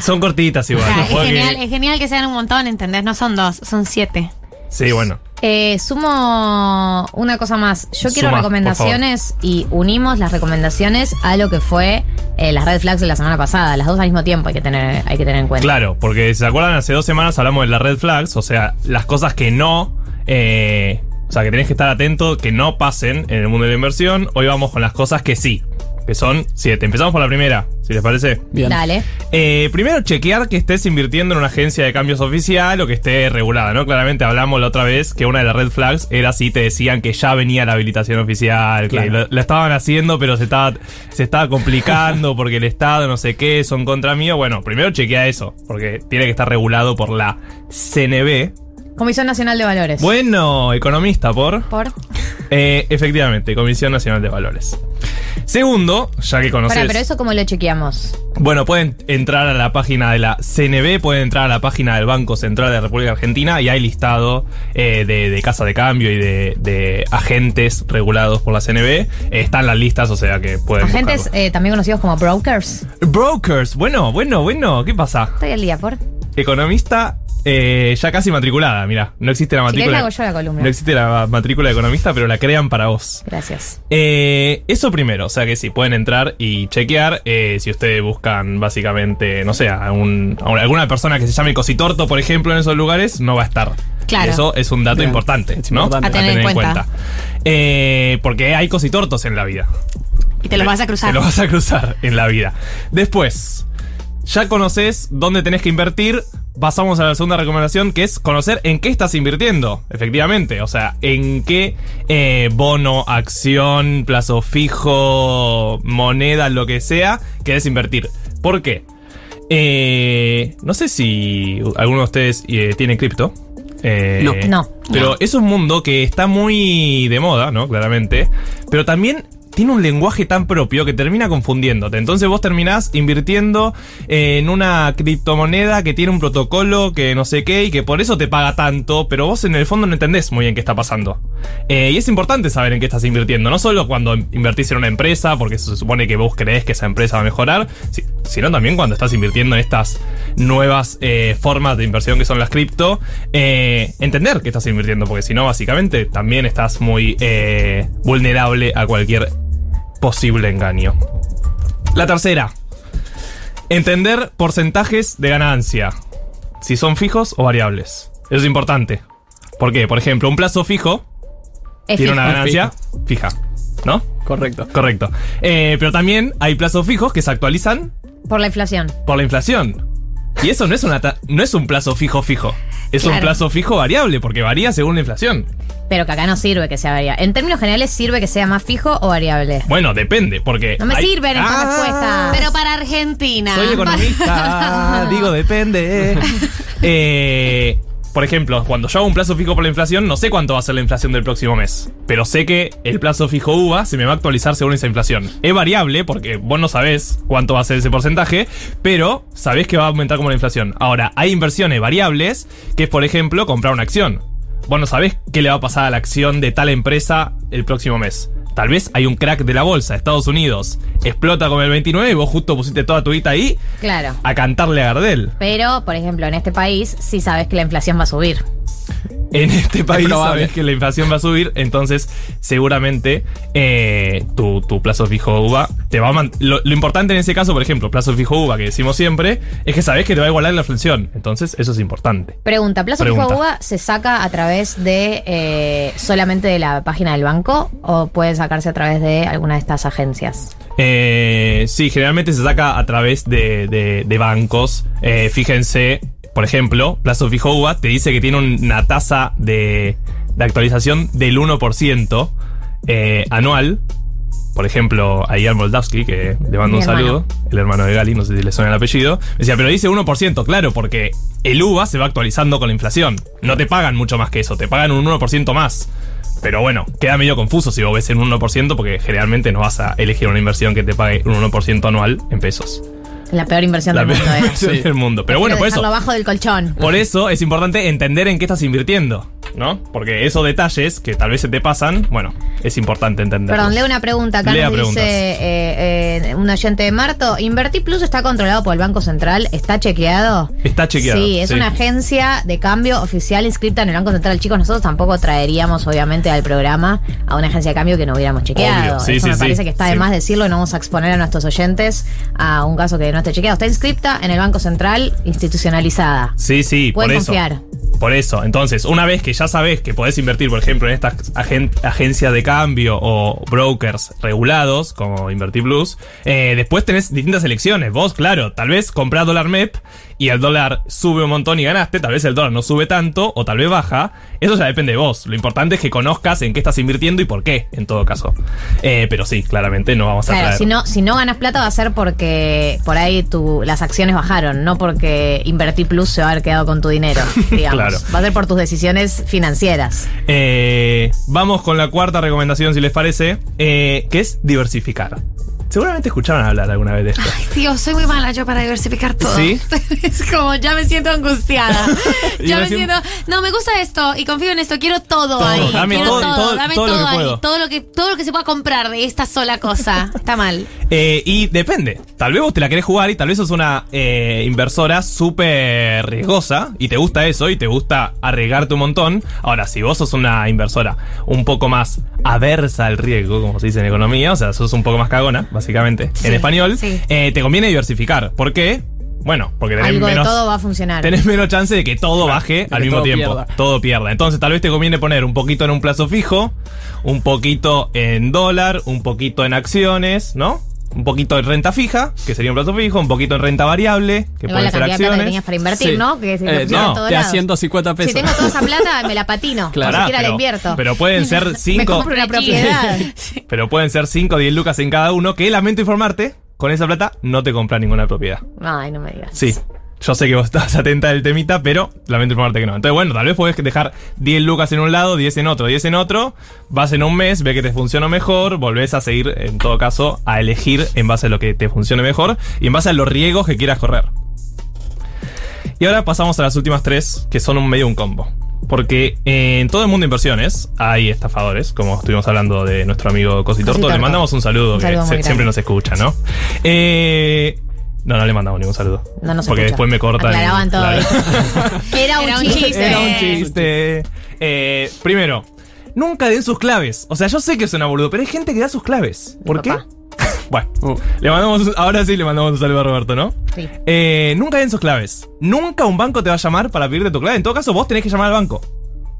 Son cortitas O igual. sea, es, puedo que- genial, es genial que sean un montón, ¿entendés? No son dos, son siete. Sí, bueno. Eh, sumo una cosa más. Yo quiero Suma, recomendaciones y unimos las recomendaciones a lo que fue eh, las red flags de la semana pasada. Las dos al mismo tiempo hay que tener, hay que tener en cuenta. Claro, porque si se acuerdan, hace dos semanas hablamos de las red flags, o sea, las cosas que no. eh, o sea, que tenés que estar atento que no pasen en el mundo de la inversión. Hoy vamos con las cosas que sí, que son siete. Empezamos por la primera, si les parece. Bien. Dale. Eh, primero, chequear que estés invirtiendo en una agencia de cambios oficial o que esté regulada, ¿no? Claramente hablamos la otra vez que una de las red flags era si te decían que ya venía la habilitación oficial, que lo estaban haciendo, pero se estaba, se estaba complicando [LAUGHS] porque el Estado no sé qué, son contra mío. Bueno, primero chequea eso, porque tiene que estar regulado por la CNB. Comisión Nacional de Valores. Bueno, economista por. Por. Eh, efectivamente, Comisión Nacional de Valores. Segundo, ya que conoces. Pará, pero eso cómo lo chequeamos. Bueno, pueden entrar a la página de la CNB, pueden entrar a la página del Banco Central de la República Argentina y hay listado eh, de, de casa de cambio y de, de agentes regulados por la CNB. Eh, están las listas, o sea que pueden. Agentes eh, también conocidos como brokers. Brokers, bueno, bueno, bueno, ¿qué pasa? Estoy al día, por. Economista eh, ya casi matriculada, mira, no existe la Si querés, matrícula. la hago yo la columna. No existe la matrícula de economista, pero la crean para vos. Gracias. Eh, eso primero, o sea que sí, pueden entrar y chequear eh, si ustedes buscan básicamente, no sé, a, un- a una- alguna persona que se llame Cositorto, por ejemplo, en esos lugares, no va a estar. Claro. Eso es un dato Bien, importante, es ¿no? importante. A tener en cuenta. Eh, porque hay cositortos en la vida. Y te los vas a cruzar. Te lo vas a cruzar en la vida. Después, ya conoces dónde tenés que invertir. Pasamos a la segunda recomendación, que es conocer en qué estás invirtiendo, efectivamente. O sea, en qué eh, bono, acción, plazo fijo, moneda, lo que sea, querés invertir. ¿Por qué? Eh, no sé si alguno de ustedes eh, tiene cripto. Eh, No. No. Pero es un mundo que está muy de moda, ¿no? Claramente. Pero también tiene un lenguaje tan propio que termina confundiéndote. Entonces vos terminás invirtiendo en una criptomoneda que tiene un protocolo que no sé qué y que por eso te paga tanto, pero vos en el fondo no entendés muy bien qué está pasando. Eh, y es importante saber en qué estás invirtiendo, no solo cuando invertís en una empresa, porque se supone que vos creés que esa empresa va a mejorar, si- sino también cuando estás invirtiendo en estas nuevas eh, formas de inversión que son las cripto, eh, entender que estás invirtiendo, porque si no, básicamente también estás muy eh, vulnerable a cualquier posible engaño. La tercera, entender porcentajes de ganancia, si son fijos o variables. Eso es importante. ¿Por qué? Por ejemplo, un plazo fijo Es tiene una ganancia fija, ¿no? Correcto. Correcto. Eh, pero también hay plazos fijos que se actualizan Por la inflación. por la inflación. Y eso no es, una ta- no es un plazo fijo fijo. Es un plazo fijo variable, porque varía según la inflación. Pero que acá no sirve que sea variable. En términos generales, ¿sirve que sea más fijo o variable? Bueno, depende, porque. No me hay- sirven estas Ah, respuestas. Pero para Argentina. Soy economista, [LAUGHS] digo depende. [LAUGHS] Eh, por ejemplo, cuando yo hago un plazo fijo por la inflación, no sé cuánto va a ser la inflación del próximo mes. Pero sé que el plazo fijo UVA se me va a actualizar según esa inflación. Es variable porque vos no sabés cuánto va a ser ese porcentaje, pero sabés que va a aumentar como la inflación. Ahora, hay inversiones variables, que es por ejemplo comprar una acción. Vos no sabés qué le va a pasar a la acción de tal empresa el próximo mes. Tal vez hay un crack de la bolsa, Estados Unidos, explota como el 29 y vos justo pusiste toda tu guita ahí Claro. a cantarle a Gardel. Pero, por ejemplo, en este país sí sabes que la inflación va a subir. En este país probable. sabes que la inflación va a subir, entonces seguramente eh, tu, tu plazo fijo UVA te va a lo, lo importante en ese caso, por ejemplo, plazo fijo UVA que decimos siempre, es que sabes que te va a igualar la inflación. Entonces, eso es importante. Pregunta, ¿plazo Pregunta. fijo UVA se saca a través de eh, solamente de la página del banco o puede sacarse a través de alguna de estas agencias? Eh, sí, generalmente se saca a través de, de- de bancos. Eh, fíjense, por ejemplo, plazo fijo UVA te dice que tiene una tasa de, de actualización del 1% eh, anual. Por ejemplo, a Ian Moldavsky, que le mando Mi un hermano. saludo, el hermano de Gali, no sé si le suena el apellido. Me decía, pero dice 1%, claro, porque el UVA se va actualizando con la inflación. No te pagan mucho más que eso, te pagan un 1% más. Pero bueno, queda medio confuso si vos ves en un 1%, porque generalmente no vas a elegir una inversión que te pague un 1% anual en pesos. La peor inversión La del peor mundo. ¿eh? inversión del mundo. Pero bueno, por Prefiero eso, abajo del colchón. por eso es importante entender en qué estás invirtiendo, ¿no? Porque esos detalles que tal vez se te pasan, bueno, es importante entenderlos. Perdón, leo una pregunta. Acá Lea nos preguntas. dice eh, eh, un oyente de Marto. ¿Inverti Plus está controlado por el Banco Central? ¿Está chequeado? Está chequeado. Sí, es una agencia de cambio oficial inscrita en el Banco Central. Chicos, nosotros tampoco traeríamos, obviamente, al programa a una agencia de cambio que no hubiéramos chequeado. Sí, Eso sí, me parece que está de más decirlo y no vamos a exponer a nuestros oyentes a un caso que no esté chequeado. Está inscripta en el Banco Central, institucionalizada. Sí, sí, por Pueden eso. confiar. Por eso, entonces, una vez que ya sabes que podés invertir, por ejemplo, en estas agen- agencias de cambio o brokers regulados, como Invertir Plus, eh, después tenés distintas elecciones. Vos, claro, tal vez comprás dólar MEP y el dólar sube un montón y ganaste, tal vez el dólar no sube tanto o tal vez baja. Eso ya depende de vos. Lo importante es que conozcas en qué estás invirtiendo y por qué, en todo caso. Eh, pero sí, claramente no vamos a Claro, traer. si no, si no ganas plata va a ser porque por ahí tu, las acciones bajaron, no porque Invertir Plus se va a haber quedado con tu dinero, [LAUGHS] digamos. Claro. Va a ser por tus decisiones financieras. Eh, vamos con la cuarta recomendación, si les parece, eh, que es diversificar. Seguramente escucharon hablar alguna vez de esto. Tío, soy muy mala yo para diversificar todo. ¿Sí? [LAUGHS] es como, ya me siento angustiada. [LAUGHS] Ya me siento, no, me gusta esto y confío en esto, quiero todo, Todo, ahí. dame quiero todo, todo, todo- dame todo todo, lo que ahí. puedo. Todo lo que, todo lo que se pueda comprar de esta sola cosa. Está mal. Eh, y depende. Tal vez vos te la querés jugar y tal vez sos una eh, inversora súper riesgosa y te gusta eso y te gusta arriesgarte un montón. Ahora, si vos sos una inversora un poco más aversa al riesgo, como se dice en economía, o sea, sos un poco más cagona, básicamente, Sí, en español, sí. eh, te conviene diversificar. ¿Por qué? Bueno, porque tenés Algo menos... de todo va a funcionar. Tenés menos chance de que todo baje al mismo todo tiempo. pierda. Todo pierda. Entonces, tal vez te conviene poner un poquito en un plazo fijo, un poquito en dólar, un poquito en acciones, ¿no? Un poquito en renta fija, que sería un plazo fijo, un poquito en renta variable, que la ser plata que acciones. tenías para invertir, Sí. ¿no? Que se Eh, no, te lados. 150 pesos. Si tengo toda esa plata, [LAUGHS] me la patino. Claro, Ni siquiera la pero- invierto. pero pueden ser [LAUGHS] Me cinco- compro una propiedad. [LAUGHS] Pero pueden ser 5 o 10 lucas en cada uno, que lamento informarte, con esa plata no te compras ninguna propiedad. Ay, no me digas. Sí. Yo sé que vos [LAUGHS] estás atenta del temita, pero lamento informarte que no. Entonces, bueno, tal vez podés dejar 10 lucas en un lado, 10 en otro, 10 en otro. Vas en un mes, ve que te funciona mejor, volvés a seguir, en todo caso, a elegir en base a lo que te funcione mejor y en base a los riesgos que quieras correr. Y ahora pasamos a las últimas tres, que son un medio un combo. Porque en todo el mundo de inversiones hay estafadores, como estuvimos hablando de nuestro amigo Cositorto. Cositorto. Le mandamos un saludo, Un que saludo se- siempre nos escucha, ¿no? Eh, no, no le mandamos ningún saludo. No nos Porque escucha. después me cortan. Aclaraban todo. Claro. [LAUGHS] Era un chiste. Era un chiste. Eh, primero, nunca den sus claves. O sea, yo sé que suena boludo, pero hay gente que da sus claves. ¿Por qué? Bueno, le mandamos, un- ahora sí le mandamos un saludo a Roberto, ¿no? Sí. Eh, nunca den sus claves. Nunca un banco te va a llamar para pedirte tu clave. En todo caso, vos tenés que llamar al banco.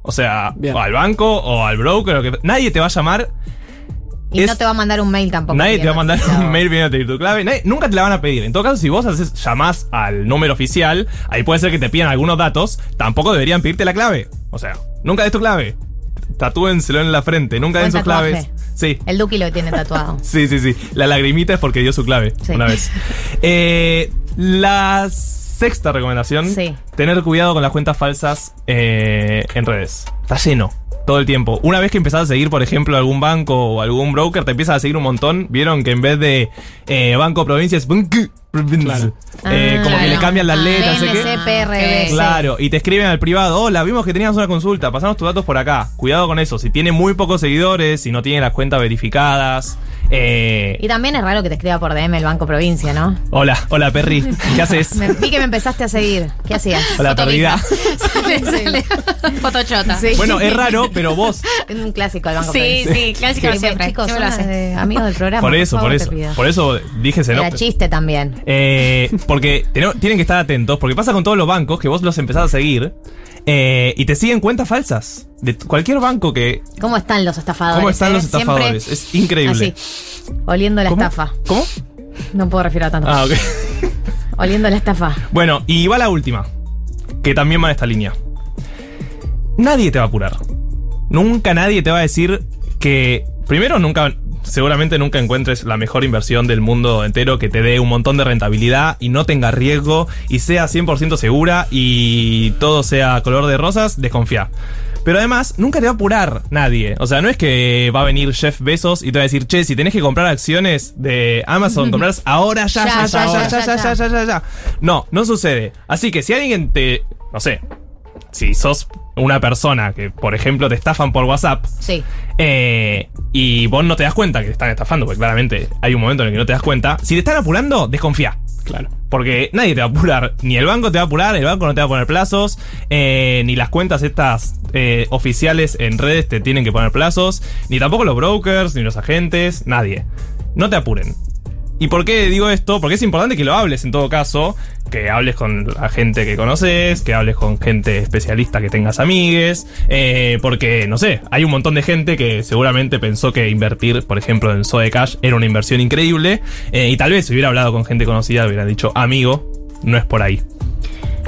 O sea, Bien. o al banco o al broker. o que- nadie te va a llamar. Y es- no te va a mandar un mail tampoco. Nadie te va a mandar pidiéndote un mail pidiendo pedir tu clave. Nadie- nunca te la van a pedir. En todo caso, si vos haces, llamás al número oficial, ahí puede ser que te pidan algunos datos. Tampoco deberían pedirte la clave. O sea, nunca des tu clave. Tatúenselo en la frente. Nunca den sus tatuaje. claves. Sí. El Duki lo tiene tatuado. [LAUGHS] Sí, sí, sí. La lagrimita es porque dio su clave Sí. una vez. [LAUGHS] Eh, la sexta recomendación: Sí. tener cuidado con las cuentas falsas eh, en redes. Está lleno. Todo el tiempo. Una vez que empezás a seguir, por ejemplo, algún banco o algún broker, te empiezas a seguir un montón. Vieron que en vez de eh, Banco Provincia es Banco Provincia. Eh, Ah, como que le claro. cambian las letras. sé qué. BNC. Claro, y te escriben al privado, hola, vimos que tenías una consulta, pasamos tus datos por acá. Cuidado con eso, si tiene muy pocos seguidores, si no tiene las cuentas verificadas. Eh, Y también es raro que te escriba por DM el Banco Provincia, ¿no? hola, hola Perry, ¿qué [LAUGHS] haces? Me, vi que me empezaste a seguir. ¿Qué hacías? Hola, perdida. [LAUGHS] Fotochota. Sí. Bueno, es raro, pero vos, Es un clásico el Banco Sí, Provincia. sí, clásico Sí, siempre. Chicos, siempre lo amigos del programa. por eso, favor, por te eso, por eso dije. Era chiste también. Eh, porque tienen que estar atentos, porque pasa con todos los bancos que vos los empezás a seguir eh, y te siguen cuentas falsas. De cualquier banco que. ¿Cómo están los estafadores? ¿Cómo están eh? los Siempre estafadores? Es increíble. Así, oliendo la ¿Cómo? estafa. ¿Cómo? No puedo respirar tanto. Ah, ok. [LAUGHS] Oliendo la estafa. Bueno, y va la última, que también va en esta línea. Nadie te va a apurar. Nunca nadie te va a decir que. Primero, nunca. Seguramente nunca encuentres la mejor inversión del mundo entero que te dé un montón de rentabilidad y no tenga riesgo y sea 100% segura y todo sea color de rosas, desconfía. Pero además, nunca te va a apurar nadie. O sea, no es que va a venir Jeff Bezos y te va a decir, che, si tenés que comprar acciones de Amazon, [LAUGHS] comprarlas ahora, ya, ya, ya, ya, ya, ya, ya, ya, ya, ya. No, no sucede. Así que si alguien te, no sé, si sos una persona que, por ejemplo, te estafan por WhatsApp Sí. eh, y vos no te das cuenta que te están estafando, porque claramente hay un momento en el que no te das cuenta, si te están apurando, desconfía. Claro. Porque nadie te va a apurar, ni el banco te va a apurar, el banco no te va a poner plazos, eh, ni las cuentas estas eh, oficiales en redes te tienen que poner plazos, ni tampoco los brokers, ni los agentes, nadie. No te apuren. ¿Y por qué digo esto? Porque es importante que lo hables en todo caso, que hables con la gente que conoces, que hables con gente especialista que tengas amigues, eh, porque, no sé, hay un montón de gente que seguramente pensó que invertir, por ejemplo, en Zoe Cash era una inversión increíble, eh, y tal vez si hubiera hablado con gente conocida hubiera dicho, amigo, no es por ahí.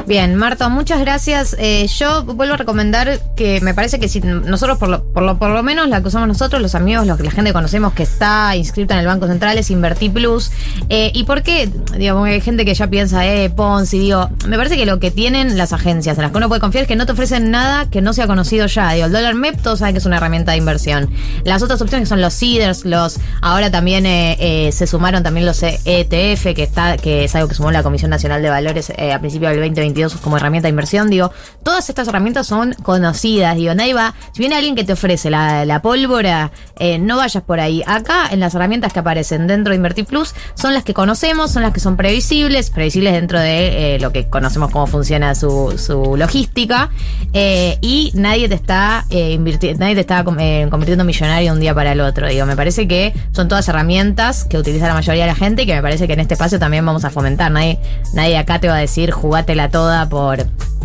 Bien, Marto, muchas gracias. Eh, yo vuelvo a recomendar que me parece que si nosotros, por lo, por lo, por lo menos la que usamos nosotros, los amigos, los que la gente conocemos que está inscrita en el Banco Central es Invertir Plus. Eh, ¿Y por qué? Porque hay gente que ya piensa, eh, Ponzi, digo, me parece que lo que tienen las agencias en las que uno puede confiar es que no te ofrecen nada que no sea conocido ya. Digo, el dólar MEP, todos saben que es una herramienta de inversión. Las otras opciones que son los CEDARS, los, ahora también eh, eh, se sumaron también los ETF, que está, que es algo que sumó la Comisión Nacional de Valores eh, a principios del 2022 como herramienta de inversión, digo, todas estas herramientas son conocidas, digo, nadie va, si viene alguien que te ofrece la, la pólvora, eh, no vayas por ahí. Acá, en las herramientas que aparecen dentro de Invertir Plus, son las que conocemos, son las que son previsibles, previsibles dentro de eh, lo que conocemos cómo funciona su, su logística, eh, y nadie te está eh, invirti- nadie te está convirtiendo millonario un día para el otro. Digo, me parece que son todas herramientas que utiliza la mayoría de la gente y que me parece que en este espacio también vamos a fomentar. Nadie, nadie acá te va a decir jugátela toda por.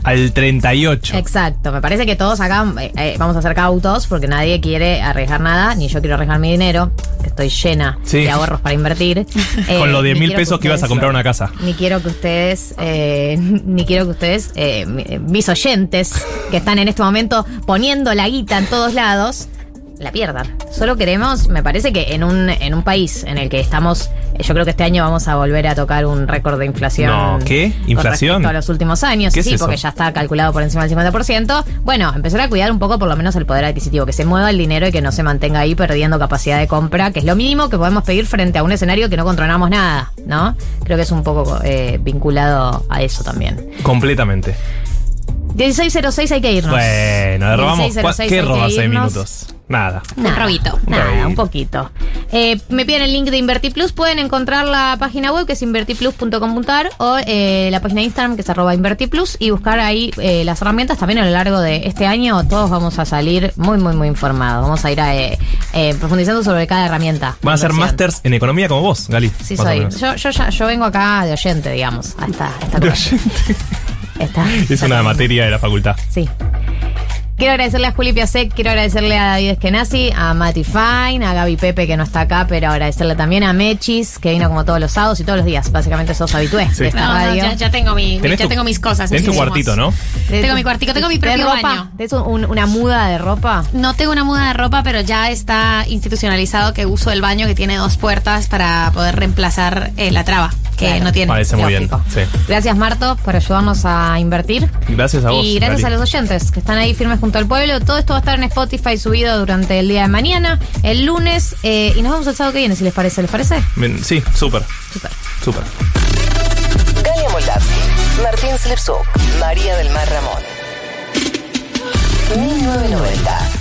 Al 38. Exacto, me parece que todos acá eh, eh, vamos a ser cautos porque nadie quiere arriesgar nada, ni yo quiero arriesgar mi dinero, que estoy llena Sí. de ahorros para invertir. [LAUGHS] Con Eh, los 10 ni mil pesos que ibas a comprar una casa. ni quiero que ustedes, [LAUGHS] ni quiero que ustedes, mi- mis oyentes, que están en este momento poniendo la guita en todos lados, la pierdan. Solo queremos, me parece que en un, en un país en el que estamos, eh, yo creo que este año vamos a volver a tocar un récord de inflación. No, ¿qué? con ¿Inflación? a los últimos años, ¿Qué es sí, porque ya está calculado por encima del 50%. Bueno, empezar a cuidar un poco por lo menos el poder adquisitivo, que se mueva el dinero y que no se mantenga ahí perdiendo capacidad de compra, que es lo mínimo que podemos pedir frente a un escenario que no controlamos nada, ¿no? Creo que es un poco eh, vinculado a eso también. Completamente. 1606 hay que irnos. Bueno, robamos. 1606 ¿Qué robas 6 irnos. minutos? Nada. Nada, Un robito. Nada, robito. un poquito. Eh, me piden el link de InvertiPlus. Pueden encontrar la página web que es invertiplus.com.ar o eh, la página de Instagram que es arroba invertiplus y buscar ahí eh, las herramientas. También a lo largo de este año todos vamos a salir muy, muy, muy informados. Vamos a ir a, eh, eh, profundizando sobre cada herramienta. Van a ser masters en economía como vos, Gali. Sí, soy. Yo, yo, ya- yo vengo acá de oyente, digamos. a esta, esta De cosa. Esta- [LAUGHS] Es una materia de la facultad. Sí. Quiero agradecerle a Juli Piasek, quiero agradecerle a David Eskenazi, a Mati Fine, a Gaby Pepe que no está acá, pero agradecerle también a Mechis, que vino como todos los sábados y todos los días. Básicamente sos habitué Sí. de esta No, no, radio. ya, ya tengo mi, ya tu- tengo mis cosas. Tenés tu cuartito, ¿no? De Tengo mi cuartico, tengo mi propio ropa, baño. ¿Tenés un- una muda de ropa? No tengo una muda de ropa, pero ya está institucionalizado que uso el baño que tiene dos puertas para poder reemplazar eh, la traba, que Claro. no tiene. Parece muy bien. Sí. Gracias, Marto, por ayudarnos a invertir. Gracias a vos. Y gracias a los oyentes que están ahí firmes junto al pueblo. Todo esto va a estar en Spotify subido durante el día de mañana, el lunes. eh, y nos vemos el sábado que viene, si les parece. ¿Les parece? Bien, Sí, súper. Súper. Súper. Galia Moldavsky, Martín Slipsuk, María del Mar Ramón. 1990.